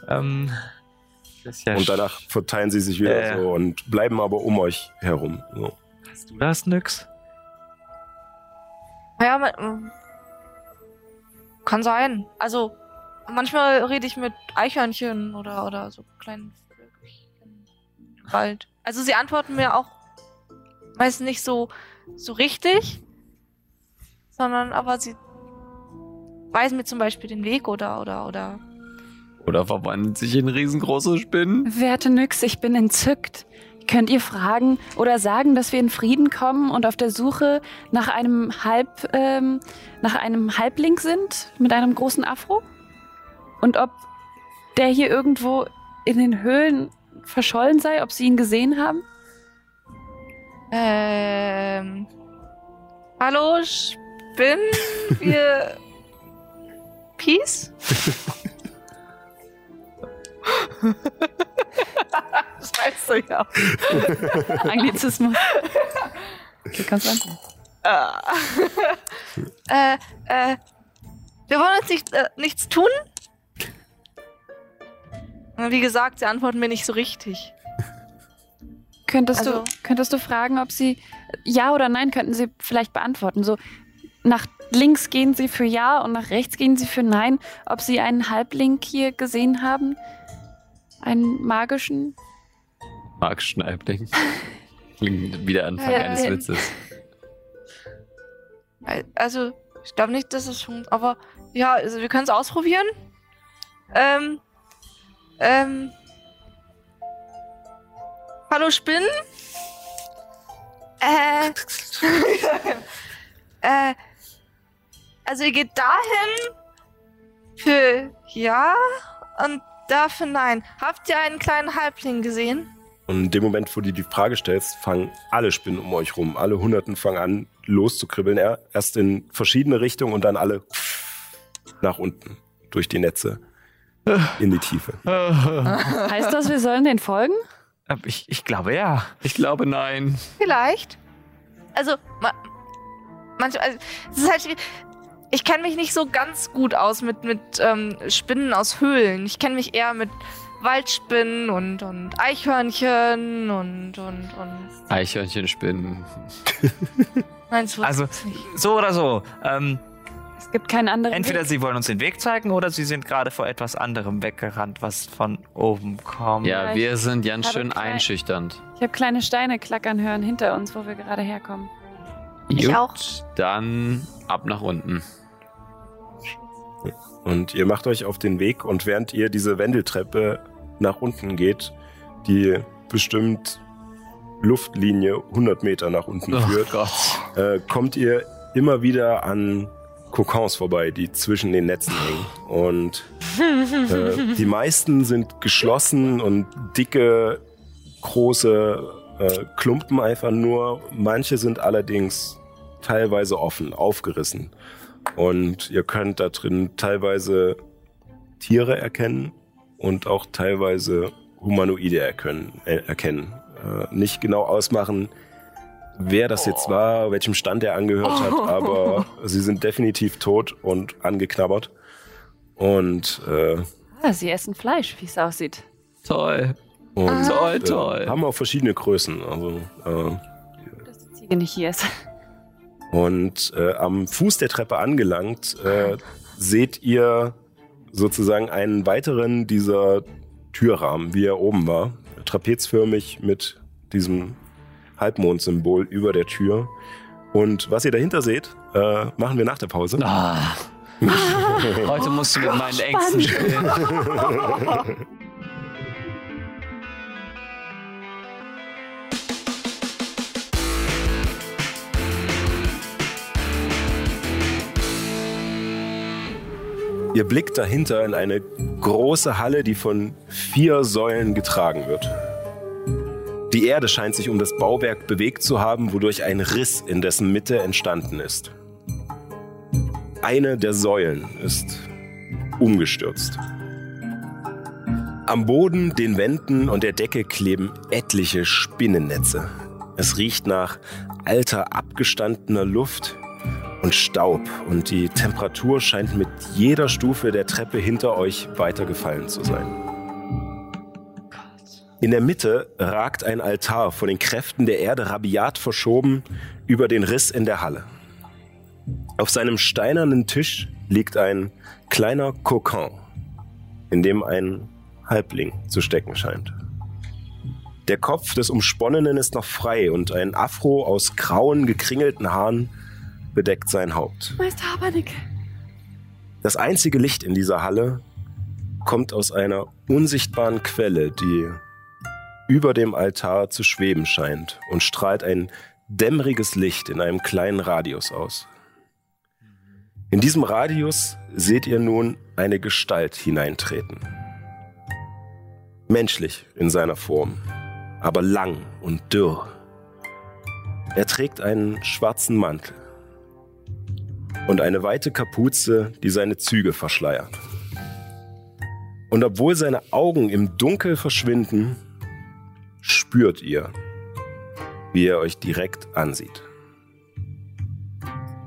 Ähm, das ist ja Und danach verteilen sie sich wieder ja. so und bleiben aber um euch herum. So. Hast du das nix? Ja, man, ähm, kann sein. Also, manchmal rede ich mit Eichhörnchen oder, oder so kleinen Vögelchen im Wald. Also, sie antworten mir auch meist nicht so, so richtig, sondern aber sie weisen mir zum Beispiel den Weg oder, oder, oder. Oder verwandeln sich in riesengroße Spinnen. Werte Nyx, ich bin entzückt. Könnt ihr fragen oder sagen, dass wir in Frieden kommen und auf der Suche nach einem Halb, ähm, nach einem Halbling sind mit einem großen Afro? Und ob der hier irgendwo in den Höhlen verschollen sei, ob sie ihn gesehen haben? Ähm. Hallo, Spinn? Wir. Peace? das weißt du ja. Anglizismus. Okay, kannst du an. äh, äh, wir wollen uns nicht, äh, nichts tun? Wie gesagt, sie antworten mir nicht so richtig. Könntest, Also- du, könntest du fragen, ob sie ja oder nein könnten sie vielleicht beantworten? So nach links gehen sie für ja und nach rechts gehen sie für nein. Ob sie einen Halbling hier gesehen haben? Einen magischen? Mark Schneibling. Klingt wie der Anfang Ja, eines. Witzes. Al- Also, ich glaube nicht, dass es schon. Aber ja, also wir können es ausprobieren. Ähm. Ähm. Hallo Spinnen? Äh. äh. Also ihr geht dahin Für ja und dafür nein. Habt ihr einen kleinen Halbling gesehen? Und in dem Moment, wo du die Frage stellst, fangen alle Spinnen um euch rum. Alle Hunderten fangen an, loszukribbeln. Er- Erst in verschiedene Richtungen und dann alle nach unten durch die Netze in die Tiefe. Heißt das, wir sollen den folgen? Ich, ich glaube ja. Ich glaube nein. Vielleicht. Also, ma manchmal, also, es ist halt, schwierig. Ich kenne mich nicht so ganz gut aus mit, mit ähm, Spinnen aus Höhlen. Ich kenne mich eher mit Waldspinnen und, und Eichhörnchen und, und, und. Eichhörnchenspinnen. Meinst du Also, nicht? so oder so. Ähm, Es gibt keinen anderen entweder Weg. sie wollen uns den Weg zeigen oder sie sind gerade vor etwas anderem weggerannt, was von oben kommt. Ja, wir sind ganz schön klein- einschüchternd. Ich habe kleine Steine klackern hören hinter uns, wo wir gerade herkommen. Ich Gut, auch. Dann ab nach unten. Und ihr macht euch auf den Weg und während ihr diese Wendeltreppe nach unten geht, die bestimmt Luftlinie 100 Meter nach unten führt, äh, kommt ihr immer wieder an Kokons vorbei, die zwischen den Netzen hängen. Und äh, die meisten sind geschlossen und dicke, große äh, Klumpen einfach nur. Manche sind allerdings teilweise offen, aufgerissen. Und ihr könnt da drin teilweise Tiere erkennen und auch teilweise Humanoide erkennen. Äh, erkennen. Äh, nicht genau ausmachen, wer das jetzt war, welchem Stand er angehört hat, aber sie sind definitiv tot und angeknabbert. Und, äh, Ah, sie essen Fleisch, wie es aussieht. Toll. und Toll, äh, toll. haben auch verschiedene Größen. Also, äh, Dass die Ziege nicht hier ist. Und äh, am Fuß der Treppe angelangt, äh, seht ihr sozusagen einen weiteren dieser Türrahmen, wie er oben war. Trapezförmig mit diesem Halbmondsymbol über der Tür. Und was ihr dahinter seht, äh, machen wir nach der Pause. Ah. Heute musst du mit meinen Ängsten spielen. Ihr blickt dahinter in eine große Halle, die von vier Säulen getragen wird. Die Erde scheint sich um das Bauwerk bewegt zu haben, wodurch ein Riss in dessen Mitte entstanden ist. Eine der Säulen ist umgestürzt. Am Boden, den Wänden und der Decke kleben etliche Spinnennetze. Es riecht nach alter, abgestandener Luft und Staub und die Temperatur scheint mit jeder Stufe der Treppe hinter euch weiter gefallen zu sein. In der Mitte ragt ein Altar von den Kräften der Erde rabiat verschoben über den Riss in der Halle. Auf seinem steinernen Tisch liegt ein kleiner Kokon, in dem ein Halbling zu stecken scheint. Der Kopf des Umsponnenen ist noch frei und ein Afro aus grauen, gekringelten Haaren bedeckt sein Haupt. Meister Habernick. Das einzige Licht in dieser Halle kommt aus einer unsichtbaren Quelle, die über dem Altar zu schweben scheint und strahlt ein dämmeriges Licht in einem kleinen Radius aus. In diesem Radius seht ihr nun eine Gestalt hineintreten. Menschlich in seiner Form, aber lang und dürr. Er trägt einen schwarzen Mantel und eine weite Kapuze, die seine Züge verschleiert. Und obwohl seine Augen im Dunkel verschwinden, spürt ihr, wie er euch direkt ansieht.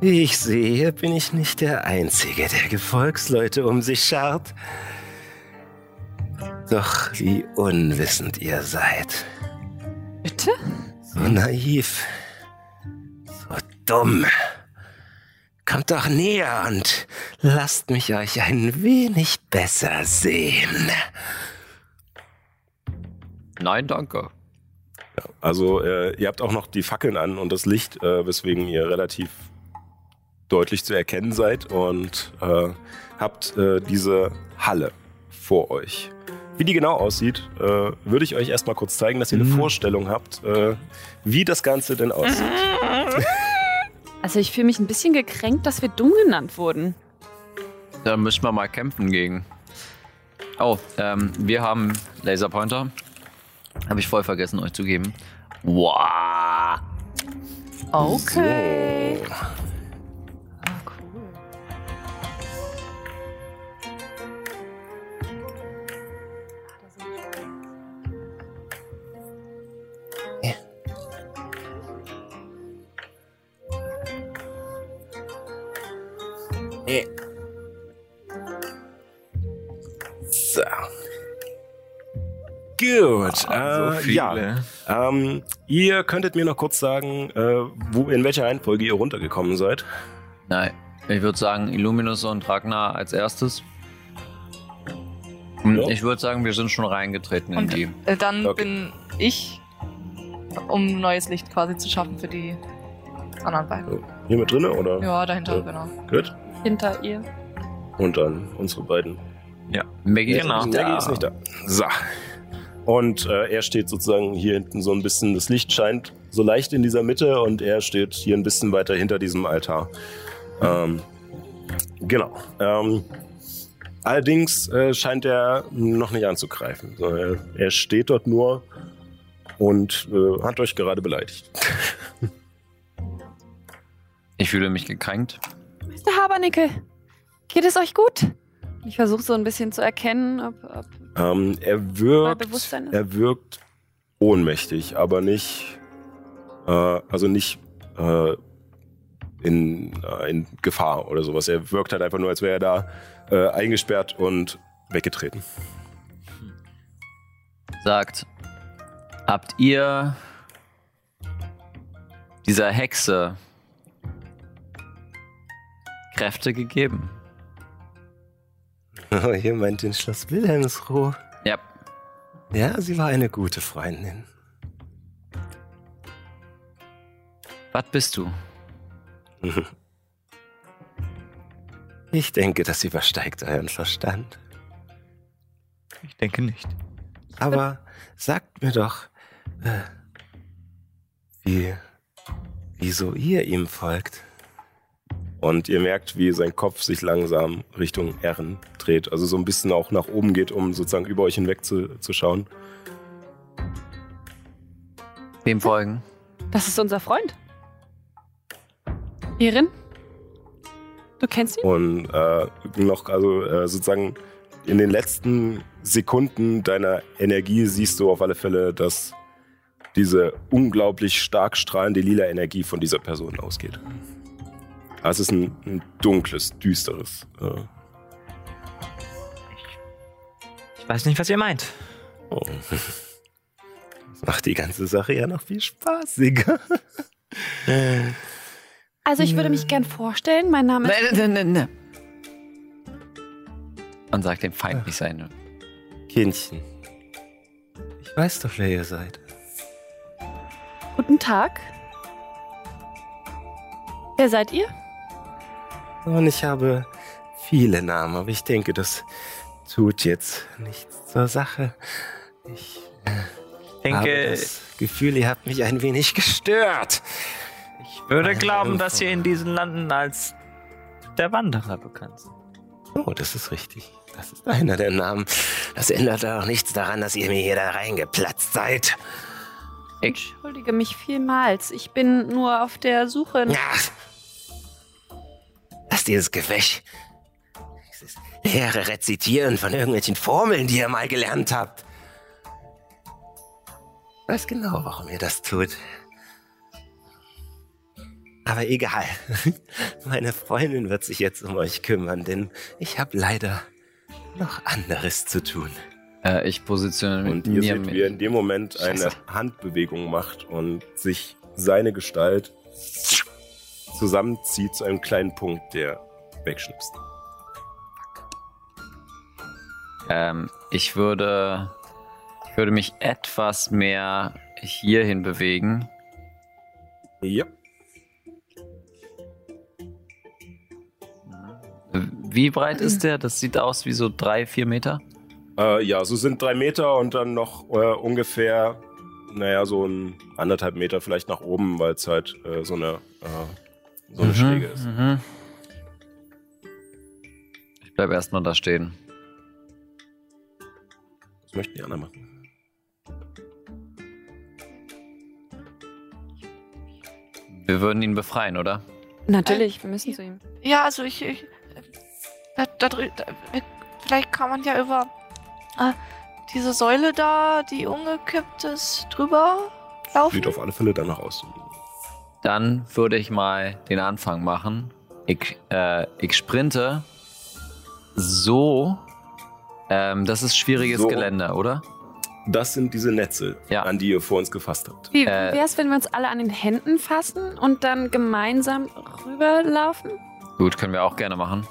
Ich sehe, bin ich nicht der Einzige, der Gefolgsleute um sich schart. Doch wie unwissend ihr seid. Bitte? So naiv. So dumm. Kommt doch näher und lasst mich euch ein wenig besser sehen. Nein, danke. Also äh, ihr habt auch noch die Fackeln an und das Licht, äh, weswegen ihr relativ deutlich zu erkennen seid und äh, habt äh, diese Halle vor euch. Wie die genau aussieht, äh, würde ich euch erstmal kurz zeigen, dass ihr eine Vorstellung habt, äh, wie das Ganze denn aussieht. Also ich fühle mich ein bisschen gekränkt, dass wir dumm genannt wurden. Da müssen wir mal kämpfen gegen. Oh, ähm, wir haben Laserpointer. Habe ich voll vergessen, euch zu geben. Wow. Okay. So. Nee. So. Gut. Ah, äh, ja. Ähm, ihr könntet mir noch kurz sagen, äh, wo, in welcher Reihenfolge ihr runtergekommen seid. Nein, ich würde sagen Illuminus und Ragnar als erstes. Hm, Ja. Ich würde sagen, wir sind schon reingetreten in Und die. äh, dann Okay. bin ich, um neues Licht quasi zu schaffen für die anderen beiden. So, Hier mit drinne oder? Ja, dahinter, Ja. genau. Gut. Hinter ihr. Und dann unsere beiden. Maggie Genau. ist nicht Maggie da. ist nicht da. So. Und äh, er steht sozusagen hier hinten so ein bisschen, das Licht scheint so leicht in dieser Mitte und er steht hier ein bisschen weiter hinter diesem Altar. Ähm, genau. Ähm, allerdings äh, scheint er noch nicht anzugreifen. So, er, er steht dort nur und äh, hat euch gerade beleidigt. Ich fühle mich gekränkt. Mr. Habernickel, geht es euch gut? Ich versuche so ein bisschen zu erkennen, ob, ob Ähm, er wirkt Bewusstsein ist. Er wirkt ohnmächtig, aber nicht, äh, also nicht äh, in, äh, in Gefahr oder sowas. Er wirkt halt einfach nur, als wäre er da äh, eingesperrt und weggetreten. Sagt, habt ihr dieser Hexe Kräfte gegeben? Oh, ihr meint den Schloss Wilhelmsruh. Ja. Ja, sie war eine gute Freundin. Was bist du? Ich denke, das übersteigt euren Verstand. Ich denke nicht. Aber sagt mir doch, äh, wie, wieso ihr ihm folgt. Und ihr merkt, wie sein Kopf sich langsam Richtung Ehren dreht. Also so ein bisschen auch nach oben geht, um sozusagen über euch hinweg zu, zu schauen. Wem folgen? Das ist unser Freund. Erin? Du kennst ihn? Und äh, noch, also äh, sozusagen in den letzten Sekunden deiner Energie siehst du auf alle Fälle, dass diese unglaublich stark strahlende lila Energie von dieser Person ausgeht. Also es ist ein, ein dunkles, düsteres. Äh, Ich weiß nicht, was ihr meint. oh. Das macht die ganze Sache ja noch viel spaßiger. Also ich würde mich gern vorstellen. Mein Name ist... Nein, nein, nein, nein. Man sagt dem Feind nicht seine. Kindchen. Ich weiß doch, wer ihr seid. Guten Tag. Wer seid ihr? Und ich habe viele Namen, aber ich denke, das tut jetzt nichts zur Sache. Ich Ich habe denke, das Gefühl, ihr habt mich ein wenig gestört. ich würde glauben, dass ihr in diesen Landen als der Wanderer bekannt seid. Oh, das ist richtig. Das ist einer der Namen. Das ändert auch nichts daran, dass ihr mir hier da reingeplatzt seid. Ich, Entschuldige mich vielmals. Ich bin nur auf der Suche. nach- Ja. Dieses Gewäsch. Dieses leere Rezitieren von irgendwelchen Formeln, die ihr mal gelernt habt. Ich weiß genau, warum ihr das tut. Aber egal. Meine Freundin wird sich jetzt um euch kümmern, denn ich habe leider noch anderes zu tun. äh, ich positioniere Und ihr mir seht, wie er in dem Moment eine Scheiße. Handbewegung macht und sich seine Gestalt zusammenzieht zu einem kleinen Punkt, der wegschnipst. Ähm, ich würde, ich würde mich etwas mehr hierhin bewegen. Ja. Wie breit ist der? Das sieht aus wie so drei, vier Meter. Äh, ja, so sind drei Meter und dann noch äh, ungefähr, naja, so ein anderthalb Meter vielleicht nach oben, weil es halt äh, so eine, äh, so eine Schräge ist. Mhm. Ich Ich bleib erstmal da stehen. Was möchten die anderen machen? Wir würden ihn befreien, oder? Natürlich, wir müssen zu ihm. Ja, also ich. ich da, da, drü- da, vielleicht kann man ja über äh, diese Säule da, die umgekippt ist, drüber laufen. Sieht auf alle Fälle danach aus. Dann würde ich mal den Anfang machen. Ich, äh, ich sprinte so. Ähm, das ist schwieriges So. Gelände, oder? Das sind diese Netze, Ja. an die ihr vor uns gefasst habt. Wie Äh, wäre es, wenn wir uns alle an den Händen fassen und dann gemeinsam rüberlaufen? Gut, können wir auch gerne machen.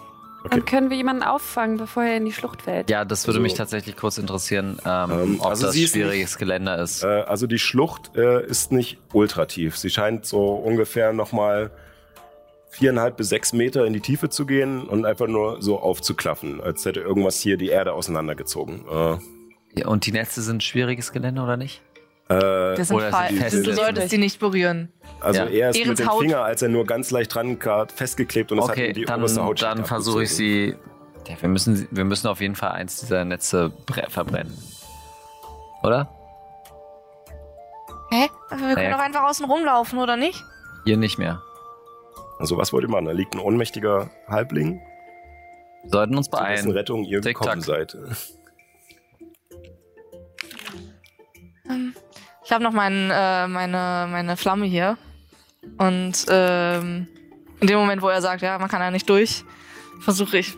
Okay. Dann können wir jemanden auffangen, bevor er in die Schlucht fällt. Ja, das würde Also- mich tatsächlich kurz interessieren, ähm, Ähm, ob also das schwieriges Gelände ist. Äh, also die Schlucht äh, ist nicht ultra tief. Sie scheint so ungefähr nochmal viereinhalb bis sechs Meter in die Tiefe zu gehen und einfach nur so aufzuklaffen, als hätte irgendwas hier die Erde auseinandergezogen. Äh, Ja, Und die Netze sind schwieriges Gelände, oder nicht? Äh, Das sind Oder Fall. sind die Du solltest sie nicht berühren. also Ja. er ist Ehrens mit dem Haut. Finger, als er nur ganz leicht dran kam, festgeklebt und es hat Okay, ihm die dann, oberste Haut dann versuche ich sie. Ja, wir, müssen, wir müssen auf jeden Fall eins dieser Netze bre- verbrennen. Oder? Hä? Also wir können Naja. doch einfach außen rumlaufen, oder nicht? Hier nicht mehr. Also was wollt ihr machen? Da liegt ein ohnmächtiger Halbling, Wir sollten uns zu dessen beeilen. Rettung ihr Tick-Tack. gekommen seid. Ähm, Ich habe noch mein, äh, meine, meine Flamme hier. Und ähm, in dem Moment, wo er sagt, ja, man kann da nicht durch, versuche ich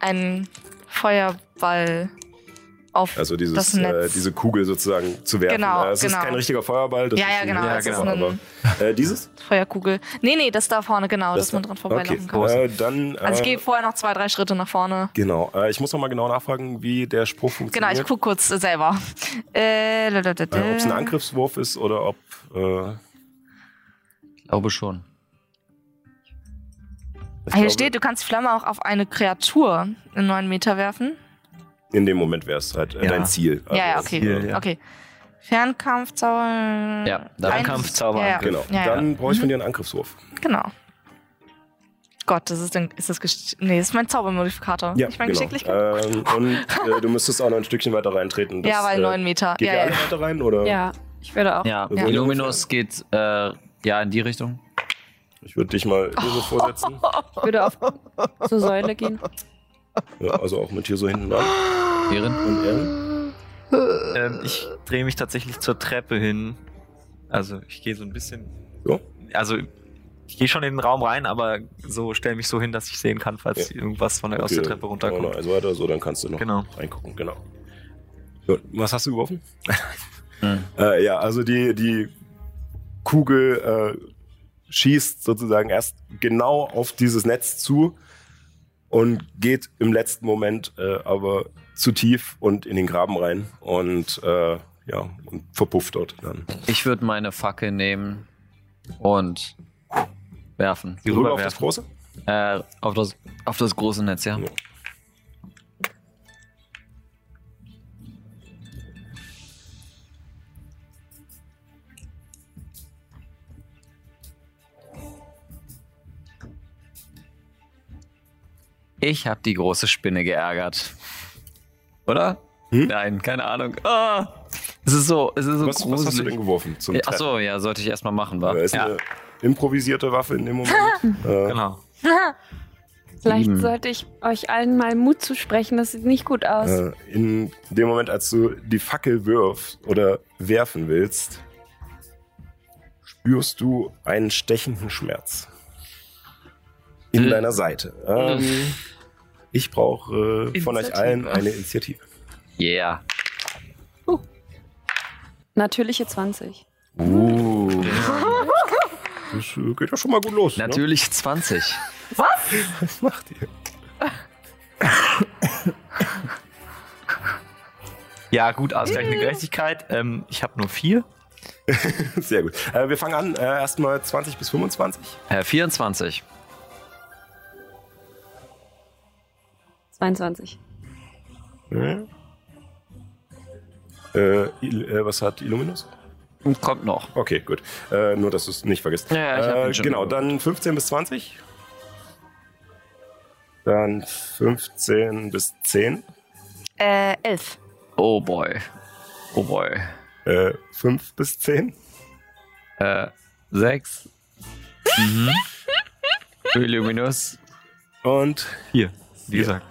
einen Feuerball auf Also das dieses, äh, diese Kugel sozusagen zu werfen. Genau, äh, es ist genau. kein richtiger Feuerball. Das Ja, ist ja, ein- genau, ist aber, äh, dieses? Feuerkugel. Nee, nee, das da vorne, genau, Das dass man da- dran vorbeilaufen okay. kann. Äh, dann, Also ich äh, gehe vorher noch zwei, drei Schritte nach vorne. Genau. Äh, ich muss noch mal genau nachfragen, wie der Spruch Genau, funktioniert. ich gucke kurz äh, selber. Äh, äh, ob es ein Angriffswurf ist oder ob. Äh, Ich glaube schon. ich Ah, Hier glaube, steht, du kannst die Flamme auch auf eine Kreatur in neun Meter werfen. In dem Moment wäre es halt äh, Ja. dein Ziel. ja, ja, Also, okay. Ziel, ja. Okay. Fernkampfzauber. Ja, Fernkampfzauber, Ja, ja. Genau. Ja, ja. Dann brauche ich von Mhm. dir einen Angriffswurf. Genau. Gott, das ist, ist das Gesch Nee, das ist mein Zaubermodifikator. Ja, ich mein genau. Geschicklichkeit. Ähm, und äh, du müsstest auch noch ein Stückchen weiter reintreten. Das, ja, weil äh, neun Meter. Geht Ja, ja. alle weiter rein? Oder? Ja, ich würde auch. Ja, Ja. Illuminus geht äh, ja in die Richtung. Ich würde dich mal hier so vorsetzen. Ich würde auf zur Säule gehen. Ja, also auch mit hier so hinten dran. Erin? Und Ehren? Ähm, ich drehe mich tatsächlich zur Treppe hin. Also ich gehe so ein bisschen. Ja. Also ich gehe schon in den Raum rein, aber so stelle mich so hin, dass ich sehen kann, falls Ja. irgendwas von der, aus der Okay, Treppe runterkommt. Also weiter, so, dann kannst du noch Genau. reingucken, genau. Ja, was hast du geworfen? Hm. Äh, ja, also die, die Kugel äh, schießt sozusagen erst genau auf dieses Netz zu und geht im letzten Moment äh, aber zu tief und in den Graben rein und äh, ja, und verpufft dort dann. Ich würde meine Fackel nehmen und werfen. Die Rüber auf das große? Äh, auf, das, auf das große Netz, ja. Ja. Ich habe die große Spinne geärgert. Oder? Hm? Nein, keine Ahnung. Ah, es ist so, es ist so Was, was hast du gruselig. denn geworfen? Zum Ach so, ja, sollte ich erstmal machen, war. Äh, ist Ja. eine improvisierte Waffe in dem Moment. äh, Genau. Vielleicht Sieben. sollte ich euch allen mal Mut zusprechen. Das sieht nicht gut aus. Äh, in dem Moment, als du die Fackel wirfst oder werfen willst, spürst du einen stechenden Schmerz in Äh. deiner Seite. Ähm, ich brauche äh, von euch allen eine Initiative. Yeah. Natürliche 20. Uh. Das geht ja schon mal gut los. Ne? Natürlich 20. Was macht ihr? Ja, gut, ausgleichende Gerechtigkeit. Ähm, ich habe nur vier. Sehr gut. Äh, wir fangen an. Äh, erstmal 20 bis 25. Äh, 24. 22. Ja. Äh, Il äh, was hat Illuminus? Kommt noch. Okay, gut. Äh, nur, dass du es nicht vergisst. Ja, ja, ich hab äh, ihn schon genau, dann 15 bis 20. Dann 15 bis 10. Äh, elf. Oh boy. Oh boy. Äh, 5 bis 10. Äh, sechs. Mhm. Illuminus. Und Hier, wie gesagt.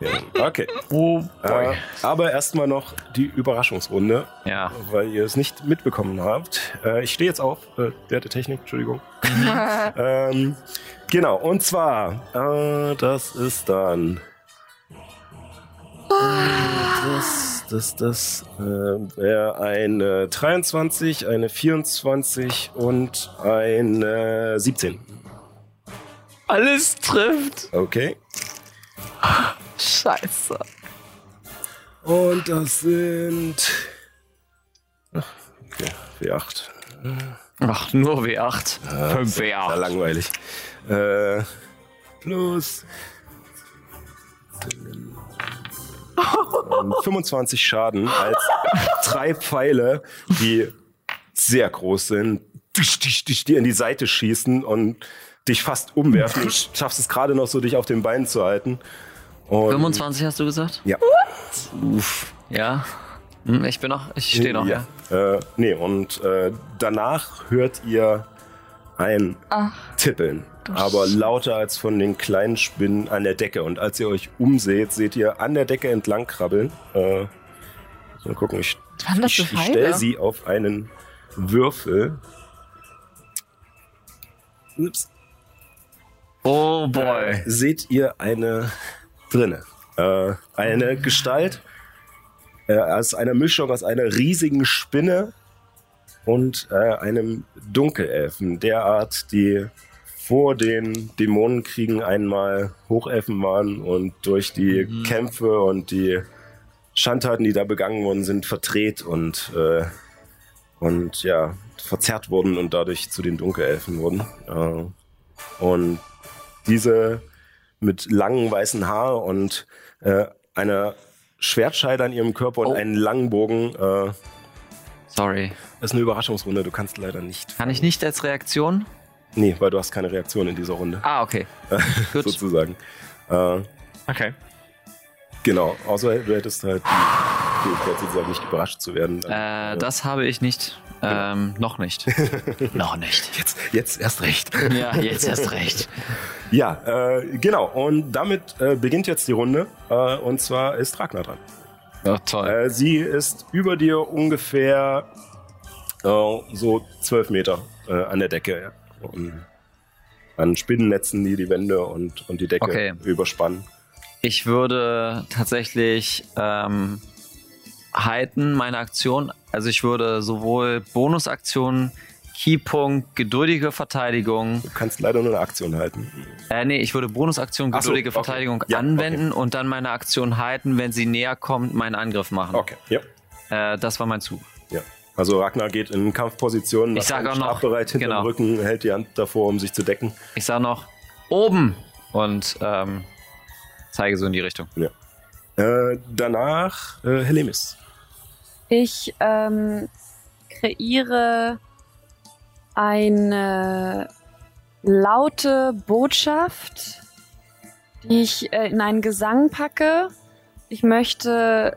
Ja, okay. Oh Äh, aber erstmal noch die Überraschungsrunde, Ja. weil ihr es nicht mitbekommen habt. Äh, ich stehe jetzt auf, äh, der der Technik, Entschuldigung. ähm, genau, und zwar, äh, das ist dann. Das, das, das äh, wäre eine 23, eine 24 und eine 17. Alles trifft. Okay. Scheiße. Und das sind. Ach, okay, W8. Ach, nur W8. Fünf Ja, W8. langweilig. Äh, plus. Ähm, 25 Schaden als drei Pfeile, die sehr groß sind, dich, dich, dich, dir in die Seite schießen und dich fast umwerfen. Du schaffst es gerade noch so, dich auf den Beinen zu halten. Und 25 hast du gesagt? Ja. Uff. Ja. Hm, Ich bin noch, ich stehe noch, ja. Äh, nee, und äh, danach hört ihr ein Tippeln, aber lauter als von den kleinen Spinnen an der Decke. Und als ihr euch umseht, seht ihr an der Decke entlang krabbeln. Äh, mal gucken, ich, ich, ich stelle sie auf einen Würfel. Ups. Oh Äh, boy. seht ihr eine drinne. Äh, eine Gestalt äh, aus einer Mischung aus einer riesigen Spinne und äh, einem Dunkelelfen, derart, die vor den Dämonenkriegen einmal Hochelfen waren und durch die Kämpfe und die Schandtaten, die da begangen worden sind, verdreht und, äh, und ja, verzerrt wurden und dadurch zu den Dunkelelfen wurden. Äh, und diese mit langen weißen Haar und äh, einer Schwertscheide an ihrem Körper und Oh. einen langen Bogen. Äh, Sorry. das ist eine Überraschungsrunde, du kannst leider nicht. Kann ich nicht als Reaktion? Nee, weil du hast keine Reaktion in dieser Runde, Ah, okay. Gut. sozusagen. Äh, Okay. genau, außer du hättest halt die Fähigkeit sozusagen nicht überrascht zu werden. Äh, das habe ich nicht. Ähm, noch nicht. noch nicht. Jetzt, jetzt erst recht. Ja, jetzt erst recht. Ja, äh, genau. Und damit äh, beginnt jetzt die Runde. Äh, und zwar ist Ragnar dran. Oh, toll. Äh, sie ist über dir ungefähr äh, so zwölf Meter äh, an der Decke. Ja. Und an Spinnennetzen, die die Wände und, und die Decke Okay. überspannen. Ich würde tatsächlich ähm, halten meine Aktion. Also ich würde sowohl Bonusaktionen, Keypunkt, geduldige Verteidigung. Du kannst leider nur eine Aktion halten. Äh, nee, ich würde Bonusaktion, Ach so, geduldige okay. Verteidigung Ja, anwenden und dann meine Aktion halten, wenn sie näher kommt, meinen Angriff machen. Okay, ja. Äh, das war mein Zug. ja. Also Ragnar geht in Kampfposition, Ich sag auch noch, bereit hinter genau. dem Rücken, hält die Hand davor, um sich zu decken. Ich sage noch oben und ähm, zeige so in die Richtung. Äh, danach äh, Helemis. Ich ähm, kreiere eine laute Botschaft, die ich äh, in einen Gesang packe. Ich möchte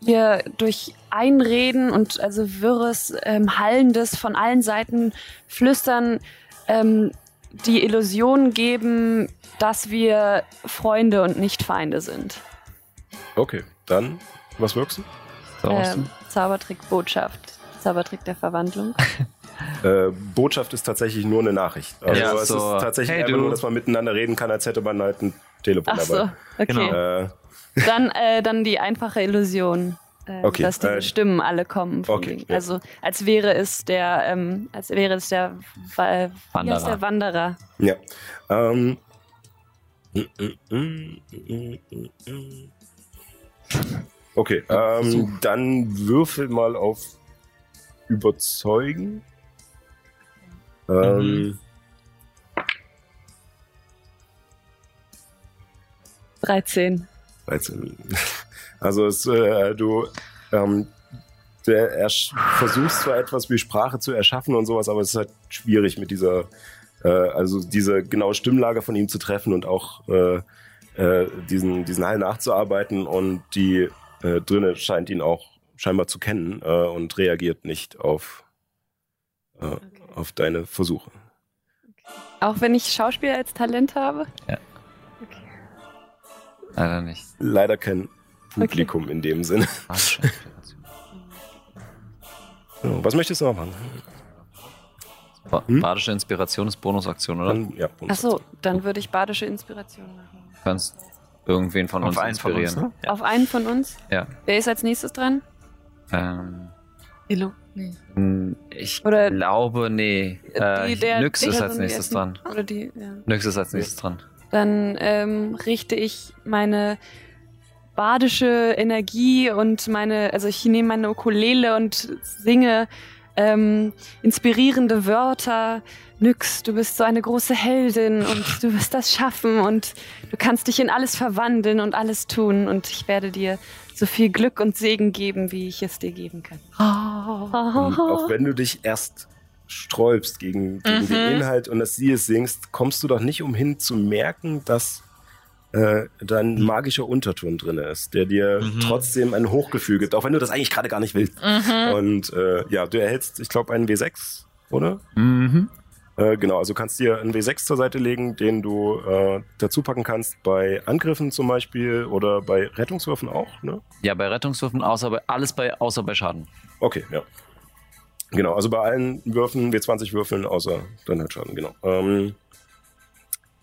ihr durch Einreden und also wirres, ähm, hallendes von allen Seiten flüstern ähm, die Illusion geben, dass wir Freunde und nicht Feinde sind. Okay, dann, was wirkst du? Ähm, Zaubertrick Botschaft. Zaubertrick der Verwandlung. Äh, Botschaft ist tatsächlich nur eine Nachricht. Also Ja, es so, ist tatsächlich hey, einfach du. nur, dass man miteinander reden kann, als hätte man halt ein Telefon Ach so, dabei. okay. Genau. Äh, Dann, äh, dann die einfache Illusion, äh, Okay, dass diese äh, Stimmen alle kommen. okay, ja. Also als wäre es der, ähm, als wäre es der, Wa- heißt Wanderer. der Wanderer. ja. Ähm, Okay, ähm, dann würfel mal auf Überzeugen. Ähm, 13. 13. Also es, äh, du ähm, der, versuchst zwar etwas wie Sprache zu erschaffen und sowas, aber es ist halt schwierig mit dieser Äh, also diese genaue Stimmlage von ihm zu treffen und auch äh, äh, diesen, diesen Hall nachzuarbeiten und die äh, drinne scheint ihn auch scheinbar zu kennen äh, und reagiert nicht auf, äh, auf deine Versuche. Auch wenn ich Schauspiel als Talent habe? Leider nicht. Leider kein Publikum in dem Sinne. So, was möchtest du noch machen? Ba Hm? Badische Inspiration ist Bonusaktion, oder? Dann, ja, Bonus. Achso, dann würde ich badische Inspiration machen. Kannst irgendwen von uns Auf einen von inspirieren. uns, ne? Auf einen von uns? Ja. Wer ist als nächstes dran? Ähm, Elo? Nee. mh, ich Oder- glaube, nee. Äh, Die- der Nyx ist als nächstes dran. Oder die, ja. Nyx ist als nächstes dran. Dann ähm, richte ich meine badische Energie und meine, also ich nehme meine Ukulele und singe ähm, inspirierende Wörter. Nyx, du bist so eine große Heldin und du wirst das schaffen und du kannst dich in alles verwandeln und alles tun und ich werde dir so viel Glück und Segen geben, wie ich es dir geben kann. Und auch wenn du dich erst sträubst gegen, gegen Mhm. den Inhalt und das sie es singst, kommst du doch nicht umhin zu merken, dass äh, da ein magischer Unterton drin ist, der dir Mhm. trotzdem ein Hochgefühl gibt, auch wenn du das eigentlich gerade gar nicht willst. Mhm. Und äh, ja, du erhältst, ich glaube, einen W6, oder? Mhm. Äh, genau, also kannst dir einen W6 zur Seite legen, den du äh, dazu packen kannst bei Angriffen zum Beispiel oder bei Rettungswürfen auch, ne? Ja, bei Rettungswürfen, außer bei, alles bei, außer bei Schaden. Okay, ja. Genau, also bei allen Würfen, W20 Würfeln, außer dann halt Schaden, genau. Ähm,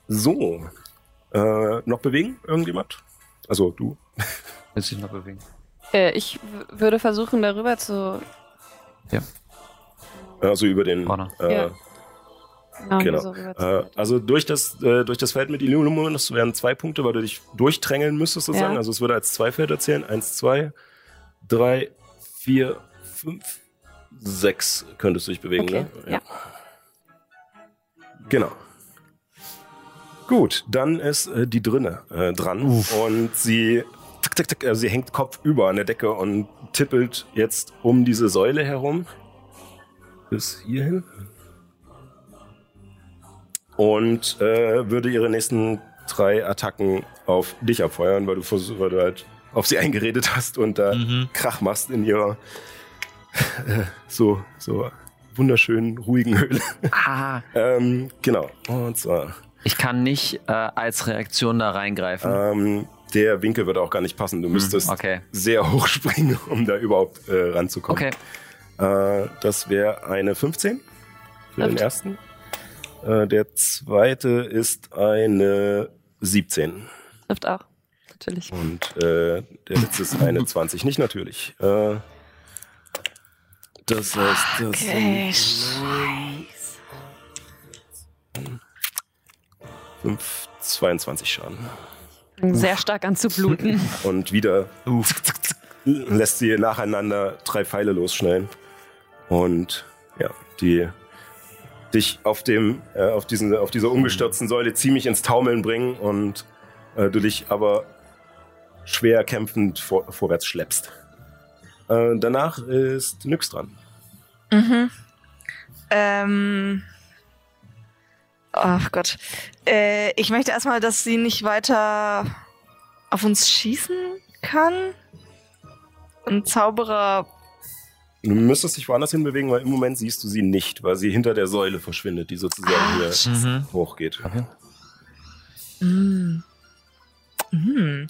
so. Äh, noch bewegen, irgendjemand? Also du. Willst du dich noch bewegen? Äh, ich würde versuchen, darüber zu. Also über den. Vorne. Äh, Ja. Genau, Genau. so Äh, zu. also durch das, äh, durch das Feld mit Illuminus wären zwei Punkte, weil du dich durchdrängeln müsstest sozusagen. Ja. Also es würde als zwei Felder zählen. Eins, zwei, drei, vier, fünf, sechs könntest du dich bewegen, Okay, ne? ja. Genau. Gut, dann ist äh, die drinne äh, dran und sie, tick, tick, tick, also sie hängt kopfüber an der Decke und tippelt jetzt um diese Säule herum bis hierhin und äh, würde ihre nächsten drei Attacken auf dich abfeuern, weil du, versuch, weil du halt auf sie eingeredet hast und da Mhm. Krach machst in ihrer äh, so, so wunderschönen, ruhigen Höhle. Ah. ähm, genau. Und zwar, Ich kann nicht äh, als Reaktion da reingreifen. ähm, der Winkel würde auch gar nicht passen. Du müsstest okay. sehr hoch springen, um da überhaupt äh, ranzukommen. Okay. Äh, das wäre eine 15 für den Trifft. ersten. Äh, der zweite ist eine 17. Trifft auch. Natürlich. Und äh, der letzte ist eine 20. Nicht natürlich. Äh, das heißt, das Okay, sind fünf, 22 Schaden. Sehr stark an zu bluten. Und wieder lässt sie nacheinander drei Pfeile losschnellen. Und ja, die dich auf dem, äh, auf diesen, auf dieser umgestürzten Säule ziemlich ins Taumeln bringen und äh, du dich aber schwer kämpfend vor, vorwärts schleppst. Äh, danach ist Nyx dran. Mhm. Ähm. Ach Gott. Äh, ich möchte erstmal, dass sie nicht weiter auf uns schießen kann. Ein Zauberer. Du müsstest dich woanders hin bewegen, weil im Moment siehst du sie nicht, weil sie hinter der Säule verschwindet, die sozusagen Ah, hier Scheiße. Mhm. hochgeht. Mm. Mm.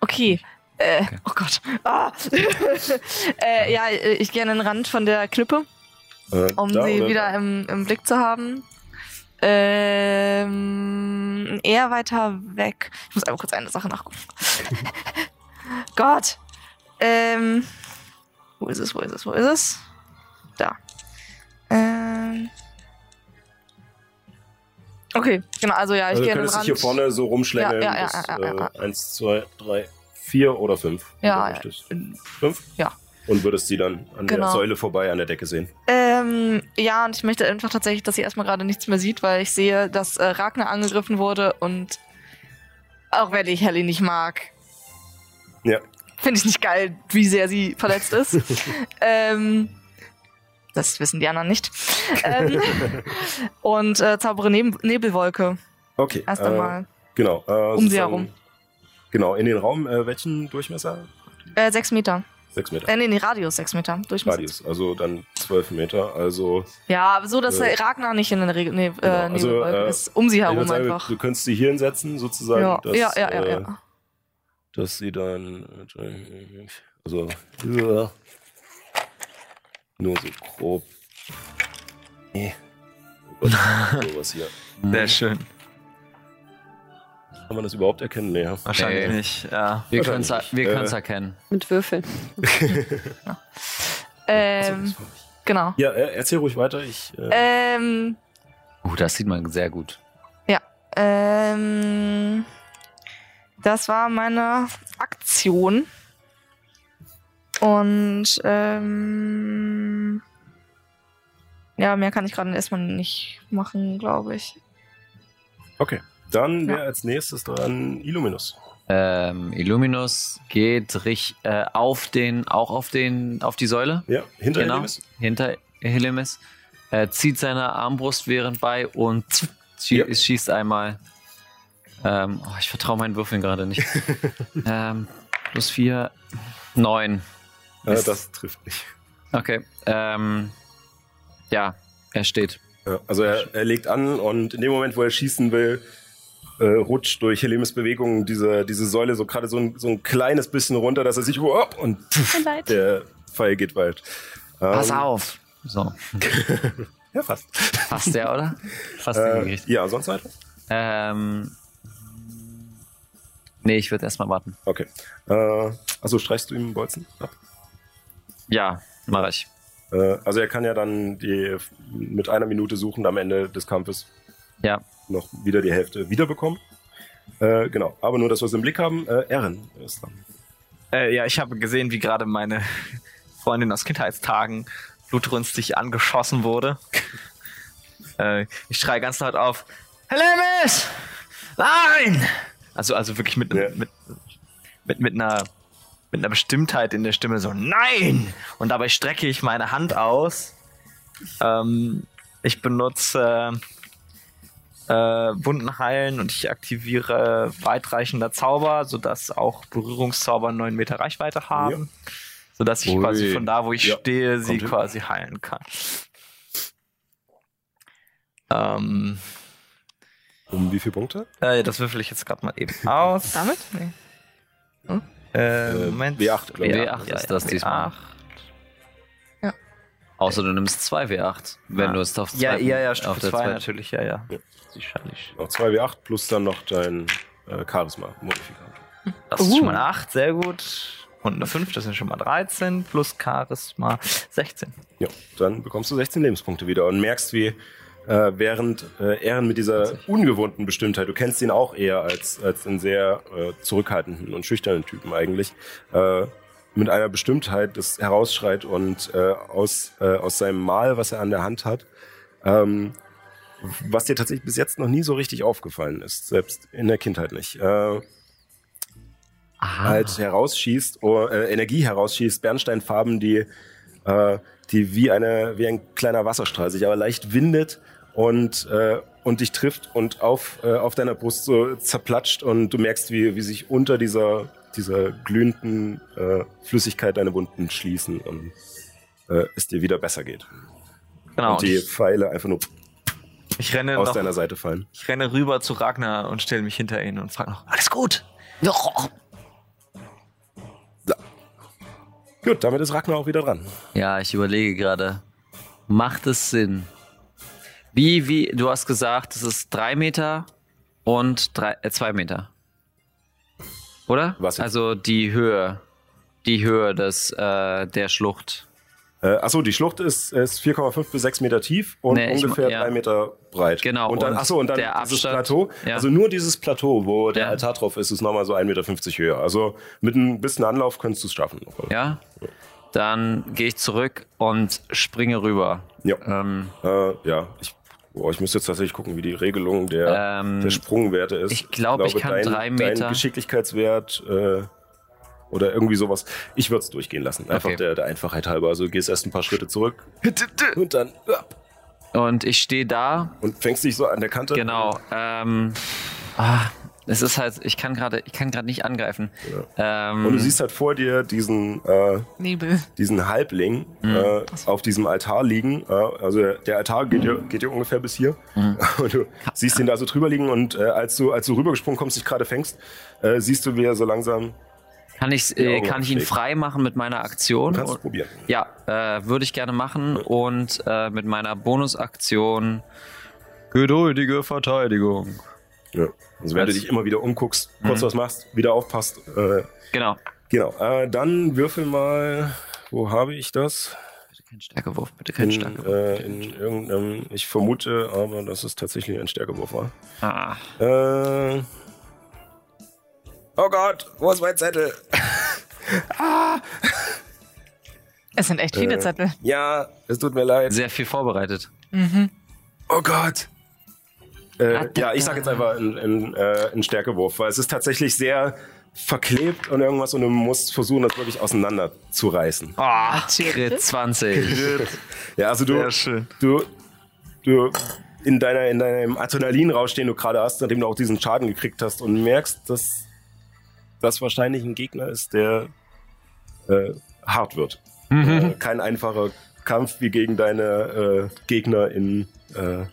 Okay. Äh, Okay. Oh Gott. Ah. äh, ja, ich gehe an den Rand von der Klippe, Äh, um da sie oder wieder im, im Blick zu haben. Ähm, eher weiter weg. Ich muss einmal kurz eine Sache nachgucken. Gott. Ähm, wo ist es, wo ist es, wo ist es? Da. Ähm. Okay, genau, also ja, ich Also du gehe den könntest dich hier vorne so rumschlängeln. Ja, ja, bis, ja, ja, ja. Äh, eins, zwei, drei, vier oder fünf. Ja, du ja. Fünf? Ja. Und würdest sie dann an der Genau. Säule vorbei an der Decke sehen. Ähm, ja, und ich möchte einfach tatsächlich, dass sie erstmal gerade nichts mehr sieht, weil ich sehe, dass äh, Ragnar angegriffen wurde und auch wenn ich Helly nicht mag, Ja. finde ich nicht geil, wie sehr sie verletzt ist. ähm, Das wissen die anderen nicht. ähm, und äh, zaubere Neb Nebelwolke. Okay. Erst äh, einmal. Genau. Äh, Um sie herum. Genau, in den Raum, äh, welchen Durchmesser? Äh, sechs Meter. Sechs Meter. Äh, nee, nee, Radius sechs Meter. Durchmesser. Radius, also dann zwölf Meter. Also, Ja, aber so, dass Äh, der Ragnar nicht in der Regel. Nee, Genau, äh, also, Nebelwolke äh, ist. Um sie herum sagen, einfach. du könntest sie hier hinsetzen, sozusagen. Ja, dass, ja, ja, ja, äh, ja. Dass sie dann. Also. Ja, nur so grob. Nee. Oh Gott, sowas hier. Sehr schön. Kann man das überhaupt erkennen? Nee. ja. Wahrscheinlich Nee. nicht. Ja. Wir können es wir Äh, erkennen. Mit Würfeln. Ähm, genau. Ja, äh, erzähl ruhig weiter. Ich, äh, Ähm, Uh, das sieht man sehr gut. ähm, das war meine Aktion. Und ähm, ja, mehr kann ich gerade erstmal nicht machen, glaube ich. okay. Dann wäre Ja. als nächstes dran Illuminus. Ähm, Illuminus geht rich, äh, auf den, auch auf den, auf die Säule. Ja, hinter Genau. Illuminus. hinter Helemis, äh, zieht seine Armbrust während bei und schie Ja. schießt einmal. Ähm, oh, ich vertraue meinen Würfeln gerade nicht. ähm, plus vier, neun. Äh, Mist. das trifft nicht. Okay. Ähm, ja, er steht. Ja, also er, er legt an und in dem Moment, wo er schießen will, äh, rutscht durch Helemis Bewegungen diese, diese Säule so gerade so ein, so ein kleines bisschen runter, dass er sich oh, und pff, der Pfeil geht weit. Ähm, Pass auf! So, Ja, fast. fast der, oder? Fast Äh, hingekriegt. ja, sonst weiter? Ähm, nee, ich würde erstmal warten. Okay. Äh, also streichst du ihm Bolzen ab? Ja, mache ich. Äh, also er kann ja dann die mit einer Minute suchen am Ende des Kampfes Ja. noch wieder die Hälfte wiederbekommen. Äh, genau, aber nur, dass wir es im Blick haben. Äh, Erin ist dran. Äh, ja, ich habe gesehen, wie gerade meine Freundin aus Kindheitstagen blutrünstig angeschossen wurde. äh, ich schreie ganz laut auf: Helemis! Nein! Also, also wirklich mit, Ja. mit, mit, mit, einer, mit einer Bestimmtheit in der Stimme so: Nein! Und dabei strecke ich meine Hand aus. Ähm, ich benutze äh, Wunden heilen und ich aktiviere weitreichender Zauber, sodass auch Berührungszauber 9 Meter Reichweite haben. Sodass ich Ui. quasi von da, wo ich Ja, stehe, sie kommt hin. quasi heilen kann. Ähm, Um wie viele Punkte? äh, das würfel ich jetzt gerade mal eben aus. Damit? Nee. Äh, Äh, Moment. W8, glaub ich. W8 ist das diesmal. W8. Außer du nimmst zwei W8, wenn Ah. du es auf Ja, zwei, ja, ja, auf Stufe der 2 zweiten- natürlich, ja, ja. Sicherlich. Noch 2 W8 plus dann noch dein äh, Charisma-Modifikator. Das ist Uh. schon mal eine 8, sehr gut. Und eine 5, das sind schon mal 13, plus Charisma 16. Ja, dann bekommst du 16 Lebenspunkte wieder und merkst, wie äh, während äh, Ehren mit dieser ungewohnten Bestimmtheit, du kennst ihn auch eher als, als einen sehr äh, zurückhaltenden und schüchternen Typen eigentlich, äh, mit einer Bestimmtheit das herausschreit und äh, aus, äh, aus seinem Mal, was er an der Hand hat, ähm, was dir tatsächlich bis jetzt noch nie so richtig aufgefallen ist, selbst in der Kindheit nicht. Äh, halt herausschießt, oder, äh, Energie herausschießt, Bernsteinfarben, die, äh, die wie, eine, wie ein kleiner Wasserstrahl sich aber leicht windet und, äh, und dich trifft und auf, äh, auf deiner Brust so zerplatscht und du merkst, wie, wie sich unter dieser, dieser glühenden äh, Flüssigkeit deine Wunden schließen und äh, es dir wieder besser geht. Genau. und die Pfeile einfach nur ich, renne aus noch, deiner Seite fallen. ich renne rüber zu Ragnar und stelle mich hinter ihn und frage noch, alles gut? Gut, damit ist Ragnar auch wieder dran. Ja, ich überlege gerade. Macht es Sinn? Wie, wie, du hast gesagt, es ist drei Meter und drei, äh, zwei Meter. Oder? Was jetzt? Also die Höhe. Die Höhe des, äh, der Schlucht. Äh, achso, die Schlucht ist, ist 4,5 bis 6 Meter tief und Nee, ich ungefähr mein- ja. 3 Meter breit. Genau, Und dann, achso, und dann der dieses Abstand- Plateau. ja. Also nur dieses Plateau, wo der Ja. Altar drauf ist, ist nochmal so 1,50 Meter höher. Also mit ein bisschen Anlauf könntest du es schaffen. Ja? Dann gehe ich zurück und springe rüber. Ja. Ähm, Äh, ja, ich, boah, ich müsste jetzt tatsächlich gucken, wie die Regelung der, Ähm, der Sprungwerte ist. ich glaub, ich kann dein, drei Dein Meter- Geschicklichkeitswert äh, oder irgendwie sowas. Ich würde es durchgehen lassen. Einfach Okay. der, der Einfachheit halber. Also du gehst erst ein paar Schritte zurück und dann ja, Und ich stehe da, und fängst dich so an der Kante. genau. Ähm, ah, es ist halt, ich kann gerade, ich kann gerade nicht angreifen. Ähm, Und du siehst halt vor dir diesen, äh, Nebel. diesen Halbling Mhm. äh, auf diesem Altar liegen. Äh, also der, Altar geht ja, geht ja ungefähr bis hier. Mhm. Und du siehst ihn da so drüber liegen und äh, als du als du rübergesprungen kommst, dich gerade fängst, äh, siehst du, wie er so langsam. Kann ich, äh, kann ich ihn frei machen mit meiner Aktion? Du kannst es probieren. Ja, äh, würde ich gerne machen und äh, mit meiner Bonusaktion geduldige Verteidigung. Ja. Also wenn du dich immer wieder umguckst, kurz Mhm. was machst, wieder aufpasst. Äh, Genau. genau. Äh, dann würfel mal. Wo habe ich das? Bitte kein Stärkewurf, bitte kein In, Stärkewurf. äh, in irgendeinem. Ich vermute, aber dass es tatsächlich ein Stärkewurf war. Ah, Äh, oh Gott, wo ist mein Zettel? Es sind echt viele Äh, Zettel. Ja, es tut mir leid. sehr viel vorbereitet. Mhm. Oh Gott. Äh, ja, ich sag jetzt einfach in, in, äh, Stärkewurf, weil es ist tatsächlich sehr verklebt und irgendwas und du musst versuchen, das wirklich auseinanderzureißen. Ah, Crit 20. Ja, also du, schön. du, du in deiner, in deinem Adrenalinrausch, den du gerade hast, nachdem du auch diesen Schaden gekriegt hast und merkst, dass das wahrscheinlich ein Gegner ist, der äh, hart wird. Äh, kein einfacher Kampf wie gegen deine äh, Gegner in äh,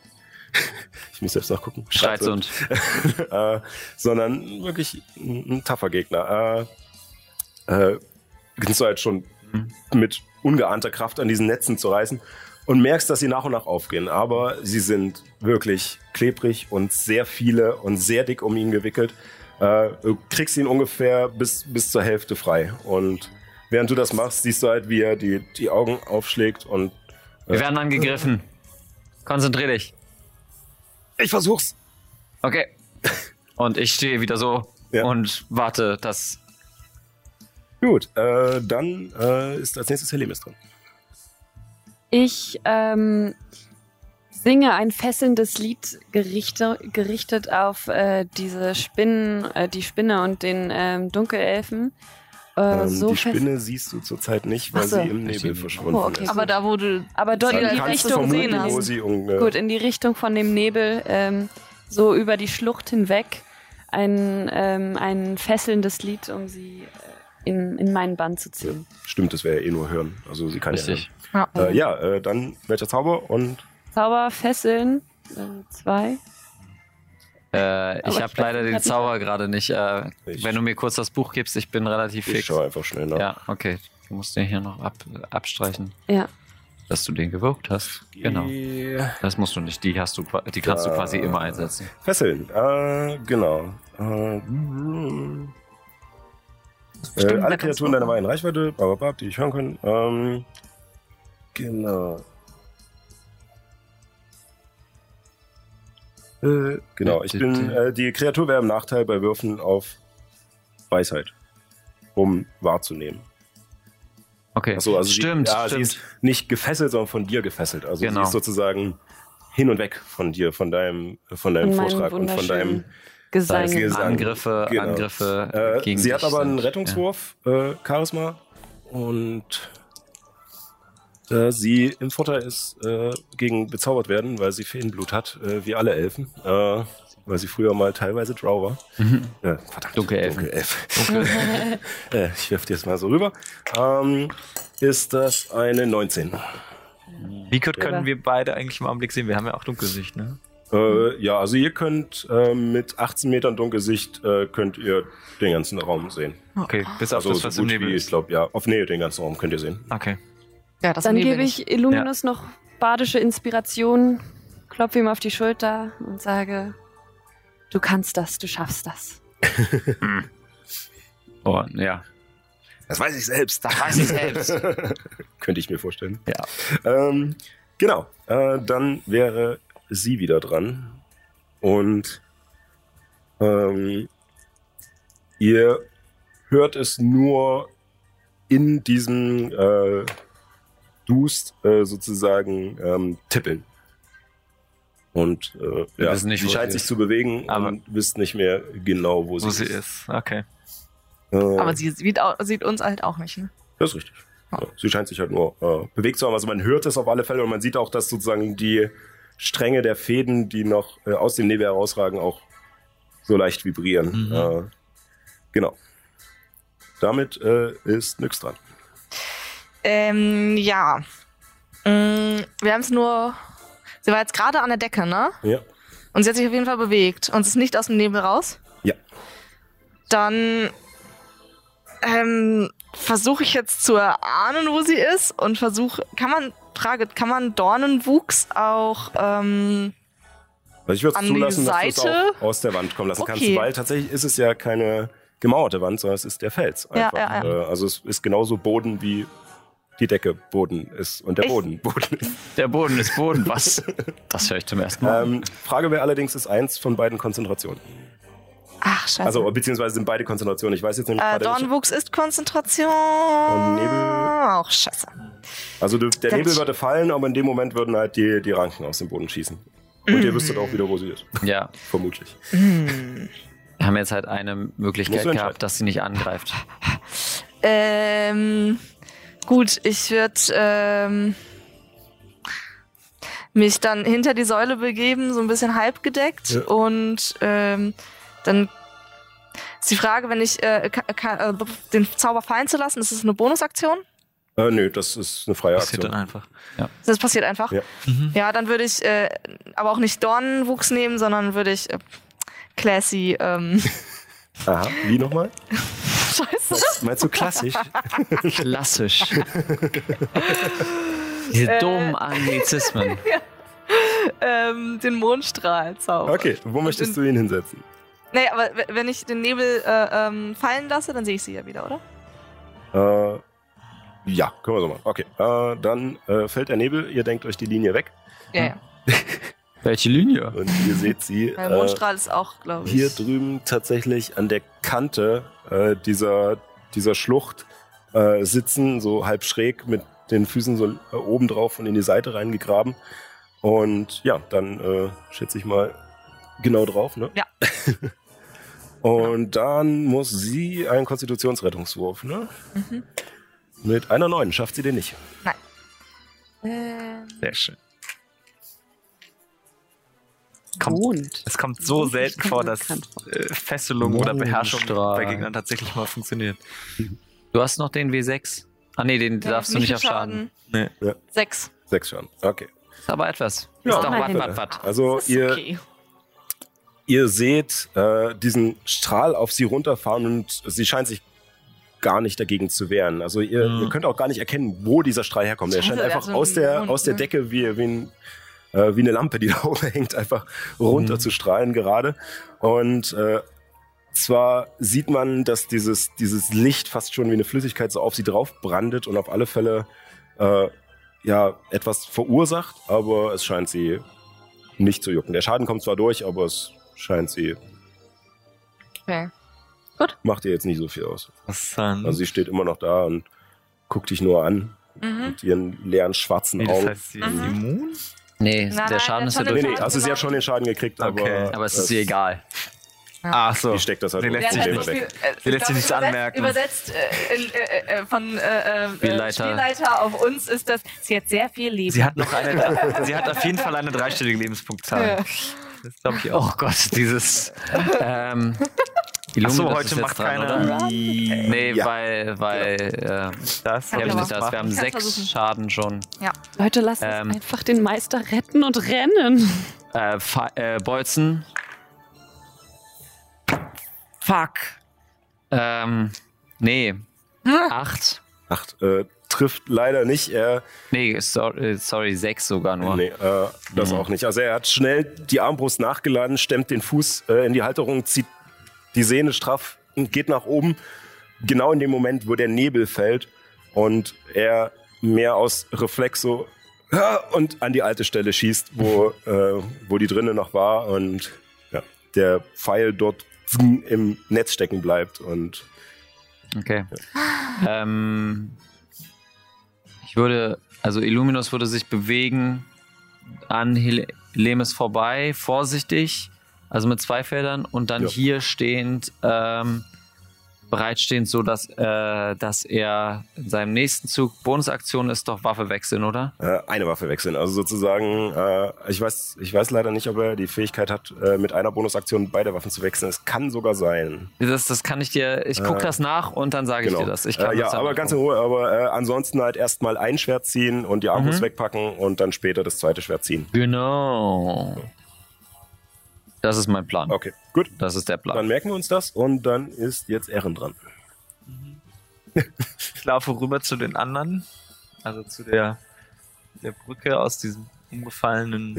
ich muss selbst nachgucken. Streitsund. äh, sondern wirklich ein, ein tougher Gegner. Äh, äh, du halt schon mit ungeahnter Kraft an diesen Netzen zu reißen und merkst, dass sie nach und nach aufgehen. Aber sie sind wirklich klebrig und sehr viele und sehr dick um ihn gewickelt. Äh, du kriegst ihn ungefähr bis, bis zur Hälfte frei. Und während du das machst, siehst du halt, wie er die, die Augen aufschlägt und Wir werden angegriffen. Konzentrier dich. ich versuch's. Okay. Und ich stehe wieder so Ja. und warte, dass. Gut, äh, dann äh, ist als nächstes Helemis dran. Ich ähm, singe ein fesselndes Lied gerichte, gerichtet auf äh, diese Spinnen, äh, die Spinne und den ähm, Dunkelelfen. Äh, Ähm, so die Spinne siehst du zurzeit nicht, weil so. sie im Nebel verschwunden Oh, okay. ist. Aber da, wo du Aber dort in Ja, die Richtung wo hast. sie um, äh, Gut, in die Richtung von dem Nebel, ähm, so über die Schlucht hinweg, ein, ähm, ein fesselndes Lied, um sie äh, in, in meinen Bann zu ziehen. Stimmt, das wäre ja eh nur hören. Also sie kann Richtig. ja, ja. Äh, ja, äh, dann welcher Zauber und Zauber, Fesseln, äh, zwei. Äh, ich ich habe leider den ich- Zauber gerade nicht. Äh, Ich- wenn du mir kurz das Buch gibst, ich bin relativ ich fix. schaue einfach schnell nach. Ja, okay. Du musst den hier noch ab, abstreichen, Ja. dass du den gewirkt hast. Genau. Die- Das musst du nicht. Die hast du, die kannst du Da. quasi immer einsetzen. Fesseln, äh, genau. Äh, bestimmt äh, alle Kreaturen deiner Reihen Reichweite, die ich hören können. Ähm, genau. Äh, genau, ich bin, äh, die Kreatur wäre im Nachteil bei Würfen auf Weisheit, um wahrzunehmen. Okay. Achso, also stimmt, sie, ja, stimmt. sie ist nicht gefesselt, sondern von dir gefesselt. Also Genau. sie ist sozusagen hin und weg von dir, von deinem, von deinem Von Vortrag und von deinem Gesang. Gesang. Angriffe, Genau. Angriffe Äh, gegen sie hat dich aber einen. Rettungswurf, äh, Charisma. Und äh, sie im Vorteil ist äh, gegen bezaubert werden, weil sie Feenblut hat, äh, wie alle Elfen. Äh, weil sie früher mal teilweise Drow war. Mhm. Äh, verdammt. Dunkelelfen. Dunkelelf. äh, ich werfe dir jetzt mal so rüber. Ähm, ist das eine 19? Wie gut können wir beide eigentlich im Augenblick sehen? Wir haben ja auch Dunkelsicht, ne? Äh, ja, also ihr könnt äh, mit 18 Metern Dunkelsicht äh, könnt ihr den ganzen Raum sehen. Okay, bis auf Also das, so was im gut Nebel wie, ich ist. glaube, ja. Auf Nähe den ganzen Raum könnt ihr sehen. Okay. Ja, das Dann gebe ich Illuminus noch badische Inspiration, klopfe ihm auf die Schulter und sage, du kannst das, du schaffst das. Oh, ja. Das weiß ich selbst. Das weiß ich selbst. Könnte ich mir vorstellen. Ja. Ähm, genau. Äh, dann wäre sie wieder dran. Und ähm, ihr hört es nur in diesem äh, Dust äh, sozusagen ähm, tippeln. Und äh, ja, nicht, sie wo scheint sie sich ist. zu bewegen, Aber- und wisst nicht mehr genau, wo sie, Wo sie ist. ist. Okay. Äh, Aber sie sieht, sieht uns halt auch nicht, ne? Das ist richtig. Ja, sie scheint sich halt nur äh, bewegt zu haben. Also man hört es auf alle Fälle und man sieht auch, dass sozusagen die Stränge der Fäden, die noch äh, aus dem Nebel herausragen, auch so leicht vibrieren. Mhm. Äh, genau. Damit äh, ist nix dran. Ähm, ja. Mm, wir haben es nur. Sie war jetzt gerade an der Decke, ne? Ja. Und sie hat sich auf jeden Fall bewegt und ist nicht aus dem Nebel raus. Ja. Dann ähm, versuche ich jetzt zu erahnen, wo sie ist und versuche, kann man, Frage, kann man Dornenwuchs auch, ähm, Also ich würde An es zulassen, dass du es Seite? auch aus der Wand kommen lassen kannst, Okay. weil tatsächlich ist es ja keine gemauerte Wand, sondern es ist der Fels Ja, einfach. ja, ja. Äh, also es ist genauso Boden wie die Decke Boden ist und der Echt? Boden Boden ist. Der Boden ist Boden. Was? Das höre ich zum ersten Mal. Ähm, Frage wäre allerdings, ist eins von beiden Konzentrationen? ach, scheiße. Also beziehungsweise sind beide Konzentrationen. Ich weiß jetzt nämlich äh, gerade nicht. Dornenwuchs ist Konzentration. Und Nebel? Auch scheiße. Also der Ganz- Nebel würde fallen, aber in dem Moment würden halt die, die Ranken aus dem Boden schießen. Und ihr wüsstet auch wieder, wo sie ist. ja. Vermutlich. Hm. Wir haben jetzt halt eine Möglichkeit gehabt, dass sie nicht angreift. Ähm, gut, ich würde ähm, mich dann hinter die Säule begeben, so ein bisschen halbgedeckt Ja. und ähm, dann ist die Frage, wenn ich äh, ka- ka- äh, den Zauber fallen zu lassen, ist das eine Bonusaktion? Äh, nö, das ist eine freie Passiert Aktion. dann einfach. Das passiert einfach. Ja. Ja, dann würde ich äh, aber auch nicht Dornenwuchs nehmen, sondern würde ich äh, classy. Ähm, Aha, wie nochmal? Scheiße. Meinst du klassisch? Klassisch. Diese Äh. dummen Anglizismen. ähm, den Mondstrahl zaubern. Okay, wo möchtest du ihn hinsetzen? Nee, aber wenn ich den Nebel äh, ähm, fallen lasse, dann sehe ich sie ja wieder, oder? Äh, ja, können wir so machen. Okay, äh, dann äh, fällt der Nebel, ihr denkt euch die Linie weg Ja, ja. Welche Linie? und ihr seht sie Der äh, Mondstrahl ist auch, glaube ich. hier drüben tatsächlich an der Kante äh, dieser, dieser Schlucht äh, sitzen, so halb schräg mit den Füßen so äh, oben drauf und in die Seite reingegraben. Und ja, dann äh, schätze ich mal genau drauf, ne? Ja. und dann muss sie einen Konstitutionsrettungswurf, ne? Mhm. Mit einer neuen schafft sie den nicht. Ähm, Sehr schön. Kommt, es kommt so Das selten vor, dass äh, Fesselung oder Beherrschung bei Gegnern tatsächlich mal funktioniert. Du hast noch den W6. Ah nee, den ja, darfst du nicht auf Schaden. Nee. Sechs. Sechs schon. Okay. Ist aber etwas. Ja, ist doch wat, wat, wat. Also ihr, okay. ihr seht äh, diesen Strahl auf sie runterfahren und sie scheint sich gar nicht dagegen zu wehren. Also ihr, Mhm. ihr könnt auch gar nicht erkennen, wo dieser Strahl herkommt. Er scheint der einfach so aus der, aus der ne? Decke wie, wie, ein, äh, wie eine Lampe, die da oben hängt, einfach runter Mhm. zu strahlen gerade. Und äh, zwar sieht man, dass dieses, dieses Licht fast schon wie eine Flüssigkeit so auf sie drauf brandet und auf alle Fälle äh, ja etwas verursacht, aber es scheint sie nicht zu jucken. Der Schaden kommt zwar durch, aber es scheint sie Okay. macht ihr jetzt nicht so viel aus. Interessant. Also sie steht immer noch da und guckt dich nur an Mhm. mit ihren leeren schwarzen nee, das Augen. heißt, sie ist Mhm. immun? Nee, Nein, der Schaden der ist ja Schaden nee, durch. nee, also sie hat schon den Schaden gekriegt, Okay. aber, Aber es ist ihr egal. Ach so. Die steckt das halt Sie nur lässt sich nicht- weg. Sie lässt sich nichts übersetzt, anmerken. Übersetzt äh, äh, äh, von äh, äh, Spielleiter. Spielleiter auf uns ist das, sie hat sehr viel Leben. Sie hat noch eine, sie hat auf jeden Fall eine dreistellige Lebenspunktzahl. Das glaube ich auch. Oh Gott, dieses. ähm, Achso, Illuminus heute ist jetzt macht dran, keiner. Oder? Nee, Ja. weil, weil äh, Das wir Ja, haben aber nicht das. Wir haben Ich sechs versuchen. Schaden schon. Leute, lasst Ähm. uns einfach den Meister retten und rennen. Äh, äh, Bolzen. Fuck. Ähm, nee. Acht. Acht äh, trifft leider nicht. Er, Nee, sorry, sorry, sechs sogar nur. nee, äh, das Mhm. auch nicht. Also er hat schnell die Armbrust nachgeladen, stemmt den Fuß äh, in die Halterung, zieht die Sehne straff und geht nach oben. Genau in dem Moment, wo der Nebel fällt und er mehr aus Reflex so und an die alte Stelle schießt, wo, äh, wo die drinne noch war und ja, der Pfeil dort im Netz stecken bleibt und Okay. Ähm, ich würde, also Illuminus würde sich bewegen an Hel Lemes vorbei, vorsichtig, also mit zwei Feldern und dann Ja. hier stehend ähm, bereitstehend, so dass, äh, dass er in seinem nächsten Zug Bonusaktion ist doch Waffe wechseln, oder? Äh, eine Waffe wechseln. Also sozusagen, äh, ich weiß, ich weiß leider nicht, ob er die Fähigkeit hat, äh, mit einer Bonusaktion beide Waffen zu wechseln. Es kann sogar sein. Das, das kann ich dir, ich gucke Äh, das nach und dann sage ich dir das. Ich kann äh, ja, das aber ganz in. Ruhe. Aber ansonsten halt erstmal ein Schwert ziehen und die Armbrust Mhm. wegpacken und dann später das zweite Schwert ziehen. Genau. Das ist mein Plan. Okay, gut. Das ist der Plan. Dann merken wir uns das und dann ist jetzt Ehren dran. Ich laufe rüber zu den anderen, also zu der, der Brücke aus diesem umgefallenen,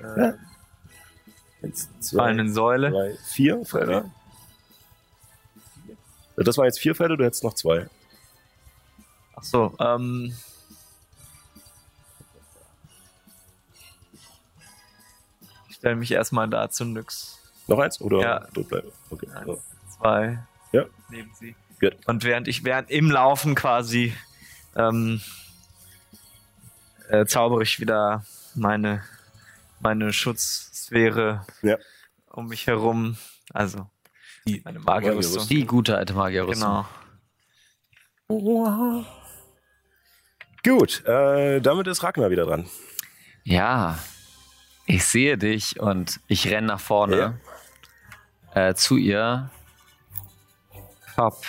äh, Eins, zwei, gefallenen Säule. drei, vier Felder. Das waren jetzt vier Felder, du hättest noch zwei. Ach so, ähm. Stelle mich erstmal da zu Nyx. Noch eins? Oder Ja. dort bleiben? Okay. Eins, So. zwei. Ja. Neben sie. Gut. Und während ich während im Laufen quasi ähm, äh, zaubere ich wieder meine, meine Schutzsphäre Ja. um mich herum. Also die, meine Magierrüstung. Die gute alte Magierrüstung. Genau. Gut, äh, damit ist Ragnar wieder dran. Ja, ich sehe dich und ich renne nach vorne äh, zu ihr. Hopp.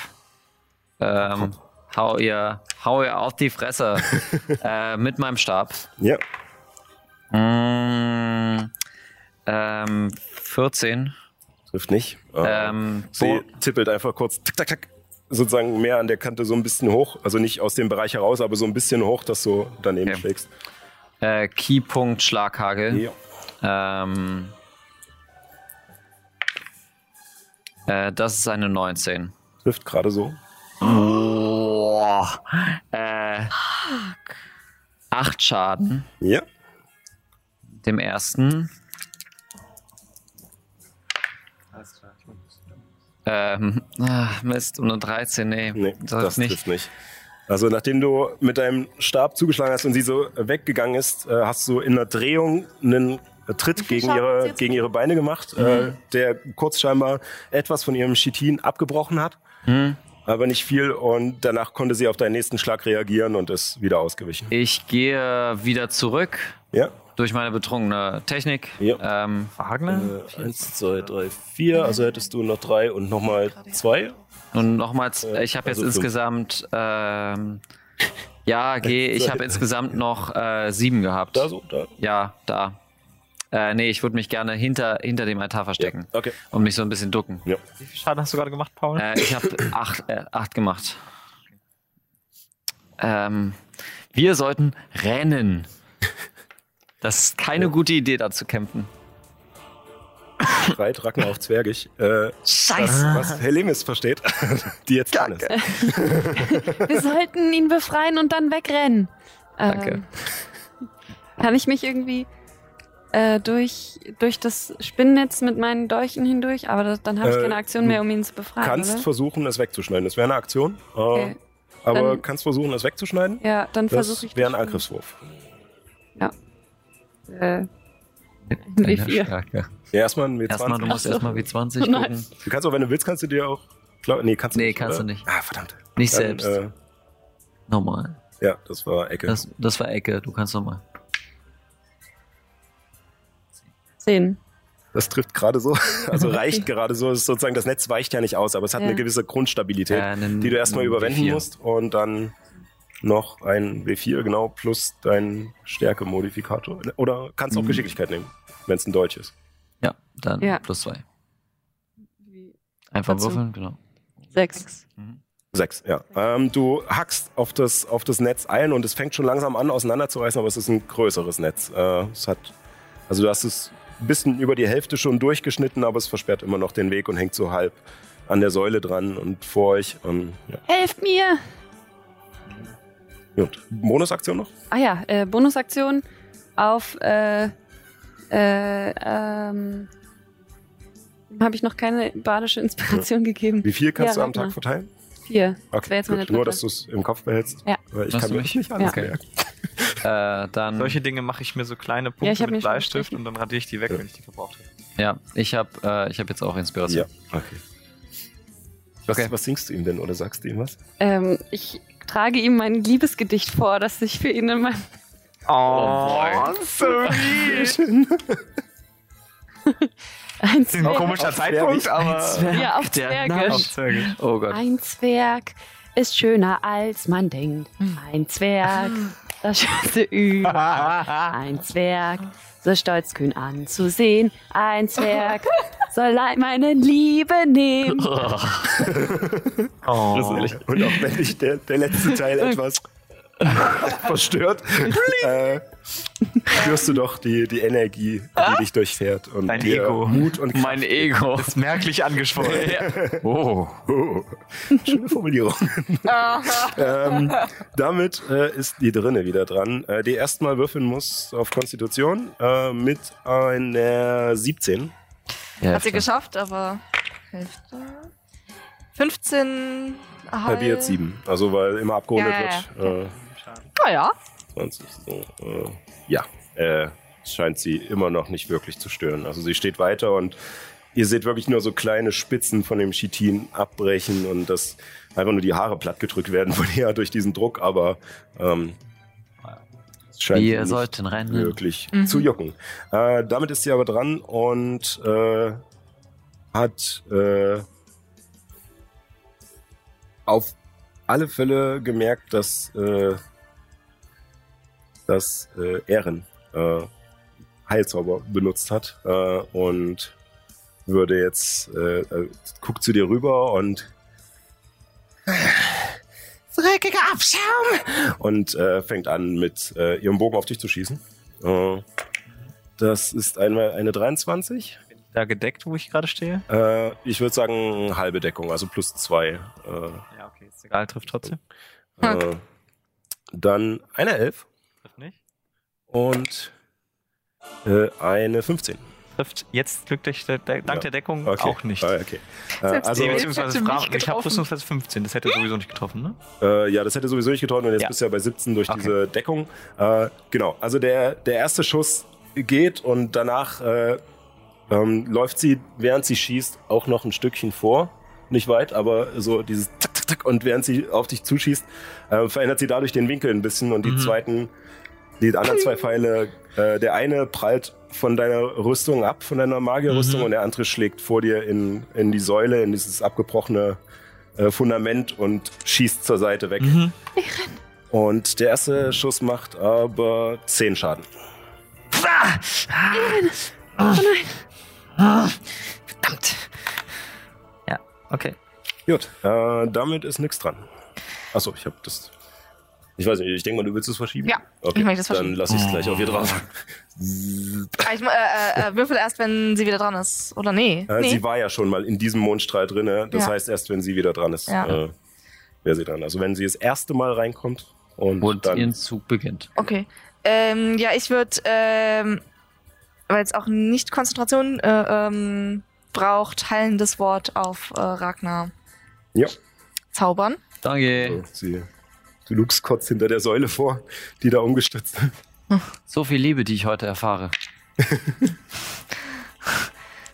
Ähm, hau ihr, hau ihr auf die Fresse äh, mit meinem Stab. Ja, Mm, ähm, 14. trifft nicht. Äh, Ähm, Sie tippelt einfach kurz, tick, tack, tack, sozusagen mehr an der Kante so ein bisschen hoch. Also nicht aus dem Bereich heraus, aber so ein bisschen hoch, dass du daneben Okay. schlägst. Äh, Keypunkt Schlaghagel. Ja. Ähm, äh, das ist eine 19. Trifft gerade so. Oh, äh, acht Schaden. Ja. Dem ersten. Ähm, ach, Mist, um eine 13, nee. Nee, das, das nicht. trifft nicht. Also nachdem du mit deinem Stab zugeschlagen hast und sie so weggegangen ist, äh, hast du in einer Drehung einen Tritt gegen ihre, gegen ihre Beine gemacht, äh, der kurz scheinbar etwas von ihrem Chitin abgebrochen hat, Hm. aber nicht viel. Und danach konnte sie auf deinen nächsten Schlag reagieren und ist wieder ausgewichen. Ich gehe wieder zurück Ja. durch meine betrunkene Technik. Ja. Ähm, Wagner? Äh, eins, zwei, drei, vier. Also hättest du noch drei und nochmal zwei. Und nochmals, Äh, ich habe jetzt also fünf. insgesamt, ähm, ja, geh, ich habe insgesamt noch äh, sieben gehabt. Da so, da. Ja, da. Äh, nee, ich würde mich gerne hinter, hinter dem Altar verstecken Okay. und mich so ein bisschen ducken. Wie viel Schaden hast du gerade gemacht, Paul? Äh, ich habe acht, äh, acht gemacht. Ähm, wir sollten rennen. Das ist keine gute Idee, da zu kämpfen. Ragnar auf Zwergig. Äh, Scheiße. das, was Helemis versteht, die jetzt dran ist. Wir sollten ihn befreien und dann wegrennen. Danke. Ähm, kann ich mich irgendwie äh, durch, durch das Spinnennetz mit meinen Dolchen hindurch? Aber das, dann habe ich Äh, keine Aktion mehr, um ihn zu befreien. kannst oder? versuchen, es wegzuschneiden. Das wäre eine Aktion. Äh, Okay. aber Dann- kannst versuchen, es wegzuschneiden. Ja, dann Das versuche ich. wäre ein das- Angriffswurf. Äh, W4. Stärke. Ja, erstmal ein W20. Erstmal, du musst so. erstmal W20 Oh nein. gucken. Du kannst auch, wenn du willst, kannst du dir auch. Glaub, nee, kannst du Nee, nicht. kannst oder? du nicht. Ah, verdammt. Nicht Dann, selbst. Äh, Nochmal. ja, das war Ecke. Das, das war Ecke, du kannst nochmal. Zehn. Das trifft gerade so. Also reicht gerade so. Sozusagen, das Netz weicht ja nicht aus, aber es hat Ja. eine gewisse Grundstabilität, Äh, einen- die du erstmal überwinden W4. musst. Und dann noch ein W4, genau, plus dein Stärke-Modifikator. Oder kannst auch Mhm. Geschicklichkeit nehmen, wenn es ein Deutsch ist. Ja, dann Ja. plus zwei. Einfach Dazu. würfeln, genau. Sechs. Sechs, ja. Ähm, du hackst auf das, auf das Netz ein und es fängt schon langsam an, auseinanderzureißen, aber es ist ein größeres Netz. Äh, es hat, also du hast es ein bisschen über die Hälfte schon durchgeschnitten, aber es versperrt immer noch den Weg und hängt so halb an der Säule dran und vor euch. Ähm, ja. Helft mir! Gut. Bonusaktion noch? Ah ja, äh, Bonusaktion auf äh, äh, ähm, habe ich noch keine badische Inspiration gegeben. Wie viel kannst Ja, du am. Tag verteilen? Vier. Okay, wäre jetzt meine gut. Nur, dass du es im Kopf behältst. Ja. Weil ich Hast kann mich? das nicht alles Okay. Äh, dann, Solche Dinge mache ich mir so kleine Ja, Punkte mit Bleistift und dann radiere ich die weg, wenn ich die verbraucht habe. ja, ich habe äh, ich hab jetzt auch Inspiration. Ja, okay. Was, Okay. was singst du ihm denn oder sagst du ihm was? Ähm, ich trage ihm mein Liebesgedicht vor, das ich für ihn in meinem. Oh, so lieb. Ein Ein Zwerg. komischer Zeitpunkt, aber. Ja, auf Der Zwergisch. Auf Zwergisch. Oh Gott. Ein Zwerg ist schöner als man denkt. Ein Zwerg, das schönste überhaupt. Ein Zwerg, so stolz kühn anzusehen. Ein Zwerg soll meine Liebe nehmen. Oh. Und auch wenn dich der, der letzte Teil etwas verstört, äh, spürst du doch die, die Energie, die dich durchfährt und Dein dir Ego. Mut und Kraft Mein Ego. Ist merklich angeschwollen. Oh. Oh, schöne Formulierung. ähm, damit äh, ist die Drinne wieder dran, äh, die erstmal würfeln muss auf Konstitution äh, mit einer 17. Ja, Hat sie geschafft, aber Hälfte. 15. Halbiert 7. Also weil immer abgerundet Ja, ja, wird. Äh, Naja. 20. So, äh, ja, äh, scheint sie immer noch nicht wirklich zu stören. Also sie steht weiter und ihr seht wirklich nur so kleine Spitzen von dem Chitin abbrechen und das einfach nur die Haare plattgedrückt werden von ihr durch diesen Druck, aber ähm, es scheint Wir nicht sollten rennen. wirklich Mhm. zu jucken. Äh, damit ist sie aber dran und äh, hat äh, auf alle Fälle gemerkt, dass, äh, dass äh, Ehren äh, Heilzauber benutzt hat äh, und würde jetzt äh, äh, guckt zu dir rüber und dreckiger Abschaum und äh, fängt an mit äh, ihrem Bogen auf dich zu schießen. Äh, das ist einmal eine 23. Da gedeckt, wo ich gerade stehe? Äh, ich würde sagen halbe Deckung, also plus zwei. Äh, Ja, okay, ist egal, trifft trotzdem. äh, dann eine 11 Trifft nicht. und äh, eine 15. Trifft jetzt glücklich dank Ja. der Deckung Okay. auch nicht. Ah, okay. Äh, also, Nee, beziehungsweise hätte Fra- mich ich habe. Rüstungsklasse 15, das hätte sowieso nicht getroffen, ne? Äh, ja, das hätte sowieso nicht getroffen und jetzt Ja. bist du ja bei 17 durch Okay. diese Deckung. Äh, genau, also der, der erste Schuss geht und danach äh, ähm, läuft sie, während sie schießt, auch noch ein Stückchen vor. Nicht weit, aber so dieses. Und während sie auf dich zuschießt, äh, verändert sie dadurch den Winkel ein bisschen und die Mhm. zweiten, die anderen zwei Pfeile, äh, der eine prallt von deiner Rüstung ab, von deiner Magierrüstung Mhm. und der andere schlägt vor dir in, in die Säule, in dieses abgebrochene äh, Fundament und schießt zur Seite weg. Mhm. Und der erste Schuss macht aber 10 Schaden. Verdammt. Ja, okay. Gut, äh, damit ist nichts dran. Achso, ich habe das. Ich weiß nicht, ich denke mal, du willst es verschieben? Ja, okay, ich möchte es Dann verschieben. lasse ich es gleich auf ihr drauf. Ah, Ich, äh, äh, äh, würfel erst, wenn sie wieder dran ist. Oder nee? Äh, nee. Sie war ja schon mal in diesem Mondstrahl drin. Das Ja. heißt, erst wenn sie wieder dran ist, Ja. äh, wäre sie dran. Also wenn sie das erste Mal reinkommt und, Und dann. ihren Zug beginnt. Okay. Ähm, ja, ich würde, ähm, weil es auch nicht Konzentration äh, ähm, braucht, heilendes Wort auf äh, Ragnar Ja. zaubern. Danke. So, sie, lugst kurz hinter der Säule vor, die da umgestützt ist. So viel Liebe, die ich heute erfahre.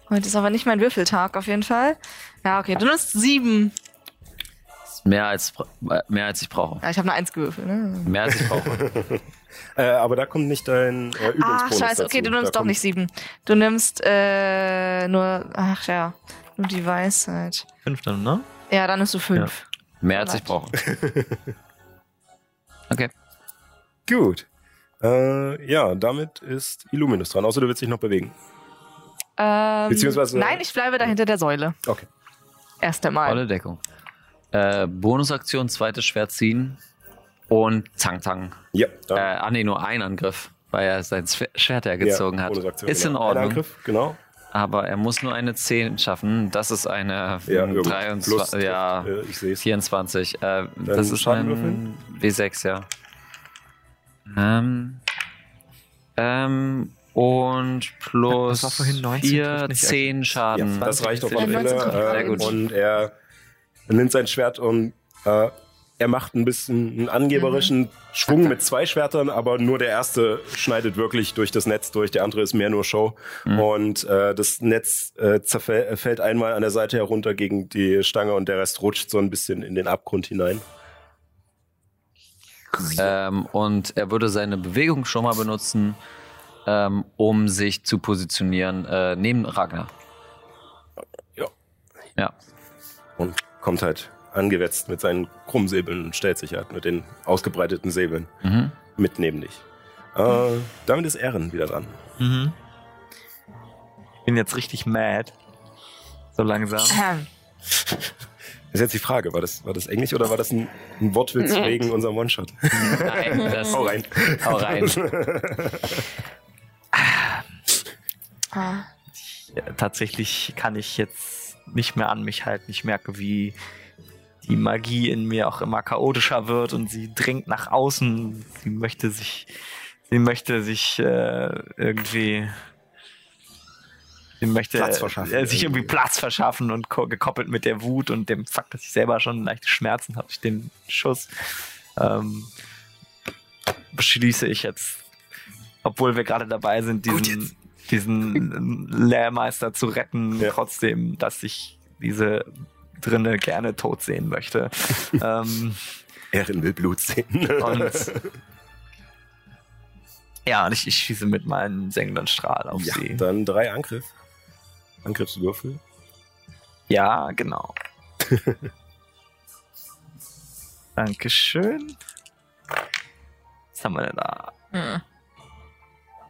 Heute ist aber nicht mein Würfeltag auf jeden Fall. Ja, okay, du nimmst sieben. Mehr als, mehr als ich brauche. Ja, ich habe eine Eins gewürfelt. Ne? Mehr als ich brauche. Äh, aber da kommt nicht dein äh, Ach, Übungsbonus scheiße, okay, dazu. du nimmst Da doch nicht sieben. Du nimmst äh, nur, ach ja, nur die Weisheit. Fünf dann, ne? Ja, dann nimmst du fünf. Mehr als ich brauche. Okay. Gut. Äh, ja, damit ist Illuminus dran. Außer du willst dich noch bewegen. Ähm, Beziehungsweise- Nein, ich bleibe da hinter der Säule. Okay. Erst einmal. Volle Deckung. Äh, Bonusaktion, zweites Schwert ziehen. Und Zang Zang. Ja, Äh, ah nee, nur ein Angriff, weil er sein Schwert hergezogen ja, hat. Ist genau. in Ein Ordnung. Angriff, genau. Aber er muss nur eine 10 schaffen. Das ist eine Ja, ähm, irgend- 23, plus, ja, Äh, es. 24. Äh, das ist ein W6, ja. Ähm, ähm, und plus Das war vorhin 19, 4, trifft nicht 10 Schaden. Ja, das reicht auf Ja, alle 19 kommt Fälle. Äh, und er nimmt sein Schwert und äh, er macht ein bisschen einen angeberischen Schwung mit zwei Schwertern, aber nur der erste schneidet wirklich durch das Netz durch, der andere ist mehr nur Show. Und äh, das Netz äh, äh, fällt einmal an der Seite herunter gegen die Stange und der Rest rutscht so ein bisschen in den Abgrund hinein. Ähm, und er würde seine Bewegung schon mal benutzen, ähm, um sich zu positionieren äh, neben Ragnar. Ja. Ja. Und kommt halt angewetzt mit seinen Krummsäbeln und stellt sich halt mit den ausgebreiteten Säbeln Mhm. mit neben dich. Äh, damit ist Ehren wieder dran. Mhm. Ich bin jetzt richtig mad. So langsam. Ist jetzt die Frage, war das, war das Englisch oder war das ein, ein Wortwitz wegen unserem One-Shot? Nein, das, Hau rein. Hau rein. ah, Ja, tatsächlich kann ich jetzt nicht mehr an mich halten. Ich merke, wie die Magie in mir auch immer chaotischer wird und sie dringt nach außen. Sie möchte sich, sie möchte sich äh, irgendwie, sie möchte Platz verschaffen äh, sich irgendwie. irgendwie Platz verschaffen und ko- gekoppelt mit der Wut und dem Fakt, dass ich selber schon leichte Schmerzen habe durch den Schuss, ähm, beschließe ich jetzt, obwohl wir gerade dabei sind, diesen, diesen Lehrmeister zu retten, Ja. trotzdem, dass ich diese drinne gerne tot sehen möchte. ähm, Ehren will Blut sehen. und ja, und ich, ich schieße mit meinem sengenden Strahl auf ja, sie. dann drei Angriff. Angriffswürfel. Ja, genau. Dankeschön. Was haben wir denn da? hm.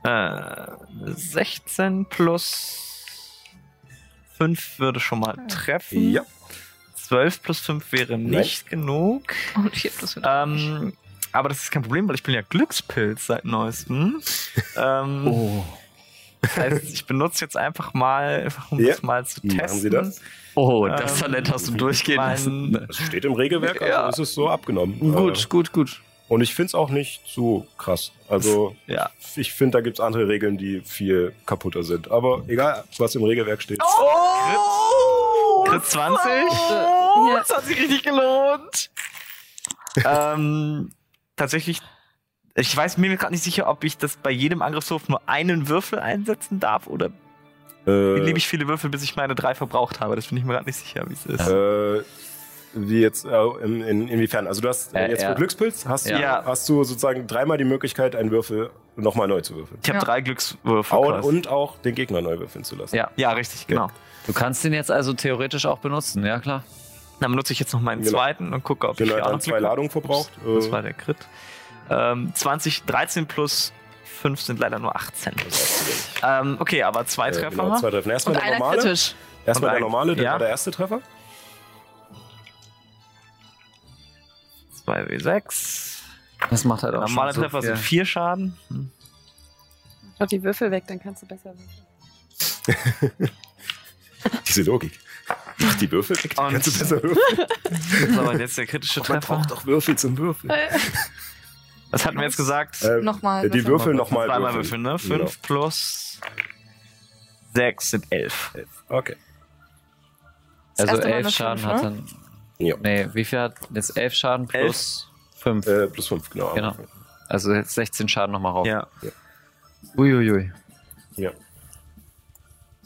Äh, 16 plus 5 würde schon mal treffen. Ja. 12 plus 5 wäre nicht genug. Und plus fünf. Ähm, aber das ist kein Problem, weil ich bin ja Glückspilz seit neuestem. ähm, Oh. Das heißt, ich benutze jetzt einfach mal, einfach um Ja. das mal zu Machen testen. Sie das? Oh, das Talent hast du durchgehen lassen. Das steht im Regelwerk, also Ja. ist es so abgenommen. Gut, Äh, gut, gut. Und ich finde es auch nicht so krass. Also Ja. ich finde, da gibt es andere Regeln, die viel kaputter sind. Aber egal, was im Regelwerk steht. Oh! Crit 20? Ja. Das hat sich richtig gelohnt. ähm, tatsächlich, ich weiß mir gerade nicht sicher, ob ich das bei jedem Angriffswurf nur einen Würfel einsetzen darf oder Äh, beliebig viele Würfel, bis ich meine drei verbraucht habe. Das bin ich mir gerade nicht sicher, wie es ist. Äh, wie jetzt, äh, in, in, inwiefern? Also du hast äh, jetzt ja. Glückspilz, hast, Ja. du, hast du sozusagen dreimal die Möglichkeit, einen Würfel nochmal neu zu würfeln. Ich habe Ja. drei Glückswürfel. Au- quasi. Und auch den Gegner neu würfeln zu lassen. Ja. ja, richtig, genau. Du kannst den jetzt also theoretisch auch benutzen, ja klar. Dann benutze ich jetzt noch meinen Genau. zweiten und gucke, ob Genau, ich auch noch zwei Ladungen verbraucht. Ups, Das Äh, war der Crit. Ähm, 20, 13 plus 5 sind leider nur 18. Ähm, okay, aber zwei äh, Treffer. genau, zwei Treffer. Erstmal Und der einer normale. kritisch. Erstmal der normale, der ja. war der erste Treffer. 2W6. Das macht halt auch Normale schon so Treffer sind 4 Schaden. Hm. Schau die Würfel weg, dann kannst du besser würfeln. Diese Logik. Mach die Würfel weg, dann kannst du besser würfeln. So, und jetzt der kritische Man Treffer. braucht doch Würfel zum Würfeln. Was hatten wir jetzt gesagt? Äh, Nochmal. die Würfel nochmal Zweimal würfeln. würfeln, ne? 5 plus 6 sind 11. Genau. Okay. Das Also elf Schaden fünf, hat ne? dann. Ja. Nee, wie viel hat jetzt elf Schaden plus fünf? Äh, plus fünf, genau. Genau. Also jetzt 16 Schaden nochmal rauf. Ja. Uiuiui. Ja.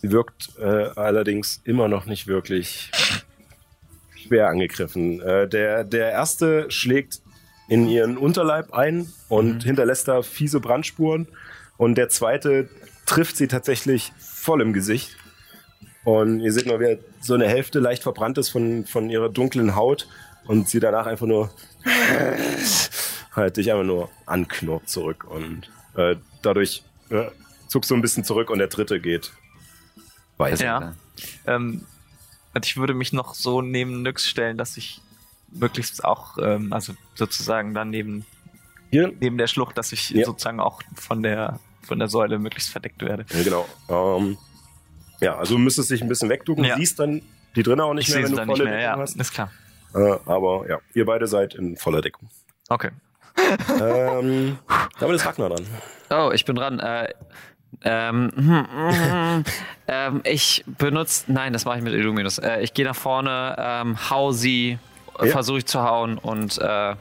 Sie wirkt äh, allerdings immer noch nicht wirklich schwer angegriffen. Äh, der, der erste schlägt in ihren Unterleib ein und hinterlässt da fiese Brandspuren. Und der zweite trifft sie tatsächlich voll im Gesicht. Und ihr seht nur, wie so eine Hälfte leicht verbrannt ist von, von ihrer dunklen Haut und sie danach einfach nur halt dich einfach nur anknurrt zurück und äh, dadurch äh, zuckst du ein bisschen zurück und der dritte geht weiter. Ja. Ähm, und ich würde mich noch so neben Nyx stellen, dass ich möglichst auch, ähm, also sozusagen dann neben, Hier, neben der Schlucht, dass ich Ja. sozusagen auch von der, von der Säule möglichst verdeckt werde. ja, genau. Ähm, ja, also du müsstest dich ein bisschen wegducken, Ja. siehst dann die drinnen auch nicht ich mehr, wenn du dann volle nicht mehr, ja, Deckung hast. ist klar. Äh, aber ja, ihr beide seid in voller Deckung. Okay. ähm, damit ist Ragnar dran. Oh, ich bin dran. Äh, ähm, hm, hm, ähm, ich benutze, nein, das mache ich mit Illuminus. Äh, ich gehe nach vorne, ähm, hau sie äh, Ja. versuche ich zu hauen und äh,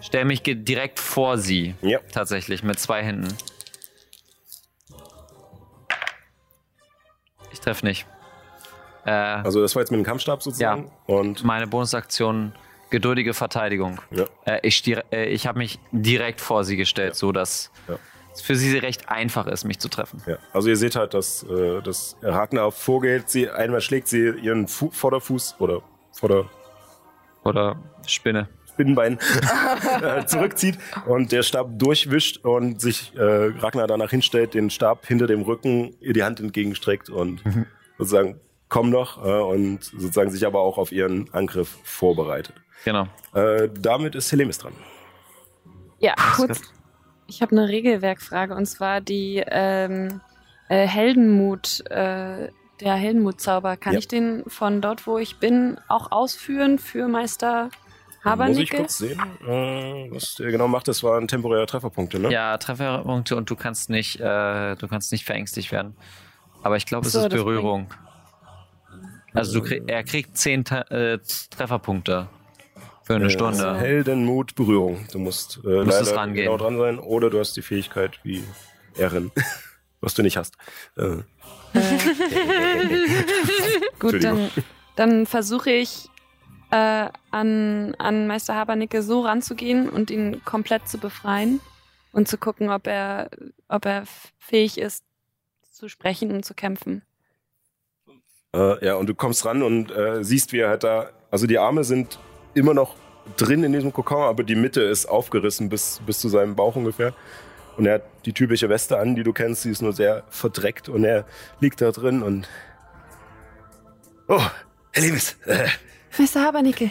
stelle mich direkt vor sie. Ja. Tatsächlich, mit zwei Händen. Ich treffe nicht. Äh, Also das war jetzt mit dem Kampfstab sozusagen. Und meine Bonusaktion, geduldige Verteidigung. ja. Äh, ich äh, ich habe mich direkt vor sie gestellt, so dass Ja. Es für sie recht einfach ist, mich zu treffen. Ja, also ihr seht halt, dass, äh, dass Ragnar vorgeht, sie einmal schlägt sie ihren Fu Vorderfuß oder Vorder Oder Spinne. Spinnenbein äh, zurückzieht und der Stab durchwischt und sich äh, Ragnar danach hinstellt, den Stab hinter dem Rücken ihr die Hand entgegenstreckt und sozusagen komm noch äh, und sozusagen sich aber auch auf ihren Angriff vorbereitet. Genau. Äh, damit ist Helemis dran. Ja, kurz. Ich habe eine Regelwerkfrage und zwar die ähm, äh, Heldenmut, äh, der Heldenmutzauber. Kann Ja. ich den von dort, wo ich bin, auch ausführen für Meister Muss ich kurz sehen, äh, was der genau macht. Das waren temporäre Trefferpunkte, ne? Ja, Trefferpunkte und du kannst nicht, äh, du kannst nicht verängstigt werden. Aber ich glaube, es So, ist Berührung. Also du krieg, er kriegt zehn Ta äh, Trefferpunkte für eine Äh, Stunde. Heldenmut, Berührung. Du musst, äh, Musst es leider genau dran sein oder du hast die Fähigkeit wie Erin, was du nicht hast. Äh, Gut, Entschuldigung. dann, dann versuche ich äh, an, an Meister Habernicke so ranzugehen und ihn komplett zu befreien und zu gucken, ob er, ob er fähig ist, zu sprechen und zu kämpfen. Äh, ja, und du kommst ran und äh, siehst, wie er halt da, also die Arme sind immer noch drin in diesem Kokon, aber die Mitte ist aufgerissen bis, bis zu seinem Bauch ungefähr. Und er hat die typische Weste an, die du kennst, die ist nur sehr verdreckt und er liegt da drin und. Oh, Herr Liebes, äh, Meister Habernicke,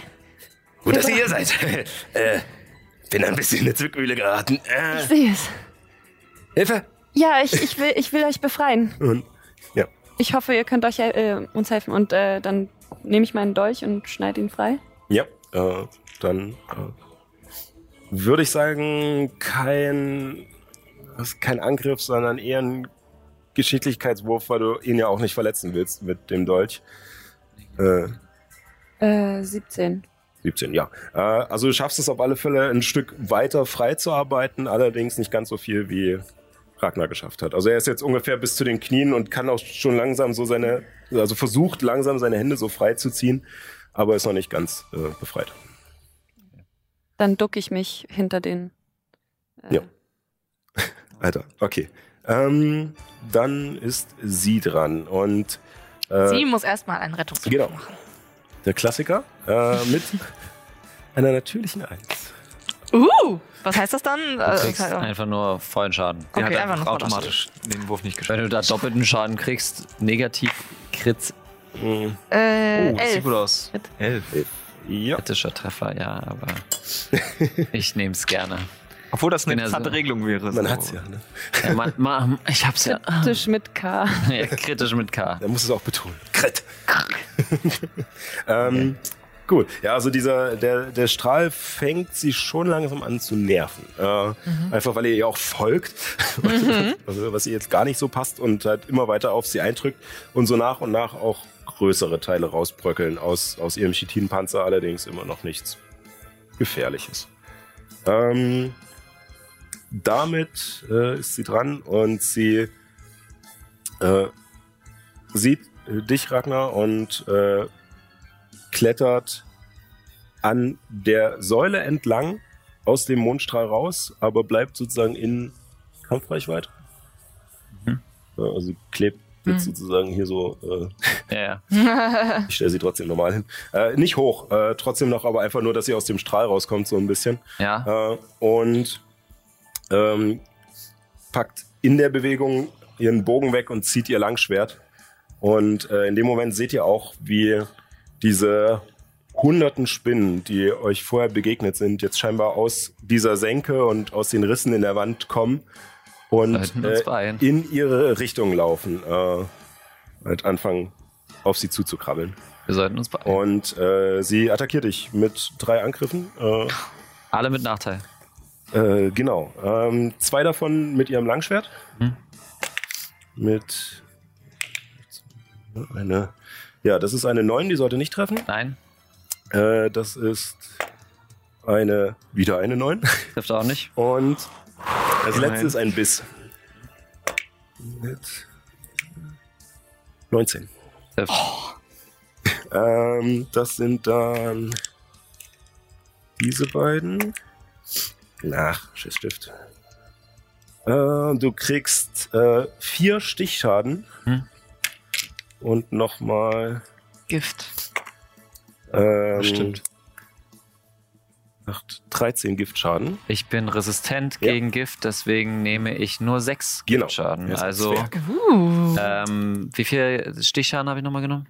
gut, dass ihr hier seid. äh, bin ein bisschen in eine Zwickmühle geraten. ich Äh, sehe es. Hilfe! Ja, ich, ich, will, ich will euch befreien. Und, ja, Ich hoffe, ihr könnt euch äh, uns helfen. Und äh, dann nehme ich meinen Dolch und schneide ihn frei. Ja, äh, dann äh, würde ich sagen, kein, kein Angriff, sondern eher ein Geschicklichkeitswurf, weil du ihn ja auch nicht verletzen willst mit dem Dolch. Äh, Äh, 17. 17, ja. Äh, also du schaffst es auf alle Fälle ein Stück weiter freizuarbeiten, allerdings nicht ganz so viel wie Ragnar geschafft hat. Also er ist jetzt ungefähr bis zu den Knien und kann auch schon langsam so seine, also versucht langsam seine Hände so frei zu ziehen, aber ist noch nicht ganz äh, befreit. Dann ducke ich mich hinter den. Äh, Ja. Alter, okay. Ähm, dann ist sie dran und äh, Sie muss erstmal einen Rettungswurf genau. machen. der Klassiker äh, mit einer natürlichen Eins. Uh, was heißt das dann? Du Äh, kriegst das heißt- einfach nur vollen Schaden. Der Okay, hat einfach einfach automatisch den Wurf nicht geschafft. Wenn du da doppelten Schaden kriegst, negativ Krit, Mhm. äh, Oh, das sieht elf. gut aus. Elf. Ja. kritischer Treffer, ja, aber ich nehme es gerne. Obwohl das eine interessante so- Regelung wäre. Man so. hat's ja, ne? Ja, man, man, ich hab's ja. Tisch mit K. ja. Kritisch mit K. Da muss es auch betonen. Krit. ähm, Gut, ja, also dieser, der, der Strahl fängt sie schon langsam an zu nerven. Äh, Einfach weil ihr ihr auch folgt, was, was ihr jetzt gar nicht so passt und halt immer weiter auf sie eindrückt und so nach und nach auch größere Teile rausbröckeln aus, aus ihrem Chitinpanzer, allerdings immer noch nichts Gefährliches. Ähm, damit äh, ist sie dran und sie äh, sieht äh, dich, Ragnar, und äh, klettert an der Säule entlang aus dem Mondstrahl raus, aber bleibt sozusagen in Kampfreichweite. Mhm. Also klebt jetzt sozusagen hier so, äh, Ja, ja. ich stelle sie trotzdem normal hin. Äh, nicht hoch, äh, trotzdem noch, aber einfach nur, dass sie aus dem Strahl rauskommt, so ein bisschen. ja. Äh, und ähm, packt in der Bewegung ihren Bogen weg und zieht ihr Langschwert. Und äh, in dem Moment seht ihr auch, wie diese hunderten Spinnen, die euch vorher begegnet sind, jetzt scheinbar aus dieser Senke und aus den Rissen in der Wand kommen und äh, in ihre Richtung laufen. Äh, halt anfangen, auf sie zuzukrabbeln. Wir sollten uns beeilen. Und äh, sie attackiert dich mit drei Angriffen. Äh, Alle mit Nachteil. äh, genau. Ähm, zwei davon mit ihrem Langschwert. Hm. Mit eine. Ja, das ist eine 9, die sollte nicht treffen. Nein? Äh, das ist eine, wieder eine 9. Trifft auch nicht. Und das letzte ist ein Biss. Mit 19. Trifft. Ähm, das sind dann diese beiden. Ach, Schissstift. Äh, du kriegst äh, vier Stichschaden. Hm. Und nochmal. Gift. Ähm, Bestimmt. Acht- 13 Giftschaden. Ich bin resistent Ja. gegen Gift, deswegen nehme ich nur sechs Genau. Giftschaden. Also. Uh. ähm, wie viel Stichschaden habe ich nochmal genommen?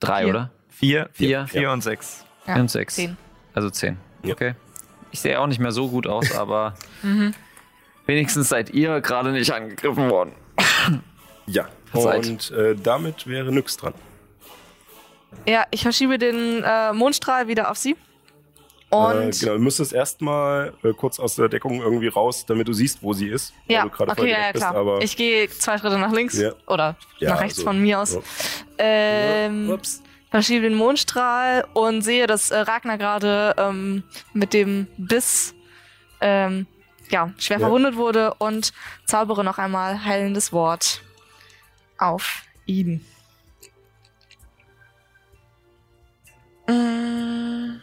Drei, Vier. oder? Vier, Vier. vier und sechs. Ja, und sechs. Zehn. Also zehn. Ja. Okay. Ich sehe auch nicht mehr so gut aus, aber Mhm. wenigstens seid ihr gerade nicht angegriffen worden. Ja. Und äh, damit wäre Nyx dran. Ja, ich verschiebe den äh, Mondstrahl wieder auf sie. Äh, Und genau, du müsstest erstmal äh, kurz aus der Deckung irgendwie raus, damit du siehst, wo sie ist. weil ja, okay, voll ja, bist, klar. aber ich gehe zwei Schritte nach links Ja. oder Ja, nach rechts also- von mir aus. Ja. Ähm, Ups. verschiebe den Mondstrahl und sehe, dass äh, Ragnar gerade ähm, mit dem Biss ähm, ja, schwer Ja. verwundet wurde und zaubere noch einmal heilendes Wort auf ihn. Mm,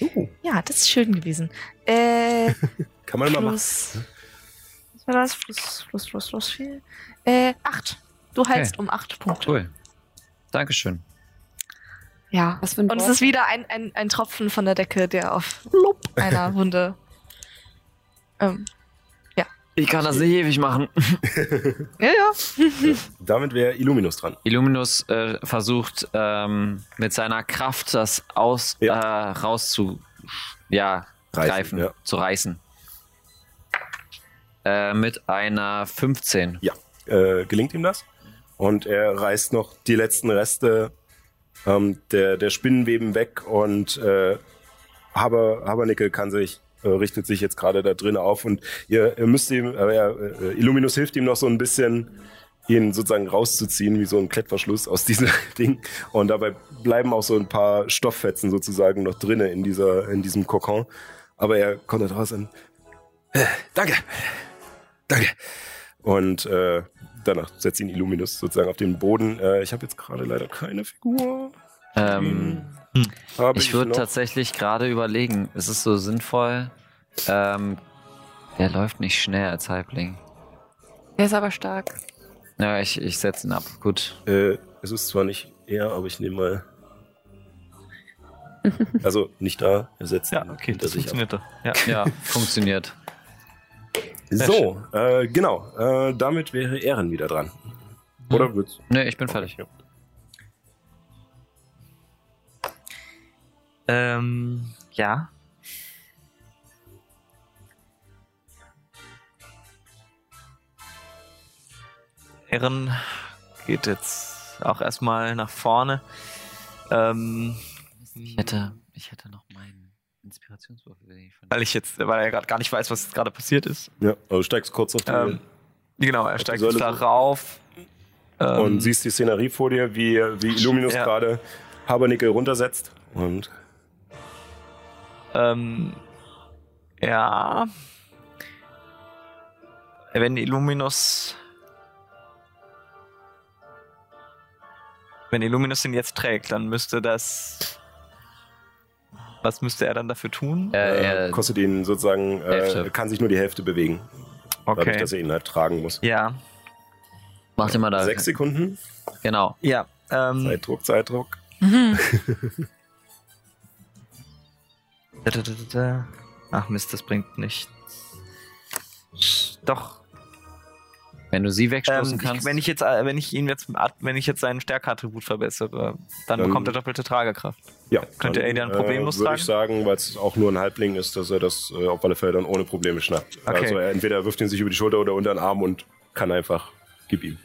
Uh, ja, das ist schön gewesen. Äh, kann man immer machen. plus. Was war das? Plus, plus, plus, plus viel. Äh, acht. Du heilst um acht Punkte. Cool. Dankeschön. Ja. Was für ein Und es Wort? ist wieder ein, ein, ein Tropfen von der Decke, der auf einer Wunde. ähm, Ich kann das nicht ewig machen. ja, ja. Damit wäre Illuminus dran. Illuminus äh, versucht ähm, mit seiner Kraft das aus äh, raus zu ja, Reißen, greifen, ja. zu reißen. Äh, mit einer 15. Ja, äh, gelingt ihm das. Und er reißt noch die letzten Reste ähm, der, der Spinnenweben weg und äh, Haber, Habernickel kann sich, äh, richtet sich jetzt gerade da drin auf und ihr, ihr müsst ihm, äh, äh, Illuminus hilft ihm noch so ein bisschen, ihn sozusagen rauszuziehen, wie so ein Klettverschluss aus diesem Ding. Und dabei bleiben auch so ein paar Stofffetzen sozusagen noch drinne in dieser, in diesem Kokon. Aber er kommt da draußen. Äh, danke. Danke. Und äh, danach setzt ihn Illuminus sozusagen auf den Boden. Äh, ich habe jetzt gerade leider keine Figur. Ähm, Habe ich würde tatsächlich gerade überlegen, ist es so sinnvoll? Ähm, der läuft nicht schnell als Halbling. Der ist aber stark. Ja, ich, ich setze ihn ab. Gut. Äh, es ist zwar nicht er, aber ich nehme mal. Also nicht da, er setzt Ja, ihn okay, hinter das ab. funktioniert doch. Ja. Ja, funktioniert. So, äh, genau. Äh, damit wäre Ehren wieder dran. Oder wird's? Nee, ich bin fertig. Ähm, ja. Ehren geht jetzt auch erstmal nach vorne. Ähm, Ich hätte, ich hätte noch meinen von weil ich jetzt, weil er gerade gar nicht weiß, was gerade passiert ist. Ja, also du steigst kurz auf die Ähm, genau, er steigt Säule jetzt da so. rauf. Ähm, und siehst die Szenerie vor dir, wie, wie Illuminus Ja. gerade Habernickel runtersetzt. Und Ähm, ja. Wenn Illuminus. Wenn Illuminus ihn jetzt trägt, dann müsste das. Was müsste er dann dafür tun? Äh, äh, kostet ihn sozusagen, äh, kann sich nur die Hälfte bewegen. Dadurch, Okay. dass er ihn halt tragen muss. Ja. mach dir mal da. Sechs Sekunden. Genau. Ja. Ähm, Zeitdruck, Zeitdruck. da. Ach Mist, das bringt nichts. Doch. Wenn du sie wegstoßen Ähm, kannst. ich, wenn ich jetzt, äh, wenn ich ihn jetzt, wenn ich jetzt seinen Stärkeattribut verbessere, dann, Dann- bekommt er doppelte Tragekraft. Ja, Könnte er dann problemlos äh, Würde tragen? ich sagen, weil es auch nur ein Halbling ist, dass er das äh, auf alle Fälle dann ohne Probleme schnappt. Okay. Also er entweder wirft ihn sich über die Schulter oder unter den Arm und kann einfach, gib ihm.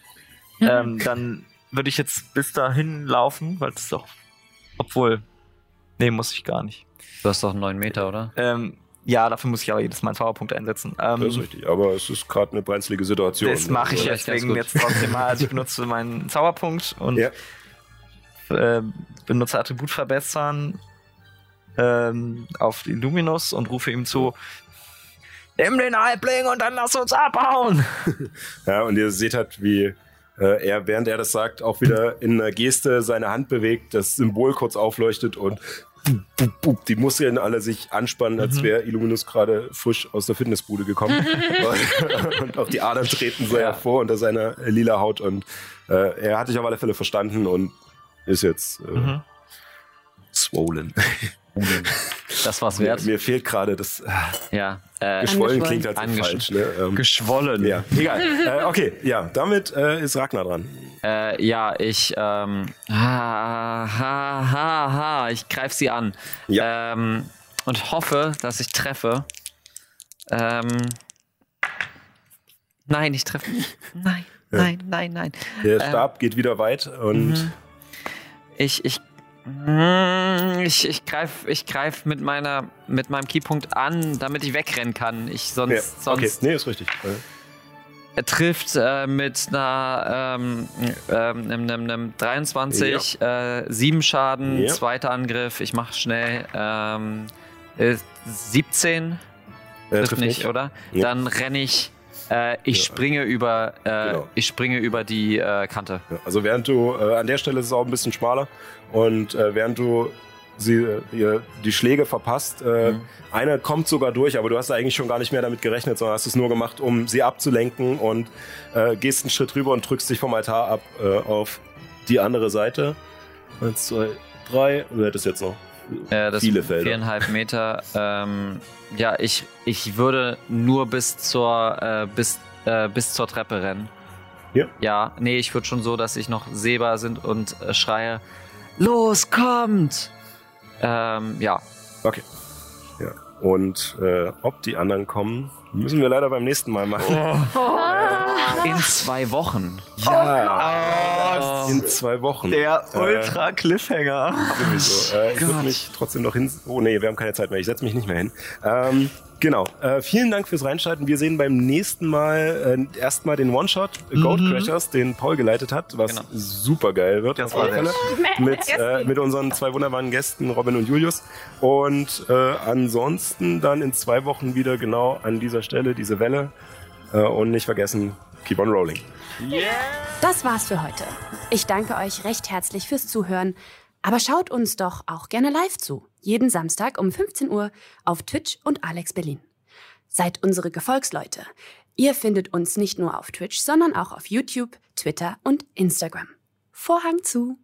ähm, dann würde ich jetzt bis dahin laufen, weil es doch. Obwohl. Nee, muss ich gar nicht. Du hast doch neun Meter, oder? Ähm, ja, dafür muss ich aber jedes Mal einen Powerpunkt einsetzen. Ähm, Das ist richtig. Aber es ist gerade eine brenzlige Situation. das mache ich Also, deswegen jetzt trotzdem mal. Also ich benutze meinen Zauberpunkt und Ja. äh, benutze Attribut verbessern ähm, auf Illuminus und rufe ihm zu, nimm den Halbling und dann lass uns abhauen. Ja, und ihr seht halt, wie äh, er, während er das sagt, auch wieder in einer Geste seine Hand bewegt, das Symbol kurz aufleuchtet und bup, bup, die Muskeln alle sich anspannen, als Mhm. wäre Illuminus gerade frisch aus der Fitnessbude gekommen. und, auch die Adern treten so Ja. hervor unter seiner lila Haut. Und äh, er hat dich auf alle Fälle verstanden und ist jetzt äh, Mhm. swollen. Das war's Mir, wert. mir fehlt gerade das. äh, Ja. Äh, Geschwollen Angeschwollen. klingt halt so falsch. Ne? Ähm, geschwollen. ja, egal. äh, okay, ja, damit äh, ist Ragnar dran. Äh, ja, ich, ähm, ha, ha, ha, ha, ich greif sie an. Ja. Ähm, und hoffe, dass ich treffe. Ähm, nein, ich treffe nicht. Nein, Ja. nein, nein, nein. Der Ähm, Stab geht wieder weit und Mhm. Ich, ich, ich, ich greif, ich greif mit meiner, mit meinem Keypunkt an, damit ich wegrennen kann. Ich sonst, ja, okay, sonst nee, ist richtig. Er trifft äh, mit einer ähm, ähm, einem, einem, einem 23, äh, 7 Schaden, Ja. zweiter Angriff, ich mach schnell ähm, äh, 17, äh, trifft nicht, oder? Ja. Dann renne ich, äh, ich Ja. springe über, äh, Genau. ich springe über die äh, Kante. Ja, also während du, äh, an der Stelle ist es auch ein bisschen schmaler und äh, während du sie, äh, die Schläge verpasst, Mhm. einer kommt sogar durch, aber du hast eigentlich schon gar nicht mehr damit gerechnet, sondern hast es nur gemacht, um sie abzulenken und gehst einen Schritt rüber und drückst dich vom Altar ab auf die andere Seite. Eins, zwei, drei. Du hättest jetzt noch Äh, das viele Felder. Viereinhalb Meter. Ähm, ja, ich, ich würde nur bis zur, äh, bis, äh, bis zur Treppe rennen. Ja. Ja, nee, ich würde schon so, dass ich noch sehbar sind und äh, schreie, los, kommt! Ähm, ja. Okay. Ja. Und äh, ob die anderen kommen, müssen wir leider beim nächsten Mal machen. In zwei Wochen. Ja. In zwei Wochen. Der Äh, Ultra-Cliffhanger. Sowieso. Äh, ich würde mich trotzdem noch hin. Oh nee, wir haben keine Zeit mehr. Ich setze mich nicht mehr hin. Ähm, genau. Äh, vielen Dank fürs Reinschalten. Wir sehen beim nächsten Mal äh, erstmal den One-Shot äh, Goat Crashers, den Paul geleitet hat, was Genau. super geil wird. Das war Fälle. Mit, äh, mit unseren zwei wunderbaren Gästen, Robin und Julius. Und äh, ansonsten dann in zwei Wochen wieder genau an dieser Stelle diese Welle. Äh, und nicht vergessen, keep on rolling. Das war's für heute. Ich danke euch recht herzlich fürs Zuhören. Aber schaut uns doch auch gerne live zu. Jeden Samstag um 15 Uhr auf Twitch und Alex Berlin. Seid unsere Gefolgsleute. Ihr findet uns nicht nur auf Twitch, sondern auch auf YouTube, Twitter und Instagram. Vorhang zu.